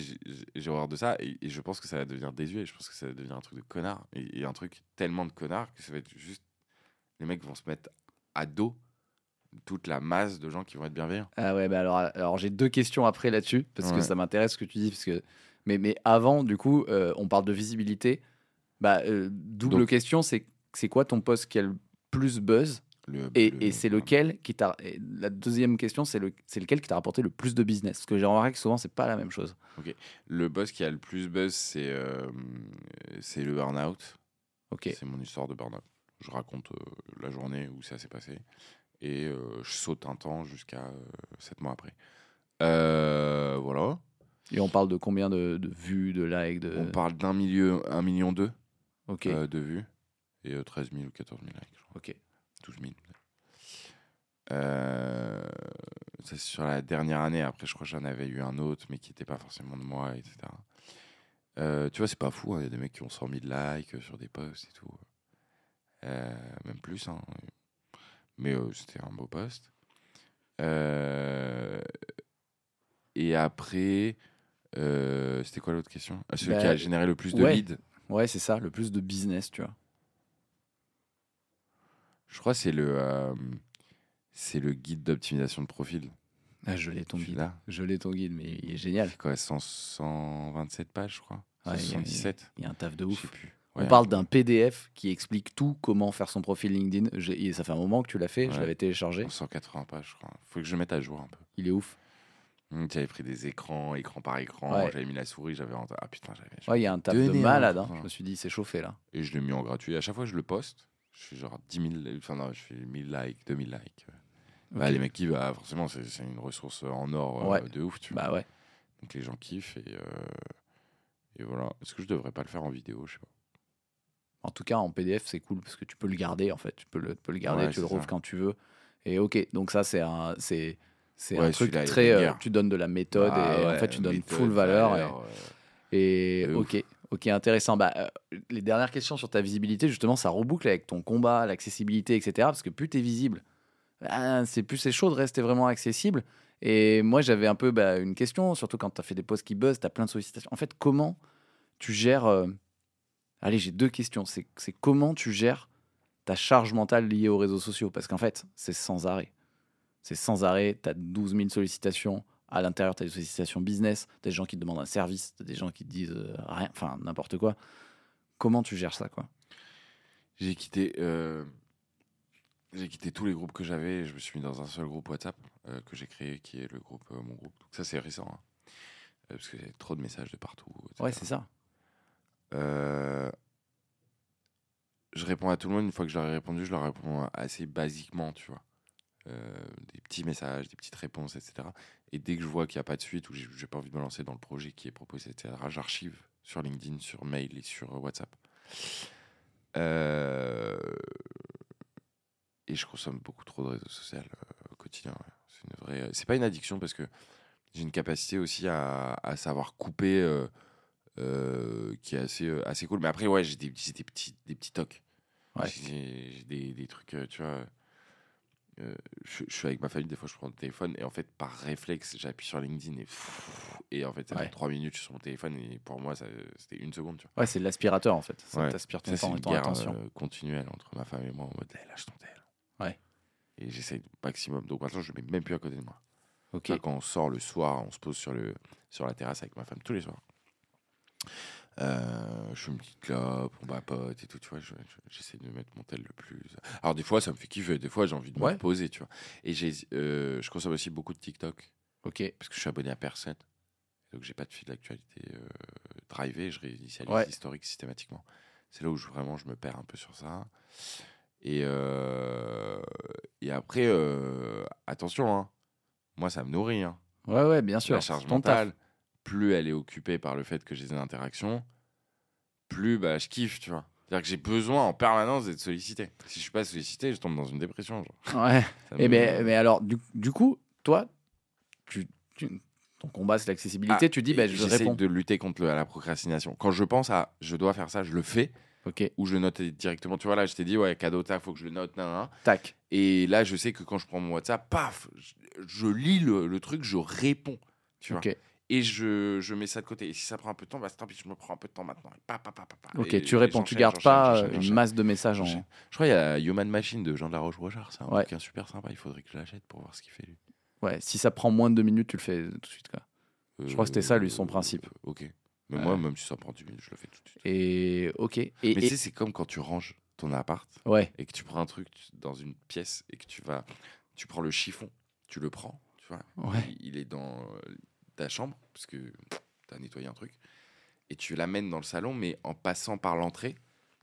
j'ai- horreur de ça. Et, et je pense que ça va devenir désuet. Je pense que ça va devenir un truc de connard. Et, et un truc tellement de connard que ça va être juste. Les mecs vont se mettre à dos toute la masse de gens qui vont être bienveillants. Ah ouais, bah alors, alors j'ai deux questions après là-dessus, parce que ça m'intéresse ce que tu dis. Parce que... mais, mais avant, du coup, euh, on parle de visibilité. Bah, euh, double Donc- question, c'est c'est quoi ton poste qui a le plus buzz Le- Et, le- et c'est lequel qui t'a. La deuxième question, c'est le, c'est lequel qui t'a rapporté le plus de business? Parce que j'ai remarqué que souvent, c'est pas la même chose. Le boss qui a le plus buzz, c'est euh, c'est le burn-out. Ok. C'est mon histoire de burn-out. Je raconte euh, la journée où ça s'est passé. Et euh, je saute un temps jusqu'à euh, sept mois après. Voilà. Et on parle de combien de, de vues, de likes de... On parle d'un million, un million deux Ok. euh, de vues. Et euh, 13 000 ou 14 000 likes, je crois. ok. 12 000. Euh, c'est sur la dernière année. Après, je crois que j'en avais eu un autre, mais qui n'était pas forcément de moi, etc. Euh, tu vois, c'est pas fou. hein, Il y a des mecs qui ont 100 000 likes sur des posts et tout. Euh, même plus. hein. Mais euh, c'était un beau post. Euh, et après, euh, c'était quoi l'autre question? Ah, Celui Bah, qui a généré le plus de ouais. leads. Ouais, c'est ça, le plus de business, tu vois. Je crois que c'est le, euh, c'est le guide d'optimisation de profil. Ah, je l'ai ton guide. Je l'ai ton guide, mais il est génial. C'est quoi 100 127 pages, je crois? Ouais, il y a- 177 Il y a un taf de Je ouf. sais plus. On parle un d'un PDF qui explique tout comment faire son profil LinkedIn. J'ai- ça fait un moment que tu l'as fait, je l'avais téléchargé. peu. 180 pages, je crois. Faut que je mette à jour un peu. Il est ouf. Hum, tu avais pris des écrans, écran par écran. Ouais. J'avais mis la souris, j'avais. Ah putain, j'avais. Ouais, il y a un taf de un malade. hein. Je me suis dit, c'est chauffé là. Et je l'ai mis en gratuit. À chaque fois je le poste, je fais genre 10 000. Enfin, non, je fais 1000 likes, 2000 likes. Bah, les mecs kiffent, bah, forcément, c'est une ressource en or euh, Ouais. de ouf, tu vois. Bah ouais. Donc les gens kiffent et, euh, et voilà. Est-ce que je devrais pas le faire en vidéo? Je sais pas. En tout cas, en PDF, c'est cool parce que tu peux le garder en fait. Tu peux le, tu peux le garder, Ouais, tu le rouvres quand tu veux. Et ok, donc ça, c'est un, c'est, c'est Ouais, un truc très. euh, tu donnes de la méthode Ah et en fait, tu donnes méthode, full valeur. et- valeur, euh, Et, ok, ok, intéressant. Bah, euh, les dernières questions sur ta visibilité, justement, ça reboucle avec ton combat, l'accessibilité, etc. Parce que plus tu es visible, ah, c'est plus c'est chaud de rester vraiment accessible. Et moi, j'avais un peu bah, une question, surtout quand tu as fait des posts qui buzzent, tu as plein de sollicitations. En fait, comment tu gères. euh, Allez, j'ai deux questions. C'est comment tu gères ta charge mentale liée aux réseaux sociaux? Parce qu'en fait, c'est sans arrêt. C'est sans arrêt. Tu as 12 000 sollicitations. À l'intérieur, tu as des sollicitations business. Tu as des gens qui te demandent un service. Tu as des gens qui te disent euh, rien. Enfin, n'importe quoi. Comment tu gères ça, quoi? J'ai quitté, euh, j'ai quitté tous les groupes que j'avais. et Je me suis mis dans un seul groupe WhatsApp euh, que j'ai créé, qui est le groupe mon groupe. Donc ça c'est récent, hein. Parce que j'ai trop de messages de partout. etc. Ouais, c'est ça. Je réponds à tout le monde. Une fois que je leur ai répondu, je leur réponds assez basiquement, tu vois. Euh, des petits messages, des petites réponses, etc. Et dès que je vois qu'il n'y a pas de suite ou j'ai j'ai pas envie de me lancer dans le projet qui est proposé, etc., j'archive sur LinkedIn, sur mail et sur WhatsApp. Euh, Et je consomme beaucoup trop de réseaux sociaux euh, au quotidien. ouais. C'est une vraie. C'est pas une addiction parce que j'ai une capacité aussi à, à savoir couper. euh, euh, qui est assez, assez cool. Mais après, ouais, j'ai des, petits, des petits tocs. Ouais. J'ai des, des trucs, tu vois. Euh, je, je suis avec ma famille, des fois je prends le téléphone et en fait, par réflexe, j'appuie sur LinkedIn et, et en fait, ça Ouais. fait trois minutes, je suis sur mon téléphone et pour moi, c'était une seconde, tu vois. Ouais, c'est l'aspirateur, en fait. Ça Ouais. t'aspire Ça, c'est temps attention. euh, continuelle entre ma femme et moi en mode, Eh, lâche ton tel. Ouais. Et j'essaye au maximum. Donc maintenant, je ne mets même plus à côté de moi. Quand on sort le soir, on se pose sur, le, sur la terrasse avec ma femme tous les soirs. Euh, je fais une petite clope, on papote et tout, tu vois. je- je- J'essaie de mettre mon tel le plus. Alors, des fois, ça me fait kiffer. Des fois, j'ai envie de Ouais. me reposer, tu vois. Et euh, je consomme aussi beaucoup de TikTok Ok. parce que je suis abonné à personne. Donc, j'ai pas de fil d'actualité euh, drivé. Je réinitialise Ouais. l'historique systématiquement. C'est là où je, vraiment je me perds un peu sur ça. Et, euh, et après, attention, hein. moi, ça me nourrit. Hein Ouais, ouais, bien sûr. la charge mentale, plus elle est occupée par le fait que j'ai des interactions, plus bah, je kiffe, tu vois. C'est-à-dire que j'ai besoin en permanence d'être sollicité. Si je suis pas sollicité, je tombe dans une dépression. Genre. Ouais. Et me- ben, mais alors, du, du coup, toi, tu, tu- ton combat, c'est l'accessibilité. Ah, tu dis, ben, je réponds. de lutter contre le- la procrastination. Quand je pense à je dois faire ça, je le fais, Ok, ou je note directement. Tu vois, là, je t'ai dit, ouais, cadeau, il faut que je le note. nan, nan, nan. tac. Et là, je sais que quand je prends mon WhatsApp, paf, je, je lis le, le truc, je réponds. Tu vois. Et je, je mets ça de côté. Et si ça prend un peu de temps, bah, tant pis, je me prends un peu de temps maintenant. Et pa, pa, pa, pa, pa. ok, Et- tu et réponds. Tu gardes pas euh, une masse de messages en. Je crois qu'il y a Human Machine de Jean de la Roche-Brochard. C'est un Ouais. bouquin super sympa. Il faudrait que je l'achète pour voir ce qu'il fait, lui. Ouais, si ça prend moins de deux minutes, tu le fais tout de suite. Quoi. Je crois que c'était ça, lui, son Euh, principe. Ok. Mais Ouais. moi, même si ça prend 10 minutes, je le fais tout de suite. Et ok. Et, Mais et- tu sais, c'est comme quand tu ranges. ton appart Ouais. et que tu prends un truc dans une pièce et que tu vas, tu prends le chiffon, tu le prends, tu vois, Ouais. il, il est dans euh, ta chambre parce que tu as nettoyé un truc et tu l'amènes dans le salon, mais en passant par l'entrée,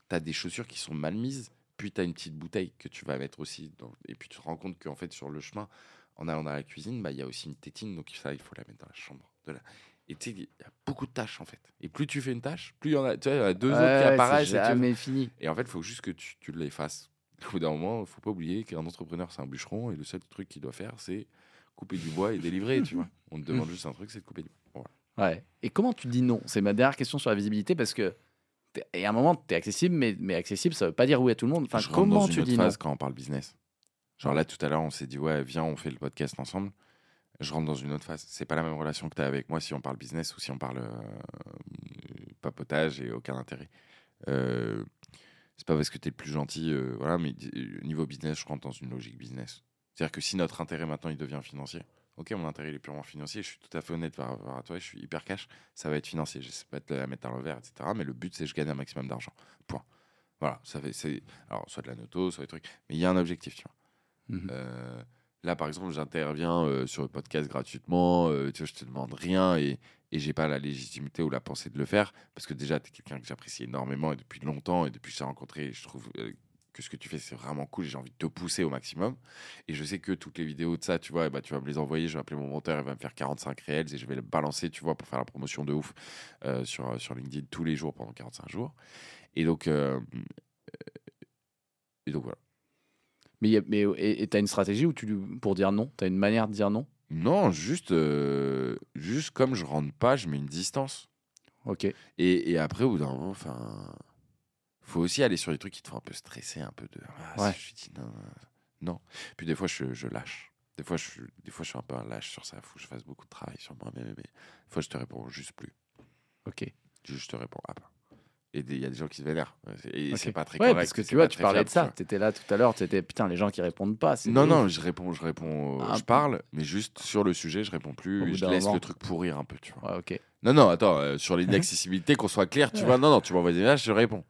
tu as des chaussures qui sont mal mises, puis tu as une petite bouteille que tu vas mettre aussi, dans- et puis tu te rends compte qu'en fait sur le chemin, en allant dans la cuisine, bah, il y a aussi une tétine, donc ça il faut la mettre dans la chambre. De la... Et tu sais, il y a beaucoup de tâches en fait. Et plus tu fais une tâche, plus il y en a, tu vois, y en a deux autres qui Ouais, apparaissent. et tu- jamais fini. et en fait, il faut juste que tu, tu l'effaces. Au bout d'un moment, il faut pas oublier qu'un entrepreneur, c'est un bûcheron et le seul truc qu'il doit faire, c'est couper du bois et délivrer, tu vois. On te demande juste un truc, c'est de couper du bois. Voilà. Ouais. Et comment tu dis non? C'est ma dernière question sur la visibilité parce que et à un moment tu es accessible, mais, mais accessible ça veut pas dire oui à tout le monde. Enfin, Je comment dans une tu autre dis non? phase quand on parle business. Genre là, tout à l'heure, on s'est dit, ouais, viens, on fait le podcast ensemble. Je rentre dans une autre phase. C'est pas la même relation que tu as avec moi si on parle business ou si on parle euh, papotage et aucun intérêt. Euh, c'est pas parce que tu es le plus gentil, euh, voilà, mais euh, niveau business, je rentre dans une logique business. C'est-à-dire que si notre intérêt maintenant il devient financier, ok, mon intérêt il est purement financier, je suis tout à fait honnête par rapport à toi, je suis hyper cash, ça va être financier. Je sais pas te la mettre à l'envers, etc. Mais le but c'est que je gagne un maximum d'argent. Point. Voilà, ça fait, c'est, alors soit de la noto, soit des trucs, mais il y a un objectif, tu vois. Mhm. Euh, là, par exemple, j'interviens euh, sur le podcast gratuitement, euh, tu vois, je te demande rien et, et j'ai pas la légitimité ou la pensée de le faire parce que déjà, tu es quelqu'un que j'apprécie énormément et depuis longtemps et depuis que je t'ai rencontré, je trouve que ce que tu fais, c'est vraiment cool et j'ai envie de te pousser au maximum. Et je sais que toutes les vidéos de ça, tu vois, eh ben, tu vas me les envoyer, je vais appeler mon monteur, il va me faire 45 réels et je vais le balancer, tu vois, pour faire la promotion de ouf euh, sur, sur LinkedIn tous les jours pendant 45 jours. Et donc, euh, et donc voilà. Mais y a- mais et tu as une stratégie où tu pour dire non? Tu as une manière de dire non? Non, juste, euh, juste comme je rentre pas, je mets une distance. Ok. Et, et après, au bout d'un moment, enfin, faut aussi aller sur les trucs qui te font un peu stresser, un peu de. Ah, Ouais. si je dis non, non. Puis des fois, je, je lâche. Des fois, je, suis- des fois, je suis un peu un lâche sur ça. Faut que je fasse beaucoup de travail sur moi-même. Mais des fois, je te réponds juste plus. Ok. Je, je te réponds ah bah. Et des- il y a des gens qui se vénèrent. Et Ok. c'est pas très Ouais, correct. parce que tu vois, tu parlais fiable, de ça. tu étais là tout à l'heure, tu étais putain, les gens qui répondent pas. Non, non, je réponds, je réponds, euh, Ah, je parle, mais juste sur le sujet, je réponds plus. je laisse moment. le truc pourrir un peu, tu vois. Ouais, ok. Non, non, attends, euh, sur l'inaccessibilité, qu'on soit clair, tu vois, non, non, tu m'envoies des messages, je réponds.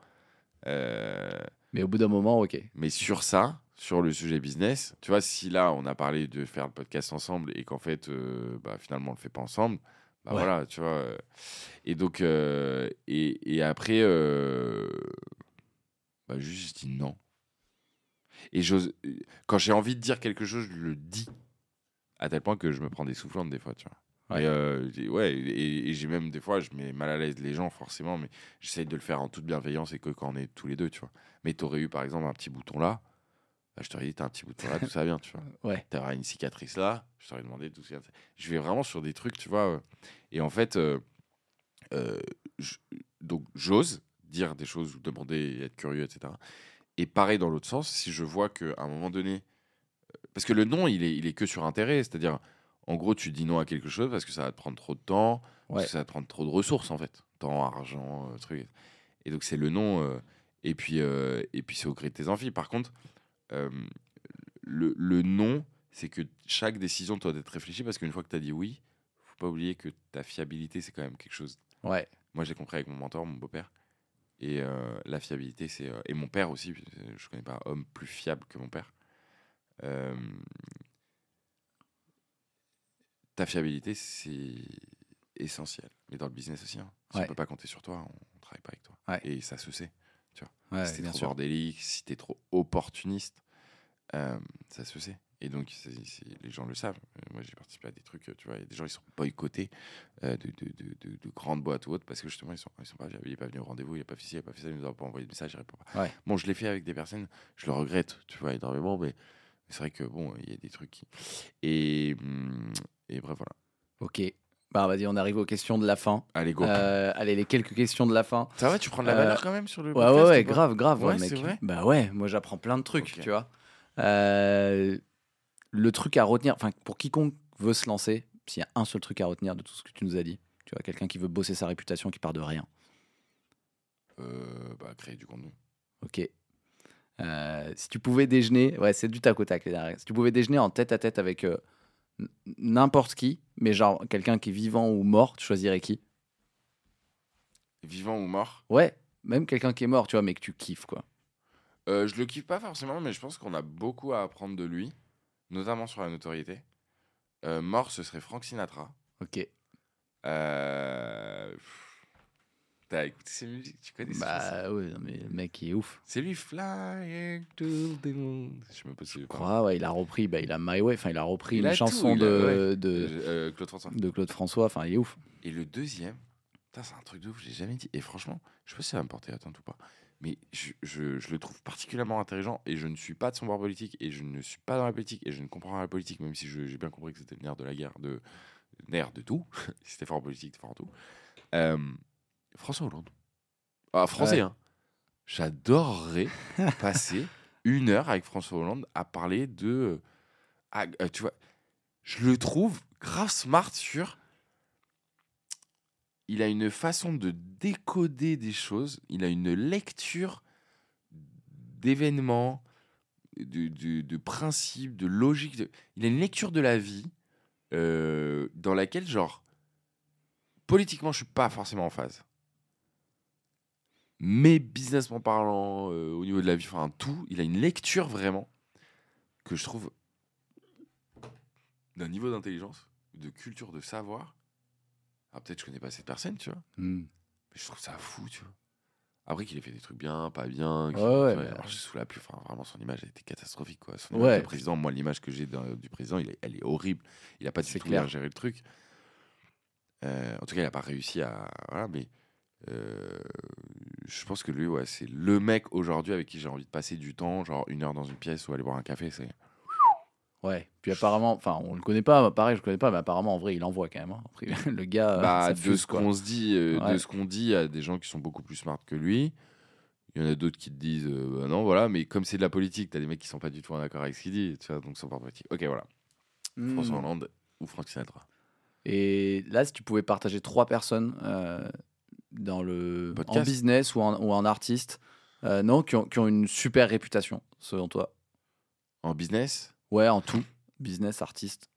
Euh, Mais au bout d'un moment, ok. mais sur ça, sur le sujet business, tu vois, si là, on a parlé de faire le podcast ensemble et qu'en fait, euh, bah, finalement, on le fait pas ensemble, bah Ouais. voilà, tu vois. euh, Et donc, euh, et, et après, euh, bah, juste, je dis non. Et quand j'ai envie de dire quelque chose, je le dis. À tel point que je me prends des soufflantes des fois, tu vois. Ouais. Et, euh, ouais, et, et j'ai même des fois, je mets mal à l'aise les gens, forcément, mais j'essaye de le faire en toute bienveillance et que quand on est tous les deux, tu vois. Mais t'aurais eu, par exemple, un petit bouton là, bah, je t'aurais dit, t'as un petit bouton là, tout ça vient, tu vois. Ouais. T'aurais une cicatrice là, je t'aurais demandé d'où ça. Je vais vraiment sur des trucs, tu vois. euh, et en fait, euh, euh, je- donc j'ose dire des choses ou demander être curieux, etc. Et pareil dans l'autre sens, si je vois qu'à un moment donné, parce que le non, il est, il est que sur intérêt, c'est-à-dire, en gros, tu dis non à quelque chose parce que ça va te prendre trop de temps, parce que ça va te prendre trop de ressources, en fait. Temps, argent, euh, truc. Et donc, c'est le non. euh, et puis, euh, et puis c'est au gré de tes envies. Par contre, euh, le, le non, c'est que chaque décision doit être réfléchie parce qu'une fois que tu as dit oui, faut pas oublier que ta fiabilité, c'est quand même quelque chose. Ouais. Moi, j'ai compris avec mon mentor, mon beau-père. Et euh, la fiabilité, c'est. euh, et mon père aussi, je connais pas homme plus fiable que mon père. Euh, ta fiabilité, c'est essentiel. Mais dans le business aussi. hein. Si Ouais. on peut pas compter sur toi, on travaille pas avec toi. Ouais. Et ça se sait. Ouais, si t'es trop sûr. bordélique, si t'es trop opportuniste, euh, ça se sait. Et donc, c'est- c'est- les gens le savent. Euh, moi, j'ai participé à des trucs, euh, tu vois, il y a des gens, ils sont boycottés euh, de, de, de, de- de grandes boîtes ou autres parce que justement, ils sont, ils sont pas. Il n'est pas venu au rendez-vous, il n'a pas fait ci, il n'a pas fait ça, il nous a pas envoyé de message, il répond pas. Ouais. Bon, je l'ai fait avec des personnes, je le regrette, tu vois, énormément, mais c'est vrai que, bon, il y a des trucs qui. Et, hum, et bref, voilà. Ok. Bah, vas-y, on arrive aux questions de la fin. Allez, go. Euh, allez, les quelques questions de la fin. ça va, tu prends de la euh, valeur quand même sur le Ouais, podcast ouais, grave, grave, Ouais, mec. vrai Bah ouais, moi j'apprends plein de trucs, tu vois. Euh, le truc à retenir, enfin, pour quiconque veut se lancer, s'il y a un seul truc à retenir de tout ce que tu nous as dit, tu vois, quelqu'un qui veut bosser sa réputation, qui part de rien. Euh, bah, créer du contenu. Ok. Euh, si tu pouvais déjeuner, ouais, c'est du tac au tac. les. Si tu pouvais déjeuner en tête à tête avec euh, n'importe qui, mais genre quelqu'un qui est vivant ou mort, tu choisirais qui? Vivant ou mort? Ouais, même quelqu'un qui est mort, tu vois, mais que tu kiffes, quoi. Euh, je le kiffe pas forcément, mais je pense qu'on a beaucoup à apprendre de lui, notamment sur la notoriété. Euh, mort, ce serait Frank Sinatra. Ok. Euh... pff, T'as écouté ses musiques Tu connais Bah ouais, non, mais le mec il est ouf. C'est lui, Flying to the moon. Je sais même pas si Je crois, ouais, il a repris, bah, il a My Way, enfin il a repris Il une a tout, chanson a- de, ouais. de, Euh, Claude François. de Claude François, enfin il est ouf. Et le deuxième, c'est un truc de ouf, j'ai jamais dit. Et franchement, je sais pas si ça va me porter atteinte ou pas, mais je, je- je le trouve particulièrement intelligent et je ne suis pas de son bord politique et je ne suis pas dans la politique et je ne comprends pas la politique, même si j'ai bien compris que c'était le nerf de la guerre, de nerf de tout. si c'était fort politique, c'était fort en tout. Euh, François Hollande. Ah, français, Ouais. hein. J'adorerais passer une heure avec François Hollande à parler de. ah, euh, tu vois, je le trouve grave smart sur. Il a une façon de décoder des choses, il a une lecture d'événements, de, de, de principes, de logique. de- Il a une lecture de la vie euh, dans laquelle, genre, politiquement, je suis pas forcément en phase. Mais businessment parlant, euh, au niveau de la vie, enfin tout, il a une lecture vraiment que je trouve d'un niveau d'intelligence, de culture, de savoir. Alors peut-être je connais pas cette personne, tu vois, Hmm. mais je trouve ça fou, tu vois. Après qu'il ait fait des trucs bien, pas bien, qu'il- Ouais, ouais, sous la pluie, enfin vraiment son image a été catastrophique quoi. Son Ouais. image de président, moi l'image que j'ai du président, il est- elle est horrible. Il a pas du tout clair. bien géré le truc. Euh, en tout cas, il a pas réussi à voilà, mais euh, je pense que lui, ouais, c'est le mec aujourd'hui avec qui j'ai envie de passer du temps, genre une heure dans une pièce ou aller boire un café. C'est Ouais, puis apparemment, enfin on le connaît pas, pareil je le connais pas, mais apparemment en vrai il envoie quand même. hein. Après, le gars, bah, ça de fuse, ce qu'on se dit, euh, de ce qu'on dit, il y a des gens qui sont beaucoup plus smart que lui. Il y en a d'autres qui te disent euh, bah non, voilà, mais comme c'est de la politique, t'as des mecs qui sont pas du tout en accord avec ce qu'il dit, tu vois, donc c'est pas politique. Ok, voilà. Hmm. François Hollande ou Franck Sinatra. Et là, si tu pouvais partager trois personnes dans le en business ou en, ou en artiste, euh, non, qui ont, qui ont une super réputation, selon toi? En business, Ouais, en tout, business, artiste.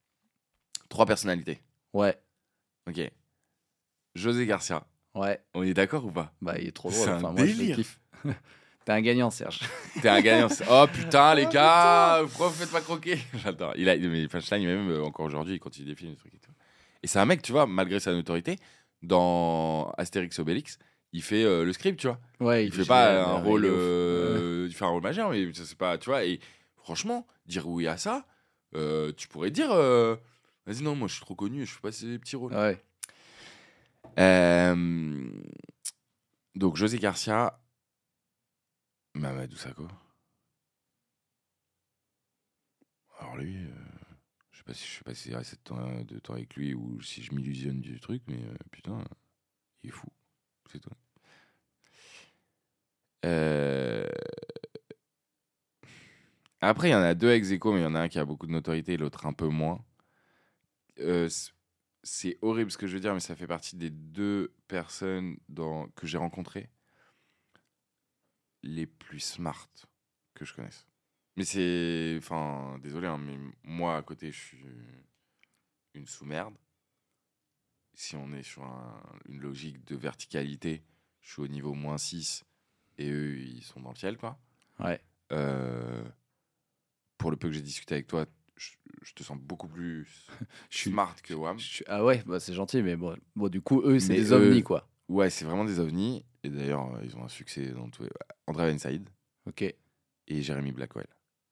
trois personnalités. Ouais, Ok. José Garcia. ouais, On est d'accord ou pas? Bah il est trop C'est drôle. un Enfin, moi, je délire. kiffe. T'es un gagnant, Serge. T'es un gagnant. Oh putain, les Oh, gars, pourquoi vous faites pas croquer? J'adore. Il a, mais Punchline, même euh, encore aujourd'hui, il continue des films, des trucs et tout. Et c'est un mec, tu vois, malgré sa notoriété, dans Astérix Obélix, il fait euh, le script, tu vois. Ouais, Il fait est pas un il rôle, euh, il fait un rôle majeur, mais ça, c'est pas, tu vois. Et franchement, dire oui à ça, euh, tu pourrais dire, vas-y non, moi je suis trop connu, je fais pas ces petits rôles. Ouais. Donc José Garcia, Mamadou Sakho. Alors lui, pas si je sais pas si j'ai assez de temps, de temps avec lui ou si je m'illusionne du truc, mais euh, putain, il est fou, c'est tout. Euh, Après, il y en a deux ex aequo, mais il y en a un qui a beaucoup de notoriété et l'autre un peu moins. Euh, c'est horrible ce que je veux dire, mais ça fait partie des deux personnes dans, que j'ai rencontrées les plus smart que je connaisse. Mais c'est. Enfin, désolé, hein, mais moi, à côté, je suis une sous-merde. Si on est sur un- une logique de verticalité, je suis au niveau moins 6 et eux, ils sont dans le ciel, quoi. Ouais. Euh, pour le peu que j'ai discuté avec toi, je, je te sens beaucoup plus Je suis- smart que Wam. Je Ah ouais, bah, c'est gentil, mais bon, bon, du coup, eux, c'est des eux- ovnis, quoi. Ouais, c'est vraiment des ovnis. Et d'ailleurs, euh, ils ont un succès dans tout. André Bensaïd Ok, et Jérémy Blackwell.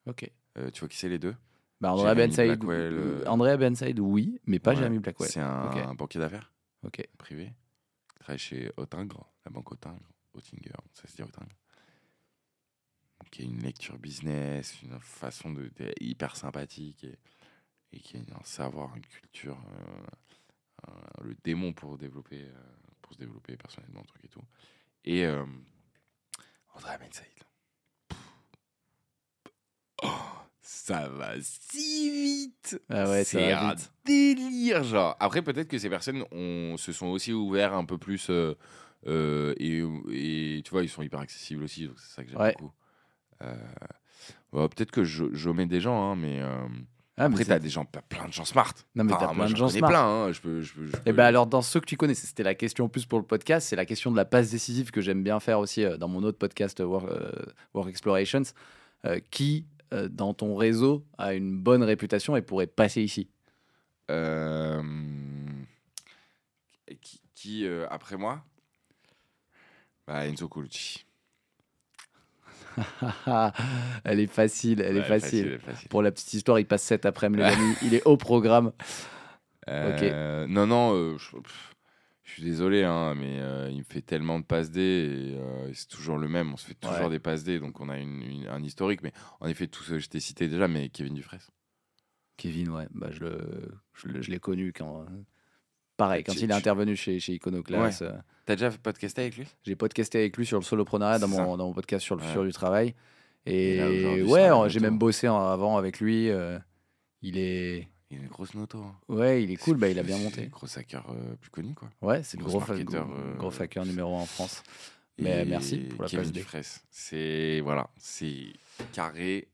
Ok. Euh, tu vois qui c'est les deux? Bah, Andrea Jérémy Ben Saïd, Blackwell, euh, euh, Andrea Ben Saïd, oui, mais pas Ouais, Jeremy Blackwell. C'est un, banquier d'affaires Ok. privé. Il travaille chez Autingre, la banque Autingre, Autinger, ça se dit Autingre. Qui a une lecture business, une façon de, de- hyper sympathique et, et qui a un savoir, une culture, euh, le démon pour développer, euh, pour se développer personnellement, le truc et tout. Et euh, André Ben Saïd. Oh, ça va si vite. Ah ouais, c'est un vite. délire, genre. Après, peut-être que ces personnes ont, se sont aussi ouverts un peu plus. euh, euh, et, et tu vois, ils sont hyper accessibles aussi, donc c'est ça que j'aime Ouais. beaucoup. Euh, ouais, peut-être que je, mets des gens, hein, mais Ah, mais Après, t'as des gens, plein de gens smart. Non, mais Enfin, t'as plein de gens smart. plein. hein. Je peux, je peux- je Et peux- ben alors dans ceux que tu connais, c'était la question en plus pour le podcast, c'est la question de la passe décisive que j'aime bien faire aussi euh, dans mon autre podcast euh, Work, euh, Work Explorations. Qui euh, dans ton réseau a une bonne réputation et pourrait passer ici Euh, Qui, qui, euh, après moi? Bah, Enzo Colucci. Elle est facile, elle est facile. Pour la petite histoire, il passe cet après-midi, les amis. Il est au programme. Euh, Non, non, je, je suis désolé, hein, mais euh, il me fait tellement de passes D et euh, c'est toujours le même. On se fait toujours Ouais. des passes D, donc on a une- une- un historique. Mais en effet, tout ce que je t'ai cité déjà, mais Kevin Dufresne. Kevin, ouais, bah, je, le, je, le- je l'ai connu quand. Pareil, quand il est intervenu chez, chez Iconoclast. euh, T'as déjà podcasté avec lui? J'ai podcasté avec lui sur le soloprenariat dans mon, dans mon podcast sur le Ouais. futur du travail. Et ouais, j'ai même bossé en- avant avec lui. euh, il est. Il a une grosse noto. hein. Ouais, il est cool, bah, il a bien monté. Gros hacker euh, plus connu, quoi. Ouais, c'est le gros, gros, euh, gros hacker numéro 1 en France. Mais Et merci pour la Kevin passe D. Dufresne. C'est voilà, c'est carré.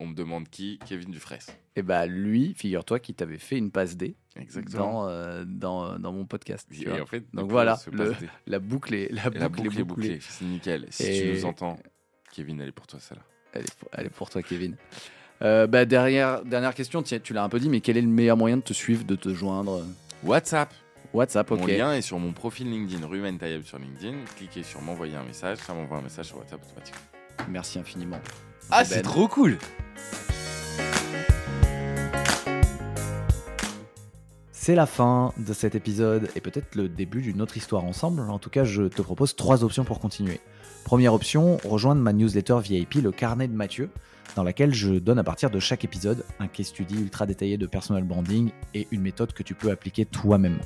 On me demande qui Kevin Dufresne. Et bah lui, figure-toi qu'il t'avait fait une passe D Exactement. dans, euh, dans, dans mon podcast. tu Et vois. en fait, Donc voilà, le-. La boucle est, la boucle la est boucle est bouclée. C'est nickel. Si Et- tu nous entends, Kevin, elle est pour toi, celle-là. Elle elle est pour toi, Kevin. Euh, bah, derrière, dernière question, tiens, tu l'as un peu dit, mais quel est le meilleur moyen de te suivre, de te joindre WhatsApp. WhatsApp, ok. Mon lien est sur mon profil LinkedIn, Ruben Tayeb sur LinkedIn. Cliquez sur m'envoyer un message, ça m'envoie un message sur WhatsApp automatiquement. Merci infiniment. Ah, Ben. c'est trop cool C'est la fin de cet épisode et peut-être le début d'une autre histoire ensemble. En tout cas, je te propose trois options pour continuer. Première option, rejoindre ma newsletter VIP, le carnet de Mathieu, dans laquelle je donne à partir de chaque épisode un case study ultra détaillé de personal branding et une méthode que tu peux appliquer toi-même.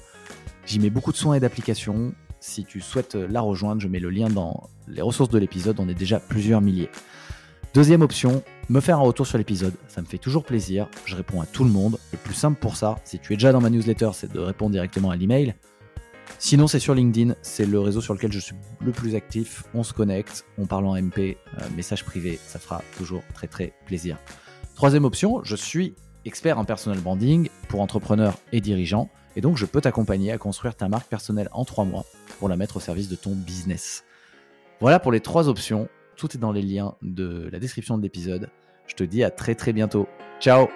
J'y mets beaucoup de soins et d'applications. Si tu souhaites la rejoindre, je mets le lien dans les ressources de l'épisode. On est déjà plusieurs milliers. Deuxième option, me faire un retour sur l'épisode. Ça me fait toujours plaisir. Je réponds à tout le monde. Le plus simple pour ça, si tu es déjà dans ma newsletter, c'est de répondre directement à l'email. Sinon, c'est sur LinkedIn. C'est le réseau sur lequel je suis le plus actif. On se connecte, on parle en MP, euh, message privé. Ça fera toujours très très plaisir. Troisième option, je suis expert en personal branding pour entrepreneurs et dirigeants. Et donc, je peux t'accompagner à construire ta marque personnelle en trois mois pour la mettre au service de ton business. Voilà pour les trois options. Tout est dans les liens de la description de l'épisode. Je te dis à très très bientôt. Ciao